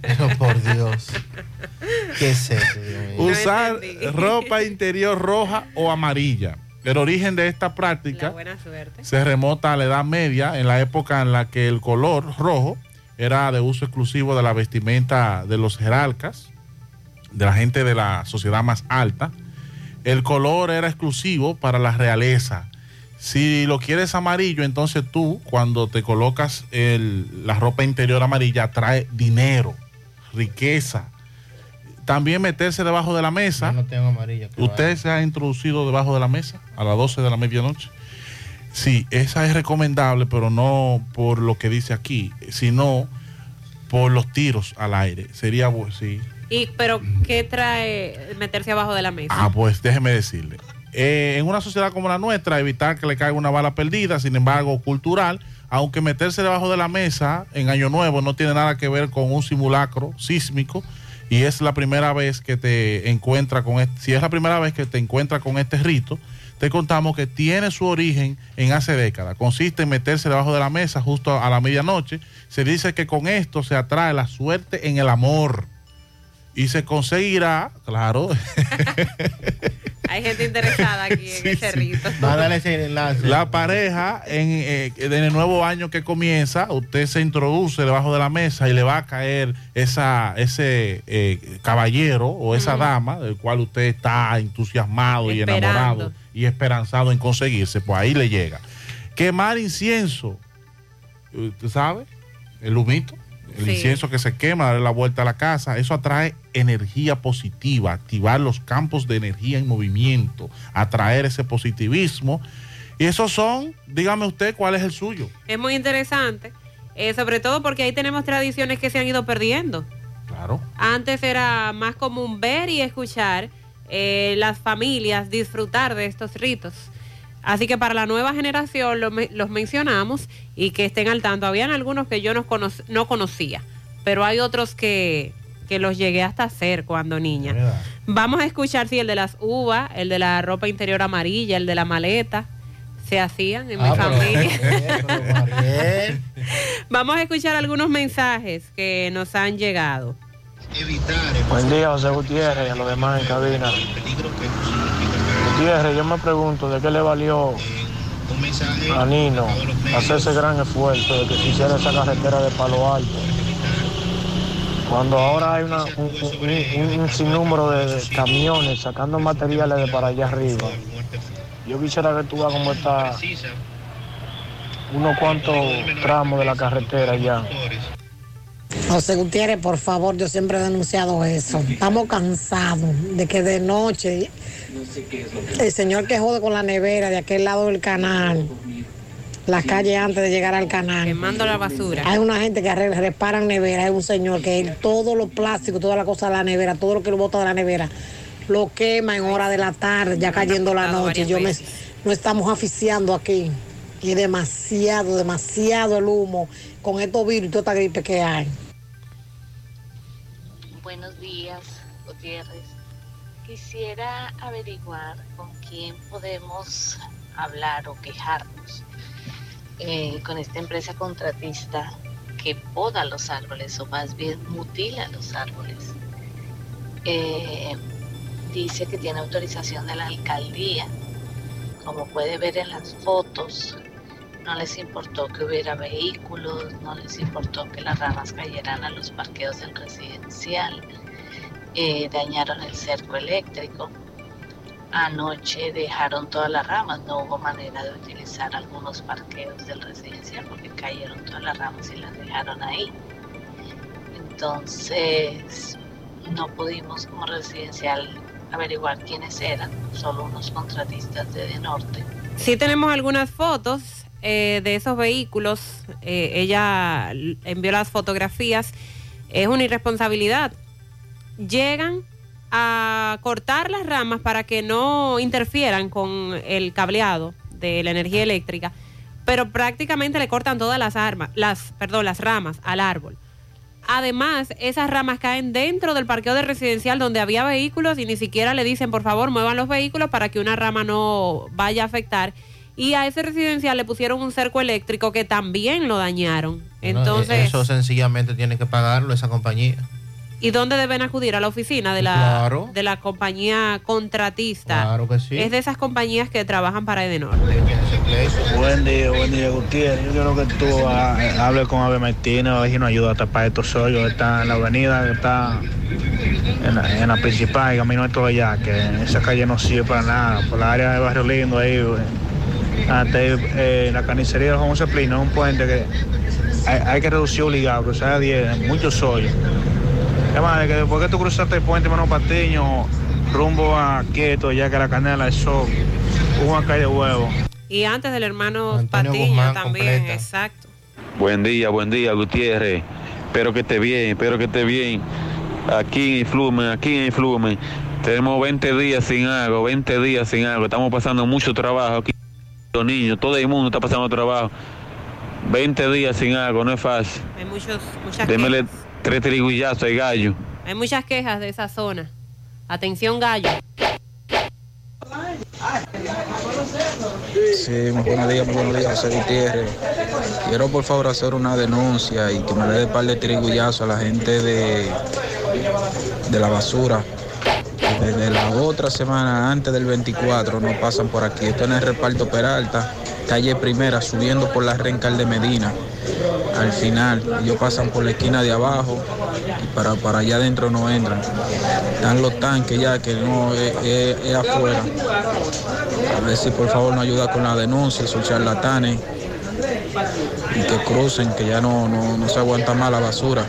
S2: Pero por Dios. ¿Qué es eso?
S9: Usar ropa interior roja o amarilla. El origen de esta práctica se remota a la Edad Media, en la época en la que el color rojo era de uso exclusivo de la vestimenta de los jerarcas, de la gente de la sociedad más alta. El color era exclusivo para la realeza. Si lo quieres amarillo, entonces tú, cuando te colocas el- la ropa interior amarilla, trae dinero, riqueza. También meterse debajo de la mesa.
S2: No tengo amarilla.
S9: ¿Usted se ha introducido debajo de la mesa a las 12 de la medianoche? Sí, esa es recomendable, pero no por lo que dice aquí, sino por los tiros al aire. Sería, sí.
S8: Y, pero, ¿qué trae meterse abajo de la mesa?
S9: Ah, pues déjeme decirle. Eh, en una sociedad como la nuestra, evitar que le caiga una bala perdida, sin embargo, cultural, aunque meterse debajo de la mesa en Año Nuevo no tiene nada que ver con un simulacro sísmico y es la primera vez que te encuentra con este, si es la primera vez que te encuentra con este rito, te contamos que tiene su origen en hace décadas. Consiste en meterse debajo de la mesa justo a la medianoche. Se dice que con esto se atrae la suerte en el amor. Y se conseguirá, claro,
S8: Hay gente interesada aquí en ese rito.
S2: Mándale ese enlace.
S9: La pareja, en, eh, en el nuevo año que comienza, usted se introduce debajo de la mesa y le va a caer esa, ese eh, caballero o esa dama del cual usted está entusiasmado y enamorado y esperanzado en conseguirse, pues ahí le llega. Quemar incienso, ¿usted sabe? El humito. El
S8: Sí.
S9: incienso que se quema, darle la vuelta a la casa, eso atrae energía positiva, activar los campos de energía en movimiento, atraer ese positivismo. Y esos son, dígame usted, ¿cuál es el suyo?
S8: Es muy interesante, eh, sobre todo porque ahí tenemos tradiciones que se han ido perdiendo.
S9: Claro.
S8: Antes era más común ver y escuchar eh, las familias disfrutar de estos ritos. Así que para la nueva generación los mencionamos y que estén al tanto. Habían algunos que yo no, cono- no conocía, pero hay otros que, que los llegué hasta hacer cuando niña. Vamos a escuchar si el de las uvas, el de la ropa interior amarilla, el de la maleta, se hacían en mi
S2: Ah, pero-
S8: familia. Vamos a escuchar algunos mensajes que nos han llegado.
S71: Buen día, José Gutiérrez y a los demás en cabina. Gutiérrez, yo me pregunto de qué le valió a Nino hacer ese gran esfuerzo de que se hiciera esa carretera de Palo Alto. Cuando ahora hay una- un, un- un- sinnúmero de de camiones sacando materiales de para allá arriba. Yo quisiera que tú veas cómo está unos cuantos tramos de la carretera ya.
S72: José Gutiérrez, por favor, yo siempre he denunciado eso. Estamos cansados de que de noche el señor que jode con la nevera de aquel lado del canal, la calle antes de llegar al canal.
S8: Quemando la basura.
S72: Hay una gente que arregla- reparan nevera, hay un señor que él, todo lo plástico, toda la cosa de la nevera, todo lo que lo bota de la nevera, lo quema en hora de la tarde, ya cayendo la noche. Yo me, no estamos aficiando aquí. Y demasiado, demasiado el humo con estos virus y toda esta gripe que hay.
S73: Buenos días, Gutiérrez. Quisiera averiguar con quién podemos hablar o quejarnos eh, con esta empresa contratista que poda los árboles o más bien mutila los árboles. Eh, dice que tiene autorización de la alcaldía. Como puede ver en las fotos, no les importó que hubiera vehículos, no les importó que las ramas cayeran a los parqueos del residencial, eh, dañaron el cerco eléctrico. Anoche dejaron todas las ramas, no hubo manera de utilizar algunos parqueos del residencial porque cayeron todas las ramas y las dejaron ahí. Entonces, no pudimos como residencial averiguar quiénes eran, solo unos contratistas de, de norte.
S8: Sí tenemos algunas fotos eh, de esos vehículos. Eh, ella envió las fotografías. Es una irresponsabilidad. Llegan a cortar las ramas para que no interfieran con el cableado de la energía eléctrica, pero prácticamente le cortan todas las armas, las, perdón, las ramas al árbol. Además, esas ramas caen dentro del parqueo de residencial donde había vehículos y ni siquiera le dicen, por favor, muevan los vehículos para que una rama no vaya a afectar. Y a ese residencial le pusieron un cerco eléctrico que también lo dañaron. Entonces,
S2: Eso sencillamente tiene que pagarlo esa compañía.
S8: ¿y dónde deben acudir? A la oficina de la,
S2: Claro.
S8: de la compañía contratista.
S2: Claro que sí.
S8: Es de esas compañías que trabajan para Edenor.
S74: Buen día, buen día, Gutiérrez. Yo quiero que tú ah, hables con Ave Martínez, a ver si nos ayuda a tapar estos hoyos. Está en la avenida, está en la, en la principal, camino de allá, que esa calle no sirve para nada. Por la área de Barrio Lindo, ahí, ahí, eh, la carnicería de Juan Ceplino, es un puente que hay, hay que reducir obligado, cruzar a 10, muchos hoyos. Además, de que después que tú cruzaste el puente Mano Patiño, rumbo a Quieto, ya que la canela, eso, una calle de huevo.
S8: Y antes del hermano
S74: Antonio
S8: Patiño
S74: Guzmán
S8: también,
S74: completa.
S8: exacto.
S75: Buen día, buen día, Gutiérrez. Espero que esté bien, espero que esté bien. Aquí en Influmen, aquí en Influmen. Tenemos 20 días sin agua, 20 días sin agua. Estamos pasando mucho trabajo aquí. Los niños, todo el mundo está pasando trabajo. 20 días sin agua, no es fácil.
S8: Hay muchos, muchas
S75: Démele
S8: quejas.
S75: tres triguillazos al gallo.
S8: Hay muchas quejas de esa zona. Atención, gallo.
S76: Sí, muy buenos días, muy buenos días, José Gutiérrez. Quiero por favor hacer una denuncia y que me le dé par de trigullazos a la gente de, de la basura. Desde la otra semana, antes del 24, no pasan por aquí. Esto en el reparto Peralta, calle primera, subiendo por la Rencal de Medina. Al final, ellos pasan por la esquina de abajo y para, para allá adentro no entran. Están los tanques ya que no es, es- es afuera. A ver si por favor nos ayuda con la denuncia, esos charlatanes y que crucen, que ya no, no, no se aguanta más la basura.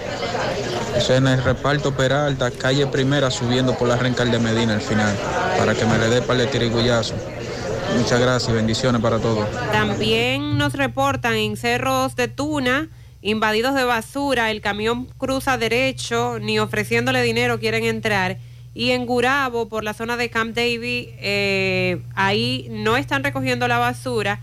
S76: En el reparto Peralta, calle primera, subiendo por la Rencal de Medina al final, para que me le dé par de tirigullazo. Muchas gracias bendiciones para todos.
S8: También nos reportan en cerros de Tuna, invadidos de basura, el camión cruza derecho, ni ofreciéndole dinero quieren entrar. Y en Gurabo, por la zona de Camp David, eh, ahí no están recogiendo la basura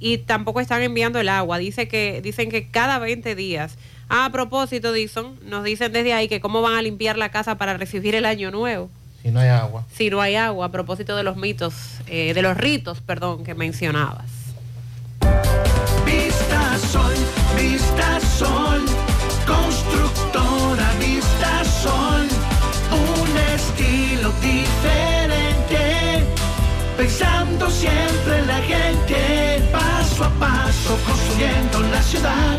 S8: y tampoco están enviando el agua. Dice que, dicen que cada 20 días. Ah, a propósito, Dixon, nos dicen desde ahí que cómo van a limpiar la casa para recibir el año nuevo
S2: Si no hay agua.
S8: si no hay agua, a propósito de los mitos, eh, de los ritos, perdón, que mencionabas.
S35: Vista Sol, Vista Sol, constructora Vista Sol, un estilo diferente, pensando siempre en la gente, paso a paso construyendo la ciudad,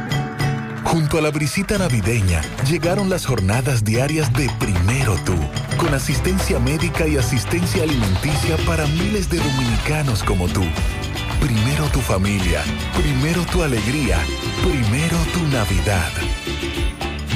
S46: Junto a la brisita navideña llegaron las jornadas diarias de Primero Tú, con asistencia médica y asistencia alimenticia para miles de dominicanos como tú. Primero tu familia, primero tu alegría, primero tu Navidad.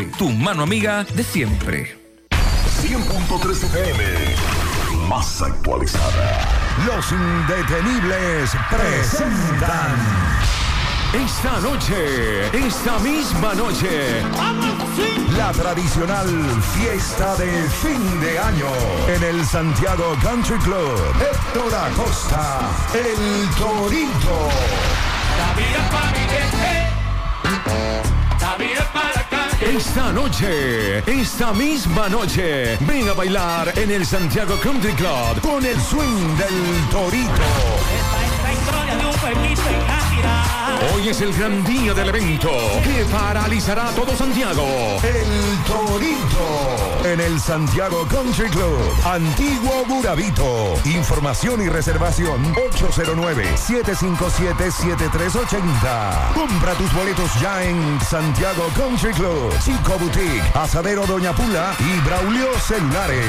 S4: tu mano amiga de siempre.
S6: 100.3 FM, más actualizada.
S46: Los indetenibles presentan. Esta noche, esta misma noche, la tradicional fiesta de fin de año en el Santiago Country Club. Héctor Acosta, el Torito. Esta noche, esta misma noche, ven a bailar en el Santiago Country Club con el swing del Torito. Hoy es el gran día del evento que paralizará todo Santiago. El Torito en el Santiago Country Club. Antiguo Burabito. Información y reservación 809-757-7380. Compra tus boletos ya en Santiago Country Club, Chico Boutique, Asadero Doña Pula y Braulio Celulares.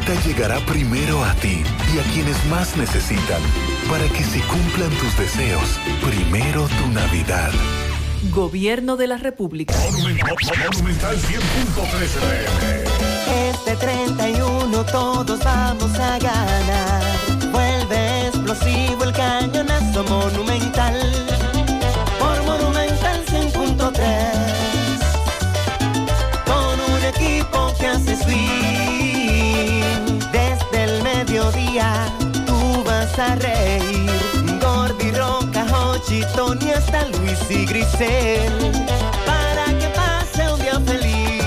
S77: La brisita
S78: llegará primero a ti y a quienes más necesitan para que se cumplan tus deseos. Primero tu Navidad.
S79: Gobierno de la República.
S6: Monumental 100.13
S80: Este 31 todos vamos a ganar. Vuelve explosivo el cañonazo monumental. A reír. Gordi, Roca, Hochi, Tony hasta Luis y Grisel. Para que pase un día feliz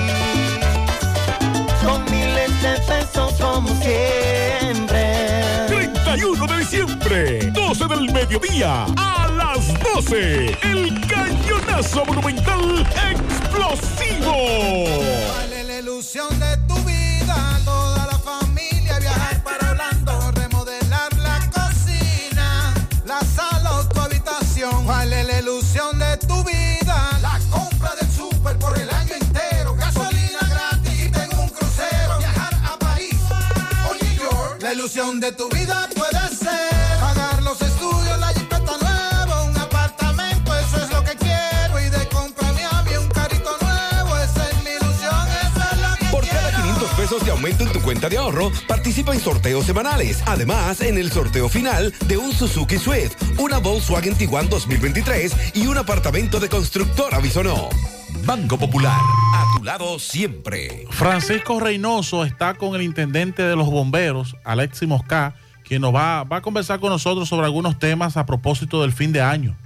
S80: con miles de pesos como siempre.
S6: 31 de diciembre, 12 del mediodía, a las 12, el cañonazo monumental explosivo.
S17: Dale la ilusión de ilusión de tu vida puede ser pagar los estudios, la jipeta nueva, un apartamento, eso es lo que quiero y de compra mi un carrito nuevo, esa es mi ilusión, esa es lo que Por quiero. cada 500
S81: pesos de aumento en tu cuenta de ahorro, participa en sorteos semanales. Además, en el sorteo final de un Suzuki Swift, una Volkswagen Tiguan 2023 y un apartamento de constructora Bisonó. Banco Popular tu lado siempre.
S82: Francisco Reynoso está con el intendente de los bomberos, Alexi Mosca, quien nos va, va a conversar con nosotros sobre algunos temas a propósito del fin de año.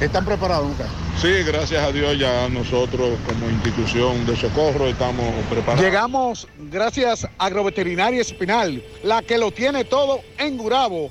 S83: ¿Están preparados, Lucas?
S76: Sí, gracias a Dios ya nosotros como institución de socorro estamos preparados.
S83: Llegamos gracias a Agroveterinaria Espinal, la que lo tiene todo en Gurabo,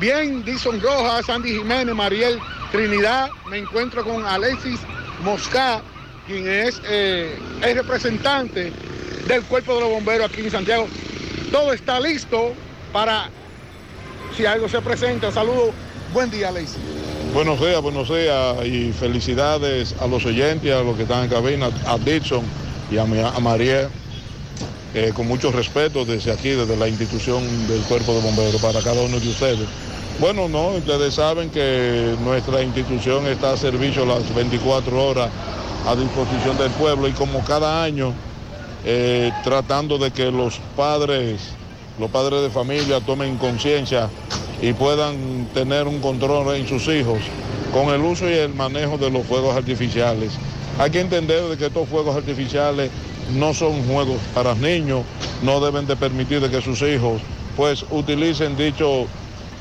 S83: Bien, Dison Rojas, Andy Jiménez, Mariel Trinidad. Me encuentro con Alexis Mosca, quien es eh, el representante del Cuerpo de los Bomberos aquí en Santiago. Todo está listo para si algo se presenta. Saludos. Buen día, Alexis.
S76: Buenos días, buenos días y felicidades a los oyentes, a los que están en cabina, a Dixon y a, a Mariel. eh, con mucho respeto desde aquí, desde la institución del Cuerpo de Bomberos, para cada uno de ustedes. Bueno, no, ustedes saben que nuestra institución está a servicio las 24 horas a disposición del pueblo y como cada año, eh, tratando de que los padres, los padres de familia tomen conciencia y puedan tener un control en sus hijos con el uso y el manejo de los fuegos artificiales. Hay que entender de que estos fuegos artificiales no son juegos para niños, no deben de permitir que sus hijos pues utilicen dicho,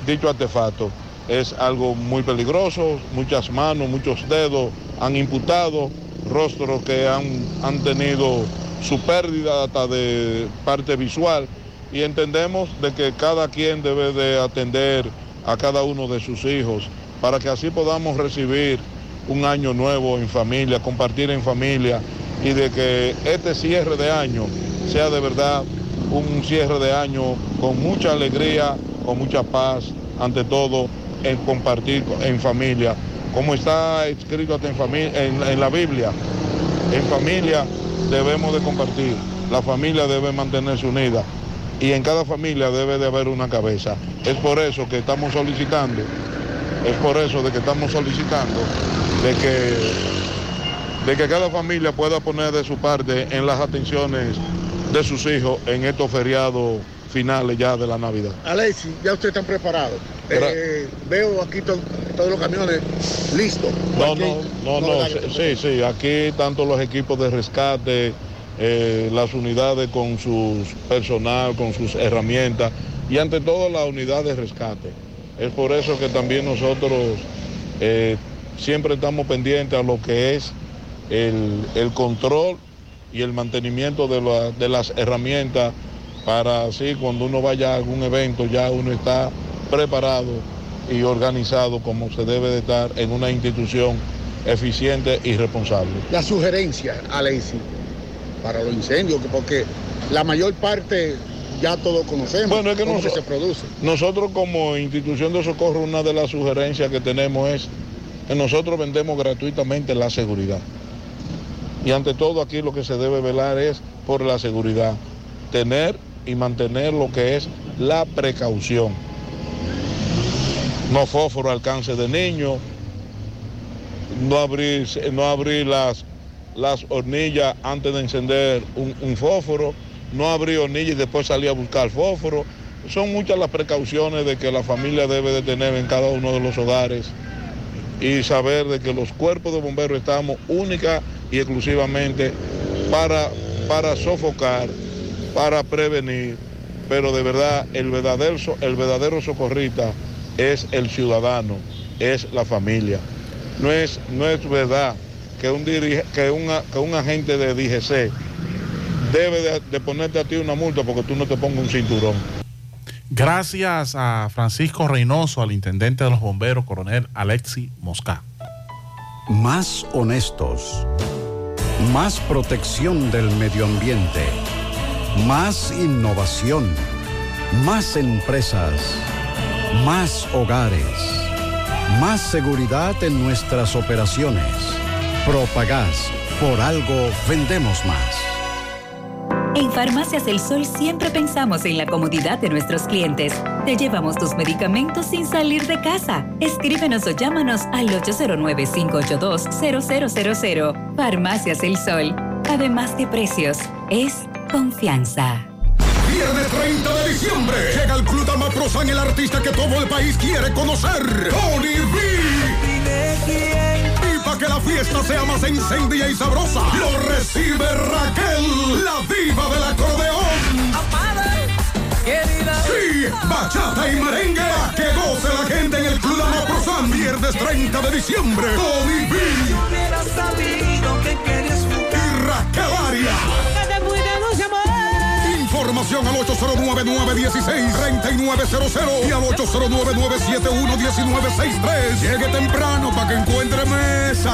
S76: dicho artefacto. Es algo muy peligroso, muchas manos, muchos dedos han imputado, rostros que han, han tenido su pérdida hasta de parte visual y entendemos de que cada quien debe de atender a cada uno de sus hijos para que así podamos recibir un año nuevo en familia, compartir en familia y de que este cierre de año sea de verdad un cierre de año con mucha alegría, con mucha paz, ante todo en compartir en familia, como está escrito en, en- en la Biblia. En familia debemos de compartir, la familia debe mantenerse unida y en cada familia debe de haber una cabeza. Es por eso que estamos solicitando, es por eso de que estamos solicitando de que, de que cada familia pueda poner de su parte en las atenciones de sus hijos en estos feriados finales ya de la Navidad.
S83: Alexis, ya ustedes están preparados. Eh, veo aquí to- todos los camiones listos.
S76: No, no, no, no, sí, sí, sí, aquí tanto los equipos de rescate, eh, las unidades con su personal, con sus herramientas y ante todo la unidad de rescate. Es por eso que también nosotros eh, siempre estamos pendientes a lo que es el, el control y el mantenimiento de, la- de las herramientas para así cuando uno vaya a algún evento ya uno está preparado y organizado como se debe de estar en una institución eficiente y responsable.
S83: La sugerencia, Alexis, para los incendios, que porque la mayor parte ya todos conocemos
S76: Bueno, es que
S83: cómo se produce.
S76: Nosotros como institución de socorro, una de las sugerencias que tenemos es que nosotros vendemos gratuitamente la seguridad. Y ante todo aquí lo que se debe velar es por la seguridad, tener y mantener lo que es la precaución. No fósforo al alcance de niños, no abrir, no abrir las, las hornillas antes de encender un, un fósforo, no abrir hornillas y después salir a buscar fósforo. Son muchas las precauciones de que la familia debe de tener en cada uno de los hogares y saber de que los cuerpos de bomberos estamos única y exclusivamente para, para sofocar, para prevenir, pero de verdad el verdadero, el verdadero socorrista es el ciudadano, es la familia. No es, no es verdad que un, dirige- que, una- que un agente de DGC debe de, de ponerte a ti una multa porque tú no te pongas un cinturón.
S9: Gracias a Francisco Reynoso, al intendente de los bomberos, coronel Alexi Mosca.
S84: Más honestos. Más protección del medio ambiente. Más innovación. Más empresas. Más hogares. Más seguridad en nuestras operaciones. Propagás. Por algo vendemos más.
S13: En Farmacias del Sol siempre pensamos en la comodidad de nuestros clientes. Te llevamos tus medicamentos sin salir de casa. Escríbenos o llámanos al 809-582-0000. Farmacias del Sol. Además de precios, es confianza.
S85: Viernes 30 de diciembre llega al Club Damaprosan el artista que todo el país quiere conocer, Tony B. Y para que la fiesta sea más encendida y sabrosa, lo recibe Raquel, la diva del acordeón. Sí, bachata y merengue, pa' que goce la gente en el Club Damaprosan, viernes 30 de diciembre, Tony B. Información al 809-916-3900 y al 809-971-1963. Llegue temprano para que encuentre mesa.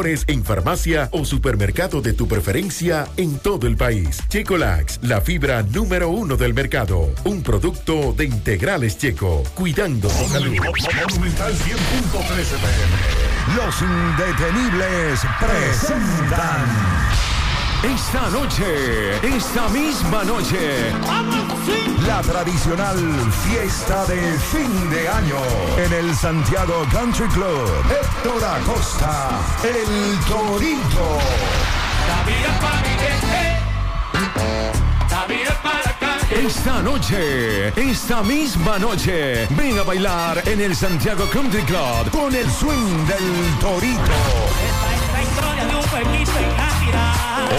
S30: en farmacia o supermercado de tu preferencia en todo el país. Checolax, la fibra número uno del mercado. Un producto de integrales checo, cuidando tu salud.
S85: Monumental 100.13 Los indetenibles presentan.
S29: Esta noche, esta misma noche,
S85: La tradicional fiesta de fin de año en el Santiago Country Club. Héctor Acosta, el Torito.
S29: esta noche, esta misma noche, ven a bailar en el Santiago Country Club con el swing del Torito.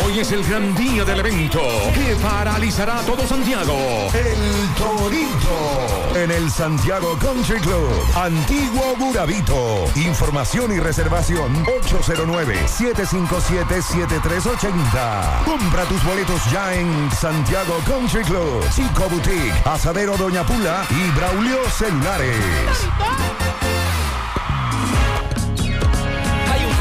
S29: Hoy es el gran día del evento que paralizará todo Santiago.
S85: El Torito en el Santiago Country Club. Antiguo Burabito. Información y reservación 809-757-7380. Compra tus boletos ya en Santiago Country Club, Chico Boutique, Asadero Doña Pula y Braulio Celulares.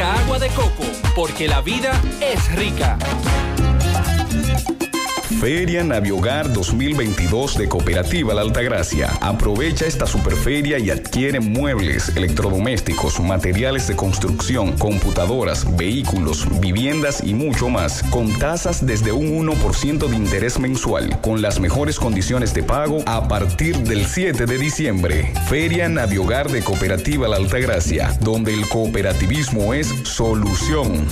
S21: Agua de coco, porque la vida es rica.
S86: Feria Naviogar 2022 de Cooperativa La Altagracia. Aprovecha esta superferia y adquiere muebles, electrodomésticos, materiales de construcción, computadoras, vehículos, viviendas y mucho más, con tasas desde un 1% de interés mensual, con las mejores condiciones de pago a partir del 7 de diciembre. Feria Naviogar de Cooperativa La Altagracia, donde el cooperativismo es solución.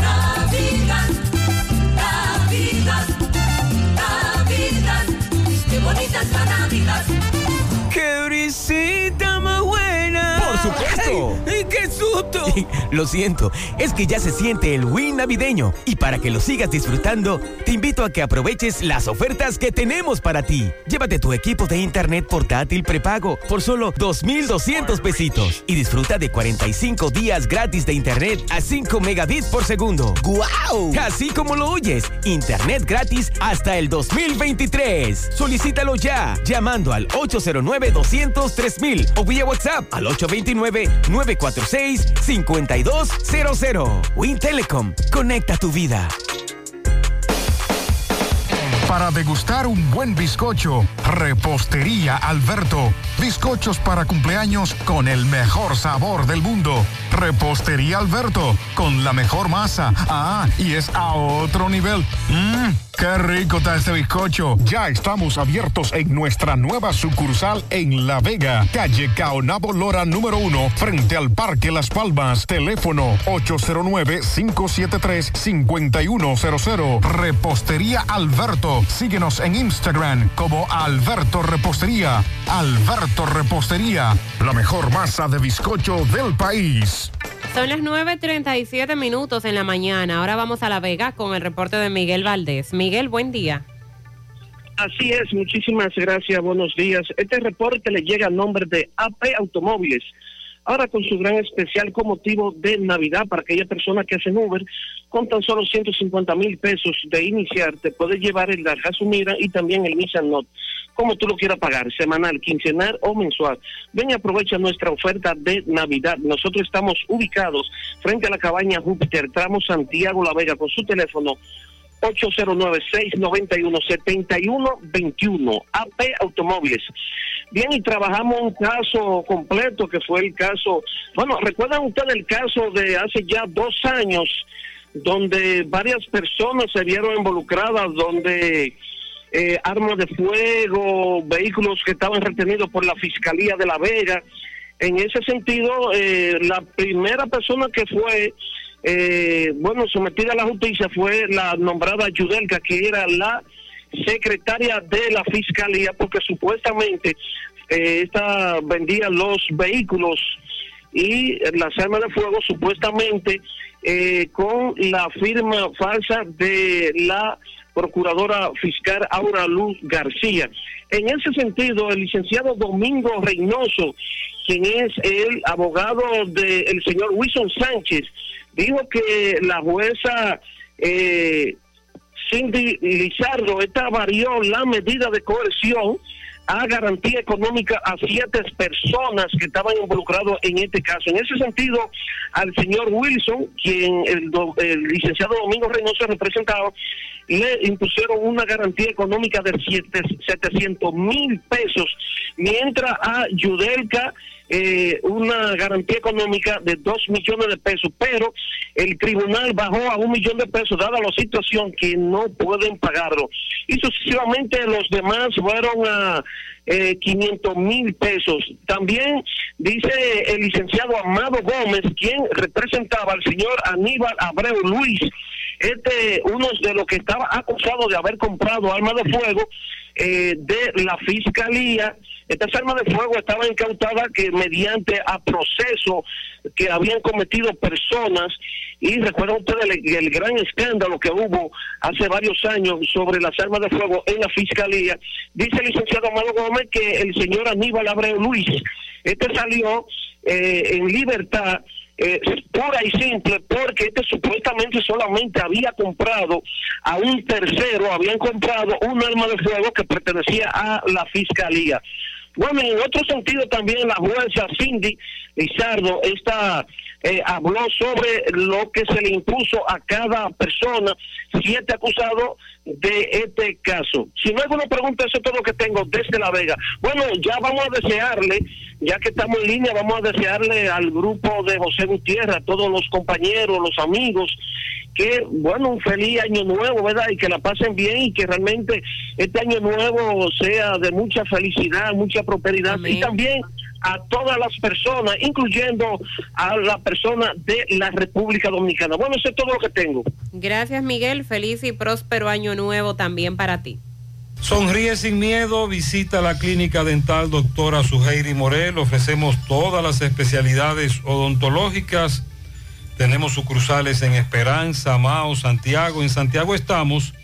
S87: Lo siento, es que ya se siente el win navideño. Y para que lo sigas disfrutando, te invito a que aproveches las ofertas que tenemos para ti. Llévate tu equipo de internet portátil prepago por solo 2.200 pesitos y disfruta de 45 días gratis de internet a 5 megabits por segundo. ¡Guau! Así como lo oyes, internet gratis hasta el 2023. Solicítalo ya llamando al 809-203 o vía WhatsApp al 829-946-5200. Win Telecom, conecta tu vida.
S85: Para degustar un buen bizcocho, Repostería Alberto. Bizcochos para cumpleaños con el mejor sabor del mundo. Repostería Alberto, con la mejor masa. Ah, y es a otro nivel. Mmm, qué rico está este bizcocho. Ya estamos abiertos en nuestra nueva sucursal en La Vega, calle Caonabo Lora número uno, frente al Parque Las Palmas. Teléfono 809-573-5100. Repostería Alberto. Síguenos en Instagram como Alberto Repostería. Alberto Repostería, la mejor masa de bizcocho del país.
S8: Son las 9.37 minutos en la mañana. Ahora vamos a La Vega con el reporte de Miguel Valdés. Miguel, buen día.
S88: Así es, muchísimas gracias, buenos días. Este reporte le llega a nombre de AP Automóviles. Ahora con su gran especial con motivo de Navidad para aquella persona que hace Uber, con tan solo 150 mil pesos de iniciar, te puedes llevar el Daihatsu Mira y también el Nissan Note, como tú lo quieras pagar, semanal, quincenal o mensual. Ven y aprovecha nuestra oferta de Navidad. Nosotros estamos ubicados frente a la cabaña Júpiter, tramo Santiago La Vega, con su teléfono 809-691-7121, AP Automóviles. Bien, y trabajamos un caso completo que fue el caso, bueno, ¿recuerdan ustedes el caso de hace ya dos años donde varias personas se vieron involucradas, donde eh, armas de fuego, vehículos que estaban retenidos por la Fiscalía de La Vega? En ese sentido, eh, la primera persona que fue eh, bueno, sometida a la justicia fue la nombrada Yudelka, que era la secretaria de la fiscalía, porque supuestamente eh, esta vendía los vehículos y las armas de fuego supuestamente eh, con la firma falsa de la procuradora fiscal Aura Luz García. En ese sentido, el licenciado Domingo Reynoso, quien es el abogado del señor Wilson Sánchez, dijo que la jueza eh, Cindy Lizardo, esta varió la medida de coerción a garantía económica a siete personas que estaban involucrados en este caso. En ese sentido, al señor Wilson, quien el, do- el licenciado Domingo Reynoso representaba, le impusieron una garantía económica de siete- 700 mil pesos, mientras a Yudelka eh, una garantía económica de 2 millones de pesos, pero el tribunal bajó a un millón de pesos, dada la situación que no pueden pagarlo. Y sucesivamente los demás fueron a eh, 500 mil pesos. También dice el licenciado Amado Gómez, quien representaba al señor Aníbal Abreu Luis, este uno de los que estaba acusado de haber comprado armas de fuego eh, de la fiscalía. Estas armas de fuego estaban incautadas que mediante a proceso que habían cometido personas y recuerdan ustedes el, gran escándalo que hubo hace varios años sobre las armas de fuego en la fiscalía. Dice el licenciado Amado Gómez que el señor Aníbal Abreu Luis, este salió eh, en libertad eh, pura y simple porque este supuestamente solamente había comprado a un tercero, habían comprado un arma de fuego que pertenecía a la fiscalía. Bueno, en otro sentido también la jueza Cindy Lizardo esta, eh, habló sobre lo que se le impuso a cada persona, siete acusados de este caso. Si no hay alguna pregunta, eso es todo lo que tengo desde La Vega. Bueno, ya vamos a desearle, ya que estamos en línea, vamos a desearle al grupo de José Gutiérrez, a todos los compañeros, los amigos, que, bueno, un feliz año nuevo, ¿verdad? Y que la pasen bien y que realmente este año nuevo sea de mucha felicidad, mucha prosperidad y también a todas las personas, incluyendo a la persona de la República Dominicana. Bueno, eso es todo lo que tengo.
S8: Gracias, Miguel. Feliz y próspero año nuevo también para ti.
S57: Sonríe sin miedo, visita la clínica dental doctora Suheiri Morel. Ofrecemos todas las especialidades odontológicas. Tenemos sucursales en Esperanza, Mao, Santiago. En Santiago estamos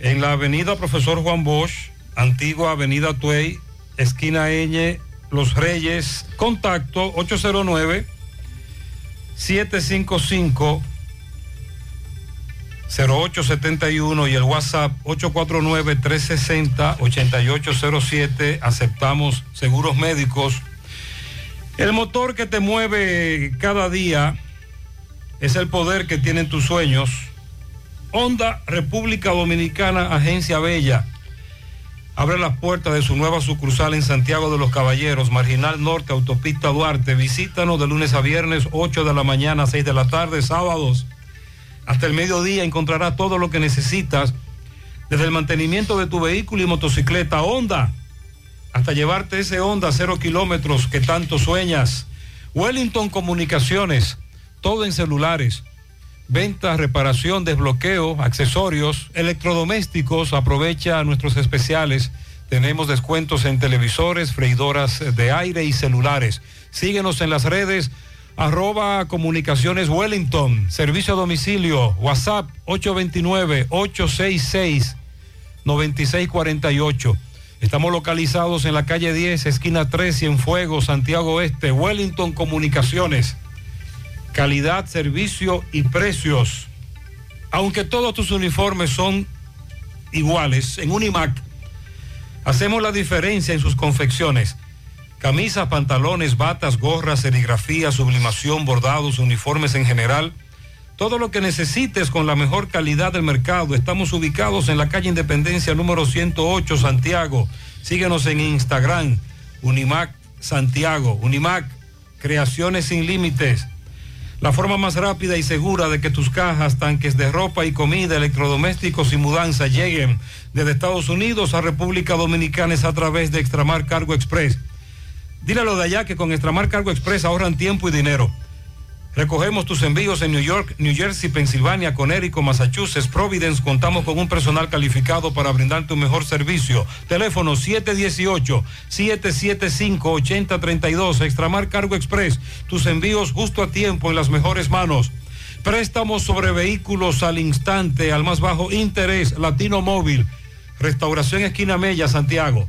S57: en la avenida Profesor Juan Bosch, antigua avenida Tuey, esquina Eñe, Los Reyes. Contacto 809 755 0871 y el WhatsApp 849-360-8807. Aceptamos seguros médicos. El motor que te mueve cada día es el poder que tienen tus sueños. Honda República Dominicana, Agencia Bella. Abre las puertas de su nueva sucursal en Santiago de los Caballeros, Marginal Norte, Autopista Duarte. Visítanos de lunes a viernes, 8 de la mañana, 6 de la tarde, sábados hasta el mediodía encontrarás todo lo que necesitas, desde el mantenimiento de tu vehículo y motocicleta Honda, hasta llevarte ese Honda a cero kilómetros que tanto sueñas. Wellington Comunicaciones, todo en celulares. Venta, reparación, desbloqueo, accesorios, electrodomésticos. Aprovecha nuestros especiales. Tenemos descuentos en televisores, freidoras de aire y celulares. Síguenos en las redes arroba comunicaciones Wellington, servicio a domicilio, WhatsApp 829-866-9648. Estamos localizados en la calle 10, esquina 3, Fuego, Santiago Oeste, Wellington Comunicaciones. Calidad, servicio y precios. Aunque todos tus uniformes son iguales, en Unimac hacemos la diferencia en sus confecciones. Camisas, pantalones, batas, gorras, serigrafía, sublimación, bordados, uniformes en general. Todo lo que necesites con la mejor calidad del mercado. Estamos ubicados en la calle Independencia número 108, Santiago. Síguenos en Instagram, Unimac Santiago. Unimac, creaciones sin límites. La forma más rápida y segura de que tus cajas, tanques de ropa y comida, electrodomésticos y mudanza lleguen desde Estados Unidos a República Dominicana es a través de Extramar Cargo Express. Dile de allá que con Extramar Cargo Express ahorran tiempo y dinero. Recogemos tus envíos en New York, New Jersey, Pensilvania, Connecticut, Massachusetts, Providence. Contamos con un personal calificado para brindarte un mejor servicio. Teléfono 718-775-8032. Extramar Cargo Express. Tus envíos justo a tiempo en las mejores manos. Préstamos sobre vehículos al instante, al más bajo interés. Latino Móvil. Restauración Esquina Mella, Santiago.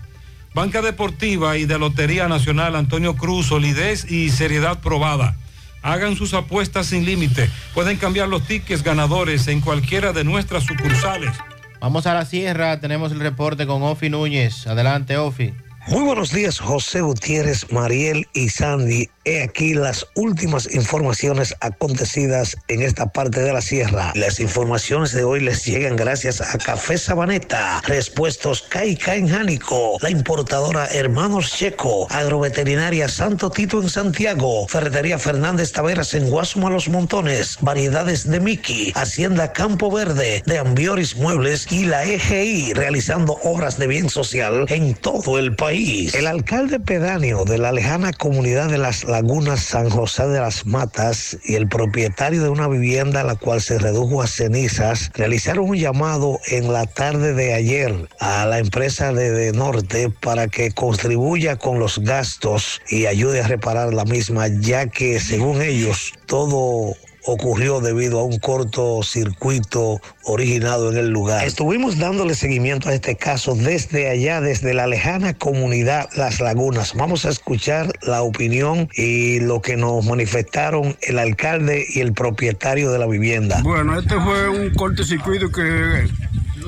S57: Banca Deportiva y de Lotería Nacional Antonio Cruz, solidez y seriedad probada. Hagan sus apuestas sin límite. Pueden cambiar los tickets ganadores en cualquiera de nuestras sucursales.
S2: Vamos a la sierra, tenemos el reporte con Ofi Núñez. Adelante, Ofi.
S75: Muy buenos días, José Gutiérrez, Mariel y Sandy. He aquí las últimas informaciones acontecidas en esta parte de la sierra. Las informaciones de hoy les llegan gracias a Café Sabaneta, Respuestos Caica en Jánico, la importadora Hermanos Checo, Agroveterinaria Santo Tito en Santiago, Ferretería Fernández Taveras en Guasuma Los Montones, Variedades de Miki, Hacienda Campo Verde, de Ambioris Muebles y la EGI realizando obras de bien social en todo el país. El alcalde pedáneo de la lejana comunidad de las Lagunas San José de las Matas y el propietario de una vivienda la cual se redujo a cenizas realizaron un llamado en la tarde de ayer a la empresa de, de Norte para que contribuya con los gastos y ayude a reparar la misma ya que según ellos todo ocurrió debido a un cortocircuito originado en el lugar. Estuvimos dándole seguimiento a este caso desde allá, desde la lejana comunidad Las Lagunas. Vamos a escuchar la opinión y lo que nos manifestaron el alcalde y el propietario de la vivienda.
S89: Bueno, este fue un cortocircuito que,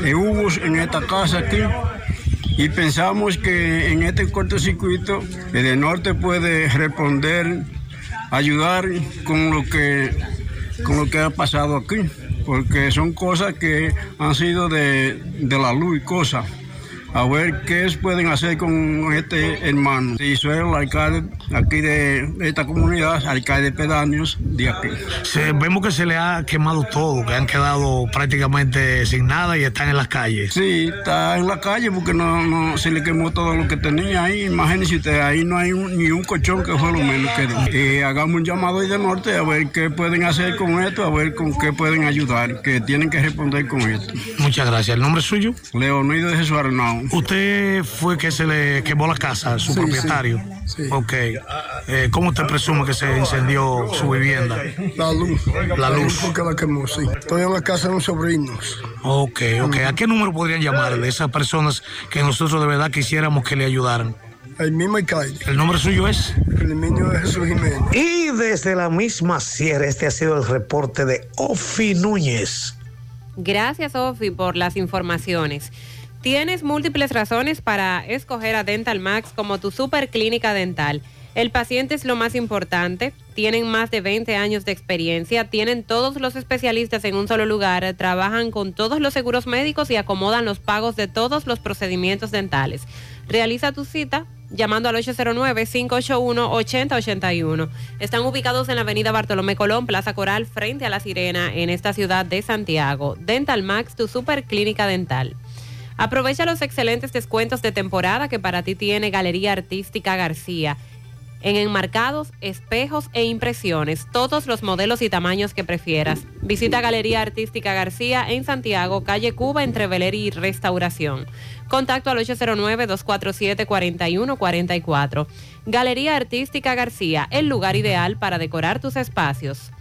S89: que hubo en esta casa aquí y pensamos que en este cortocircuito el norte puede responder, ayudar con lo que con lo que ha pasado aquí, porque son cosas que han sido de, de la luz y cosas. A ver qué pueden hacer con este hermano. Y soy el alcalde aquí de, esta comunidad, alcalde pedáneos de aquí.
S24: Se- vemos que se le ha quemado todo, que han quedado prácticamente sin nada y están en las calles.
S89: Sí, está en la calle porque no, no se le quemó todo lo que tenía ahí. Imagínense usted, ahí no hay un- ni un colchón que fue lo menos que dio. Eh, hagamos un llamado ahí de norte a ver qué pueden hacer con esto, a ver con qué pueden ayudar, que tienen que responder con esto.
S24: Muchas gracias. ¿El nombre suyo?
S89: Leonido de Jesús Arnau.
S24: Usted fue que se le quemó la casa, su
S28: Sí,
S24: propietario.
S28: sí, sí.
S24: Ok. Eh, ¿Cómo usted presume que se incendió su vivienda?
S28: La luz.
S24: La luz.
S28: porque la quemó, sí. Estoy en la casa de unos sobrinos.
S24: Ok, ok. ¿A qué número podrían llamarle esas personas que nosotros de verdad quisiéramos que le ayudaran?
S28: El mismo alcalde.
S24: ¿El nombre suyo es?
S28: El mío es Jesús Jiménez.
S75: Y desde la misma sierra, este ha sido el reporte de Ofi Núñez.
S8: Gracias, Ofi, por las informaciones. Tienes múltiples razones para escoger a Dental Max como tu super clínica dental. El paciente es lo más importante, tienen más de 20 años de experiencia, tienen todos los especialistas en un solo lugar, trabajan con todos los seguros médicos y acomodan los pagos de todos los procedimientos dentales. Realiza tu cita llamando al 809-581-8081. Están ubicados en la avenida Bartolomé Colón, Plaza Coral, frente a La Sirena, en esta ciudad de Santiago. Dental Max, tu super clínica dental. Aprovecha los excelentes descuentos de temporada que para ti tiene Galería Artística García. En enmarcados, espejos e impresiones, todos los modelos y tamaños que prefieras. Visita Galería Artística García en Santiago, calle Cuba, entre Veler y Restauración. Contacto al 809-247-4144. Galería Artística García, el lugar ideal para decorar tus espacios.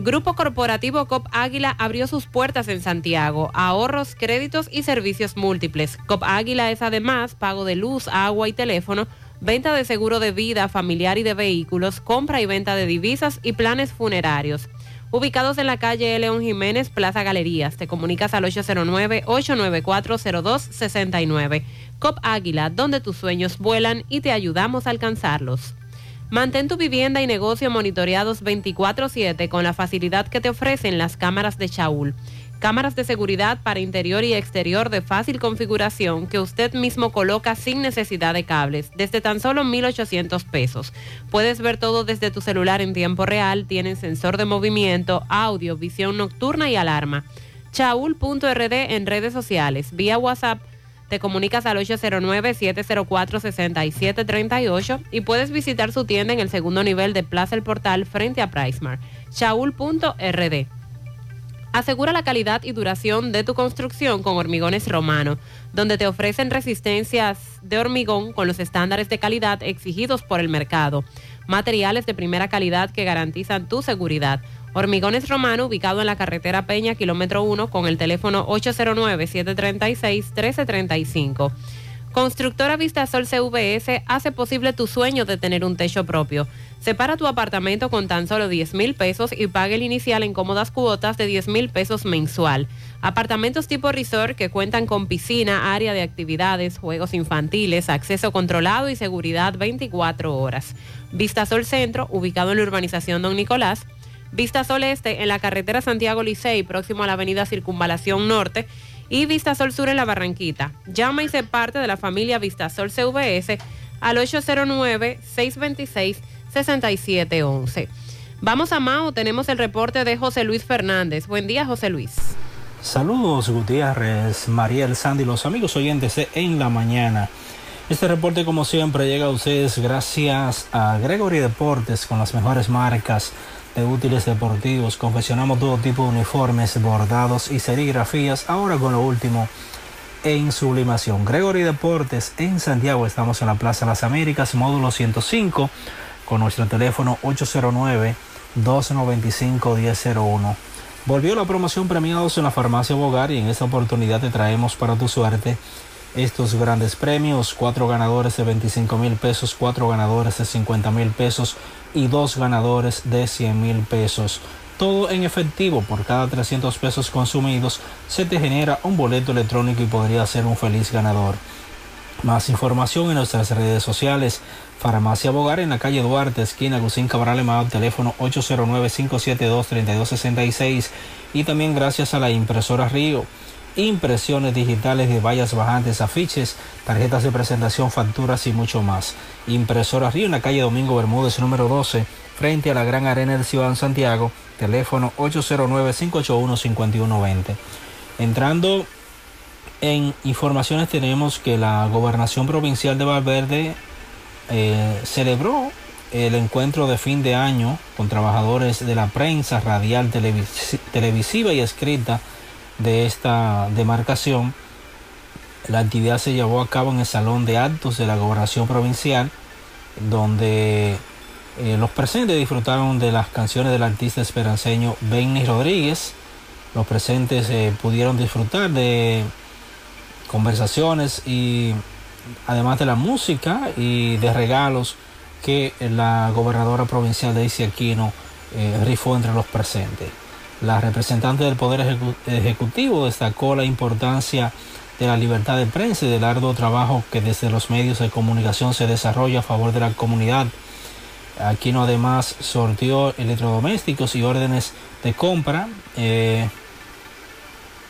S8: Grupo Corporativo COP Águila abrió sus puertas en Santiago. Ahorros, créditos y servicios múltiples. COP Águila es además pago de luz, agua y teléfono, venta de seguro de vida, familiar y de vehículos, compra y venta de divisas y planes funerarios. Ubicados en la calle León Jiménez, Plaza Galerías. Te comunicas al 809-894-0269. COP Águila, donde tus sueños vuelan y te ayudamos a alcanzarlos. Mantén tu vivienda y negocio monitoreados 24/7 con la facilidad que te ofrecen las cámaras de Chaul. Cámaras de seguridad para interior y exterior de fácil configuración que usted mismo coloca sin necesidad de cables, desde tan solo 1.800 pesos. Puedes ver todo desde tu celular en tiempo real, tienen sensor de movimiento, audio, visión nocturna y alarma. Chaul.rd en redes sociales, vía WhatsApp te comunicas al 809-704-6738 y puedes visitar su tienda en el segundo nivel de Plaza El Portal frente a Pricemar. Shaul.rd. Asegura la calidad y duración de tu construcción con Hormigones Romano, donde te ofrecen resistencias de hormigón con los estándares de calidad exigidos por el mercado. Materiales de primera calidad que garantizan tu seguridad. Hormigones Romano, ubicado en la carretera Peña, kilómetro 1, con el teléfono 809-736-1335. Constructora Vistasol CVS hace posible tu sueño de tener un techo propio. Separa tu apartamento con tan solo 10 mil pesos y pague el inicial en cómodas cuotas de 10 mil pesos mensual. Apartamentos tipo resort que cuentan con piscina, área de actividades, juegos infantiles, acceso controlado y seguridad 24 horas. Vistasol Centro, ubicado en la urbanización Don Nicolás. Vistasol Este en la carretera Santiago Licey, próximo a la avenida Circunvalación Norte. Y Vistasol Sur en la Barranquita. Llama y sé parte de la familia Vistasol CVS al 809-626-6711. Vamos a Mao, tenemos el reporte de José Luis Fernández. Buen día, José Luis.
S90: Saludos Gutiérrez, Mariel, Sandy, los amigos oyentes de En la Mañana. Este reporte como siempre llega a ustedes gracias a Gregory Deportes con las mejores marcas de útiles deportivos. Confeccionamos todo tipo de uniformes, bordados y serigrafías. Ahora con lo último en sublimación. Gregory Deportes en Santiago. Estamos en la Plaza Las Américas, módulo 105, con nuestro teléfono 809-295-1001. Volvió la promoción premiados en la farmacia Bogar y en esta oportunidad te traemos para tu suerte estos grandes premios, cuatro ganadores de 25 mil pesos, cuatro ganadores de 50 mil pesos y dos ganadores de 100 mil pesos. Todo en efectivo, por cada 300 pesos consumidos se te genera un boleto electrónico y podría ser un feliz ganador. Más información en nuestras redes sociales. Farmacia Bogar en la calle Duarte, esquina Gusín Cabral Emao, teléfono 809-572-3266 y también gracias a la impresora Río impresiones digitales de vallas bajantes, afiches, tarjetas de presentación, facturas y mucho más. Impresora Río en la calle Domingo Bermúdez número 12, frente a la Gran Arena de Ciudad Santiago, teléfono 809-581-5120. Entrando en informaciones tenemos que la gobernación provincial de Valverde eh, celebró el encuentro de fin de año con trabajadores de la prensa radial, televis televisiva y escrita de esta demarcación La actividad se llevó a cabo en el Salón de Actos de la Gobernación Provincial, donde eh, los presentes disfrutaron de las canciones del artista esperanceño Benny Rodríguez. Los presentes eh, pudieron disfrutar de conversaciones y además de la música y de regalos que la gobernadora provincial Daisy Aquino eh, rifó entre los presentes. La representante del Poder Ejecu- Ejecutivo destacó la importancia de la libertad de prensa y del arduo trabajo que desde los medios de comunicación se desarrolla a favor de la comunidad. Aquino además sortió electrodomésticos y órdenes de compra eh,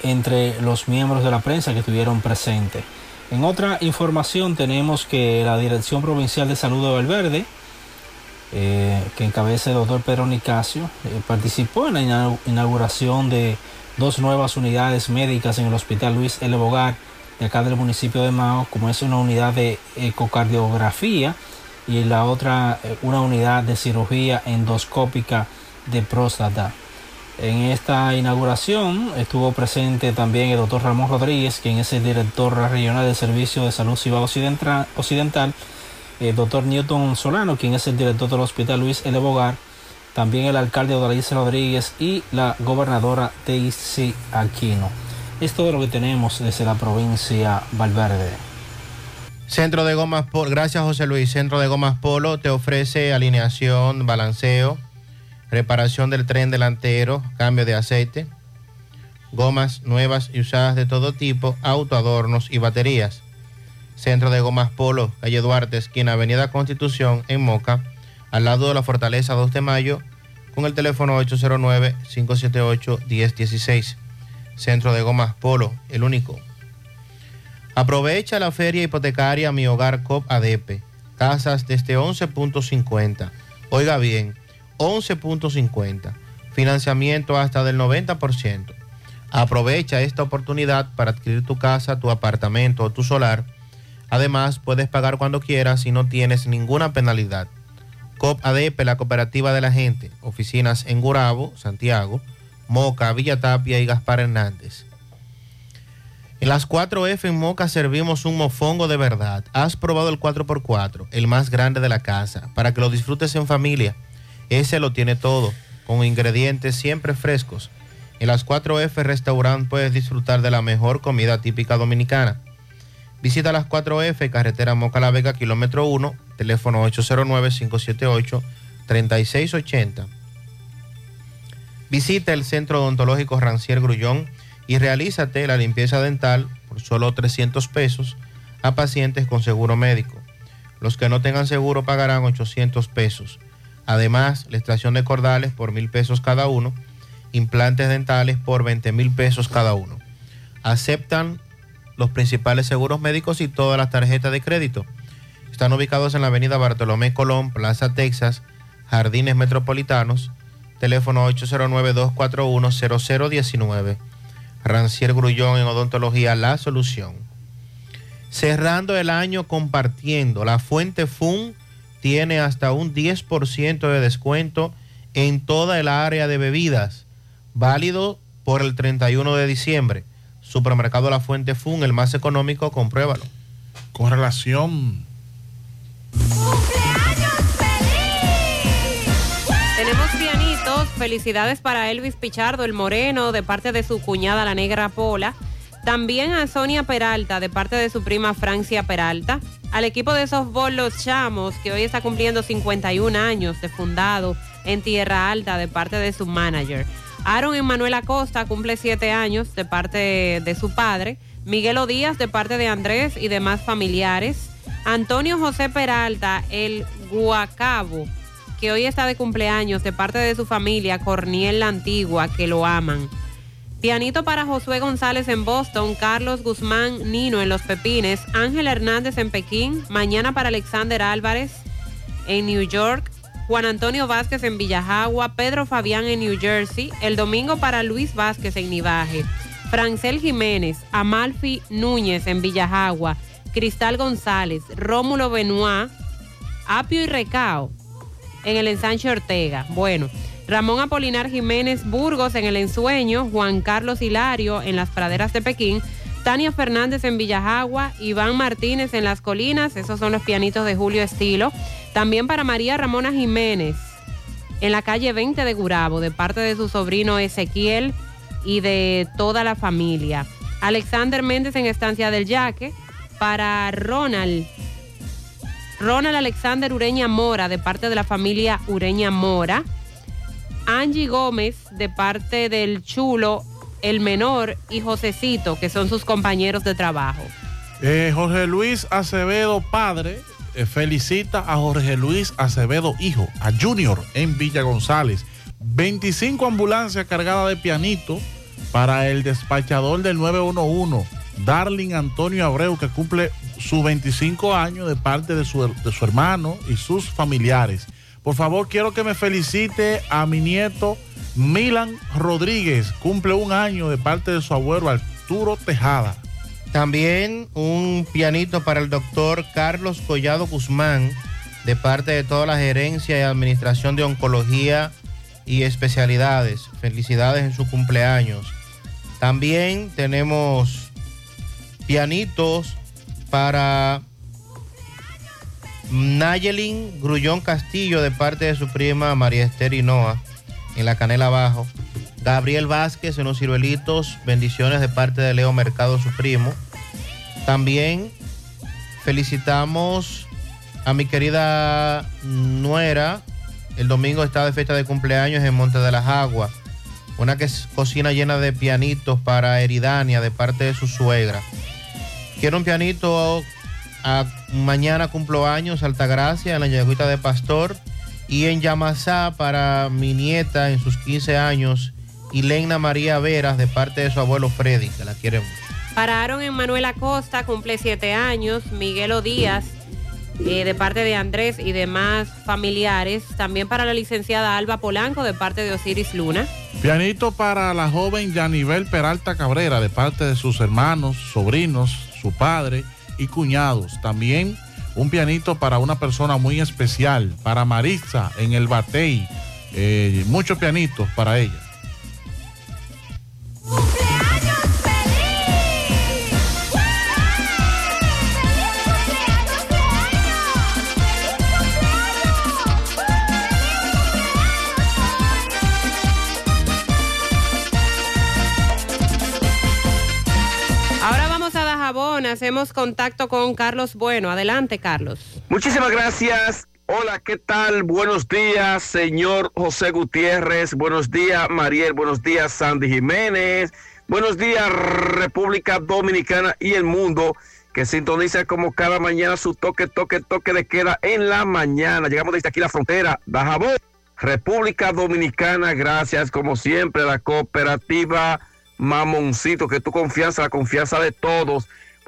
S90: entre los miembros de la prensa que estuvieron presentes. En otra información tenemos que la Dirección Provincial de Salud de Valverde, eh, que encabeza el doctor Pedro Nicasio, eh, participó en la ina- inauguración de dos nuevas unidades médicas en el Hospital Luis L. Bogar de acá del municipio de Mao, como es una unidad de ecocardiografía y la otra eh, una unidad de cirugía endoscópica de próstata. En esta inauguración estuvo presente también el doctor Ramón Rodríguez, quien es el director regional del Servicio de Salud Cibao Occidental el doctor Newton Solano, quien es el director del Hospital Luis L. Bogar, también el alcalde Odalice Rodríguez y la gobernadora Daisy Aquino. Es todo lo que tenemos desde la provincia Valverde.
S2: Centro de Gomas Polo, gracias José Luis. Centro de Gomas Polo te ofrece alineación, balanceo, reparación del tren delantero, cambio de aceite, gomas nuevas y usadas de todo tipo, autoadornos y baterías. Centro de Gomas Polo, calle Duarte, esquina Avenida Constitución, en Moca, al lado de la Fortaleza 2 de Mayo, con el teléfono 809-578-1016. Centro de Gomas Polo, el único. Aprovecha la feria hipotecaria Mi Hogar COP ADP. Tasas desde 11.50. Oiga bien, 11.50. Financiamiento hasta del 90%. Aprovecha esta oportunidad para adquirir tu casa, tu apartamento o tu solar. Además, puedes pagar cuando quieras y no tienes ninguna penalidad. COP ADP, la cooperativa de la gente. Oficinas en Gurabo, Santiago, Moca, Villa Tapia y Gaspar Hernández. En las 4F en Moca servimos un mofongo de verdad. Has probado el 4x4, el más grande de la casa, para que lo disfrutes en familia. Ese lo tiene todo, con ingredientes siempre frescos. En las 4F Restaurant puedes disfrutar de la mejor comida típica dominicana. Visita las 4F, carretera Moca La Vega, kilómetro 1, teléfono 809-578-3680. Visita el Centro Odontológico Rancier Grullón y realízate la limpieza dental por solo 300 pesos a pacientes con seguro médico. Los que no tengan seguro pagarán 800 pesos. Además, la extracción de cordales por mil pesos cada uno, implantes dentales por 20 mil pesos cada uno. Aceptan los principales seguros médicos y todas las tarjetas de crédito. Están ubicados en la avenida Bartolomé Colón, Plaza Texas, Jardines Metropolitanos, teléfono 809-241-0019. Rancier Grullón en Odontología La Solución. Cerrando el año compartiendo, la Fuente Fun tiene hasta un 10% de descuento en toda el área de bebidas, válido por el 31 de diciembre. Supermercado La Fuente Fun, el más económico, compruébalo.
S9: Con relación
S8: Tenemos pianitos. Felicidades para Elvis Pichardo, el moreno, de parte de su cuñada, la negra Pola. También a Sonia Peralta, de parte de su prima Francia Peralta. Al equipo de softball Los Chamos, que hoy está cumpliendo 51 años de fundado en Tierra Alta, de parte de su manager. Aaron Emanuel Acosta cumple 7 años de parte de su padre. Miguelo Díaz, de parte de Andrés y demás familiares. Antonio José Peralta, el Guacabo, que hoy está de cumpleaños de parte de su familia, Corniel la Antigua, que lo aman. Pianito para Josué González en Boston, Carlos Guzmán Nino en Los Pepines, Ángel Hernández en Pekín, mañana para Alexander Álvarez en New York, Juan Antonio Vázquez en Villajagua, Pedro Fabián en New Jersey, el domingo para Luis Vázquez en Nivaje, Francel Jiménez, Amalfi Núñez en Villajagua, Cristal González, Rómulo Benoit, Apio y Recao en el ensanche Ortega. Bueno, Ramón Apolinar Jiménez Burgos en el ensueño, Juan Carlos Hilario en las praderas de Pekín, Tania Fernández en Villajagua, Iván Martínez en Las Colinas, esos son los pianitos de Julio Estilo. También para María Ramona Jiménez en la calle 20 de Gurabo, de parte de su sobrino Ezequiel y de toda la familia. Alexander Méndez en Estancia del Yaque, para Ronald. Ronald Alexander Ureña Mora, de parte de la familia Ureña Mora. Angie Gómez, de parte del Chulo, el menor, y Josecito, que son sus compañeros de trabajo.
S9: Eh, Jorge Luis Acevedo, padre, eh, felicita a Jorge Luis Acevedo, hijo, a Junior en Villa González. 25 ambulancias cargadas de pianito para el despachador del 911, Darling Antonio Abreu, que cumple sus 25 años de parte de su, de su hermano y sus familiares. Por favor, quiero que me felicite a mi nieto Milan Rodríguez, cumple un año de parte de su abuelo Arturo Tejada.
S2: También un pianito para el doctor Carlos Collado Guzmán, de parte de toda la gerencia y administración de oncología y especialidades. Felicidades en su cumpleaños. También tenemos pianitos para Nayelin Grullón Castillo, de parte de su prima María Esther Hinoa, en la canela abajo. Gabriel Vázquez en los ciruelitos, bendiciones de parte de Leo Mercado, su primo. También felicitamos a mi querida nuera. El domingo está de fiesta de cumpleaños en Monte de las Aguas. Una que es cocina llena de pianitos para Eridania de parte de su suegra. Quiero un pianito. a- mañana cumplo años, Altagracia, en la Yagüita de Pastor. Y en Yamasá para mi nieta en sus 15 años, Ilena María Veras, de parte de su abuelo Freddy, que la quiere mucho.
S8: Para Aaron Emanuel Acosta, cumple siete años. Miguelo Díaz, eh, de parte de Andrés y demás familiares. También para la licenciada Alba Polanco, de parte de Osiris Luna.
S9: Pianito para la joven Yanivel Peralta Cabrera de parte de sus hermanos, sobrinos, su padre y cuñados. También un pianito para una persona muy especial, para Maritza en el Batey. Eh, muchos pianitos para ella.
S8: Hacemos contacto con Carlos Bueno. Adelante, Carlos.
S84: Muchísimas gracias. Hola, ¿qué tal? Buenos días, señor José Gutiérrez. Buenos días, Mariel. Buenos días, Sandy Jiménez. Buenos días, República Dominicana y el mundo que sintoniza como cada mañana su toque, toque, toque de queda en la mañana. Llegamos desde aquí la frontera, Dajabón, República Dominicana. Gracias, como siempre, a la cooperativa Mamoncito, que tu confianza, la confianza de todos.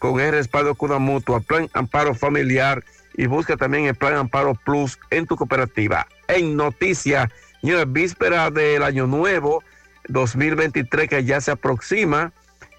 S84: con el respaldo de una mutua, Plan Amparo Familiar y busca también el Plan Amparo Plus en tu cooperativa. En noticias, señores, víspera del Año Nuevo 2023 que ya se aproxima.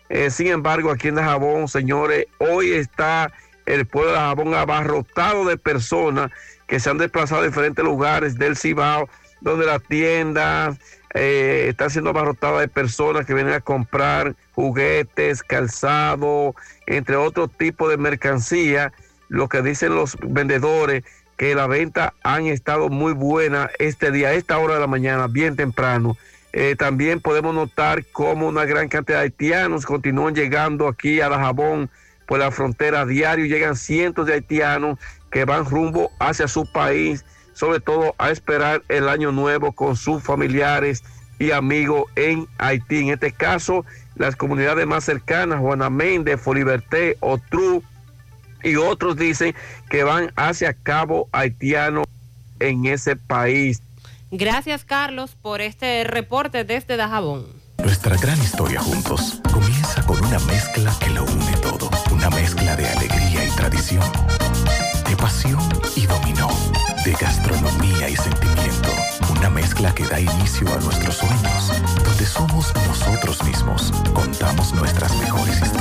S84: Eh, sin embargo, aquí en Dajabón, señores, hoy está el pueblo de Dajabón abarrotado de personas que se han desplazado a diferentes lugares del Cibao, donde las tiendas eh, están siendo abarrotadas de personas que vienen a comprar juguetes, calzado, entre otros tipos de mercancía. Lo que dicen los vendedores, que la venta han estado muy buena este día, esta hora de la mañana, bien temprano. Eh, también podemos notar cómo una gran cantidad de haitianos continúan llegando aquí a Dajabón por la frontera diario. Llegan cientos de haitianos que van rumbo hacia su país, sobre todo a esperar el año nuevo con sus familiares y amigos en Haití. En este caso, las comunidades más cercanas, Juana Méndez, Foliberté, Otru y otros dicen que van hacia Cabo Haitiano en ese país.
S8: Gracias, Carlos, por este reporte desde Dajabón.
S46: Nuestra gran historia juntos comienza con un una mezcla que lo une todo. Una mezcla de alegría y tradición. Pasión y dominó. De gastronomía y sentimiento. Una mezcla que da inicio a nuestros sueños. Donde somos nosotros mismos. Contamos nuestras mejores historias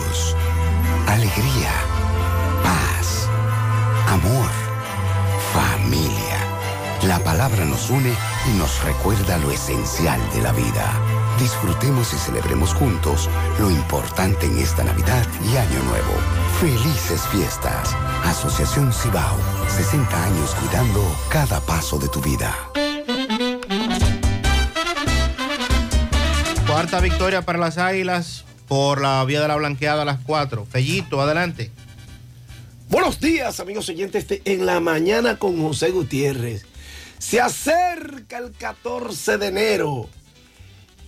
S91: alegría, paz, amor, familia. La palabra nos une y nos recuerda lo esencial de la vida. Disfrutemos y celebremos juntos lo importante en esta Navidad y Año Nuevo. Felices fiestas. Asociación Cibao. 60 años cuidando cada paso de tu vida.
S2: Cuarta victoria para las Águilas por la vía de la blanqueada a las 4. Fellito, adelante.
S92: Buenos días, amigos oyentes de En la Mañana con José Gutiérrez. Se acerca el 14 de enero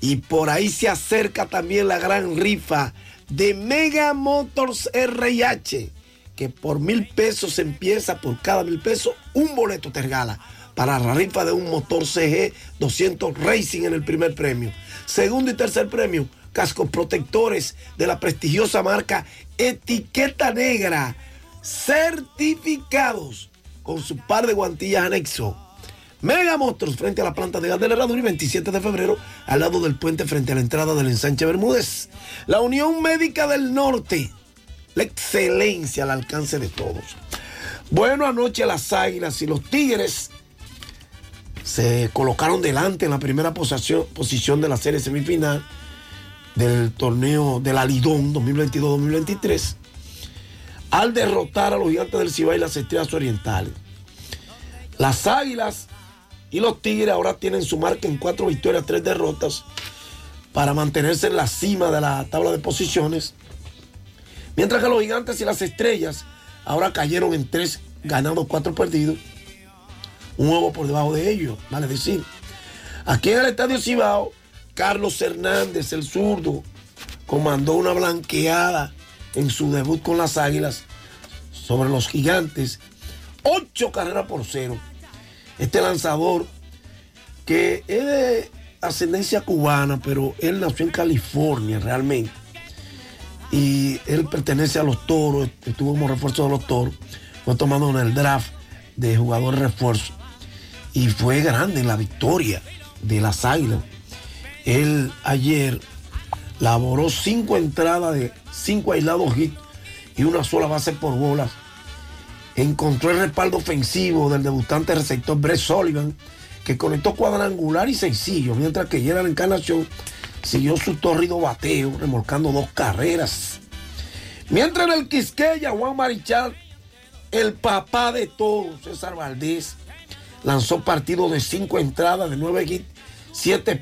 S92: y por ahí se acerca también la gran rifa de Mega Motors RH, que por mil pesos empieza por cada mil pesos un boleto te regala para la rifa de un motor CG 200 Racing en el primer premio. Segundo y tercer premio, cascos protectores de la prestigiosa marca Etiqueta Negra, certificados con su par de guantillas anexo. Mega Motors frente a la planta de gas del Herrador y 27 de febrero al lado del puente frente a la entrada del ensanche Bermúdez. La Unión Médica del Norte, la excelencia al alcance de todos. Bueno, anoche las Águilas y los Tigres se colocaron delante en la primera posición de la serie semifinal del torneo del Alidón 2022-2023 al derrotar a los gigantes del Cibao y las estrellas orientales. Las Águilas y los Tigres ahora tienen su marca en cuatro victorias, tres derrotas para mantenerse en la cima de la tabla de posiciones. Mientras que los gigantes y las estrellas ahora cayeron en tres ganados, cuatro perdidos. Un huevo por debajo de ellos, vale decir. Aquí en el Estadio Cibao, Carlos Hernández, el zurdo, comandó una blanqueada en su debut con las Águilas sobre los gigantes. Ocho carreras por cero. Este lanzador que es de ascendencia cubana, pero él nació en California realmente. Y él pertenece a los toros, estuvo como refuerzo de los toros. Fue tomado en el draft de jugador refuerzo. Y fue grande en la victoria de las águilas. Él ayer laboró cinco entradas de cinco aislados hits y una sola base por bolas. Encontró el respaldo ofensivo del debutante receptor Brett Sullivan, que conectó cuadrangular y sencillo, mientras que la Encarnación siguió su torrido bateo, remolcando dos carreras. Mientras en el Quisqueya, Juan Marichal, el papá de todos, César Valdés, lanzó partido de cinco entradas, de nueve hits, siete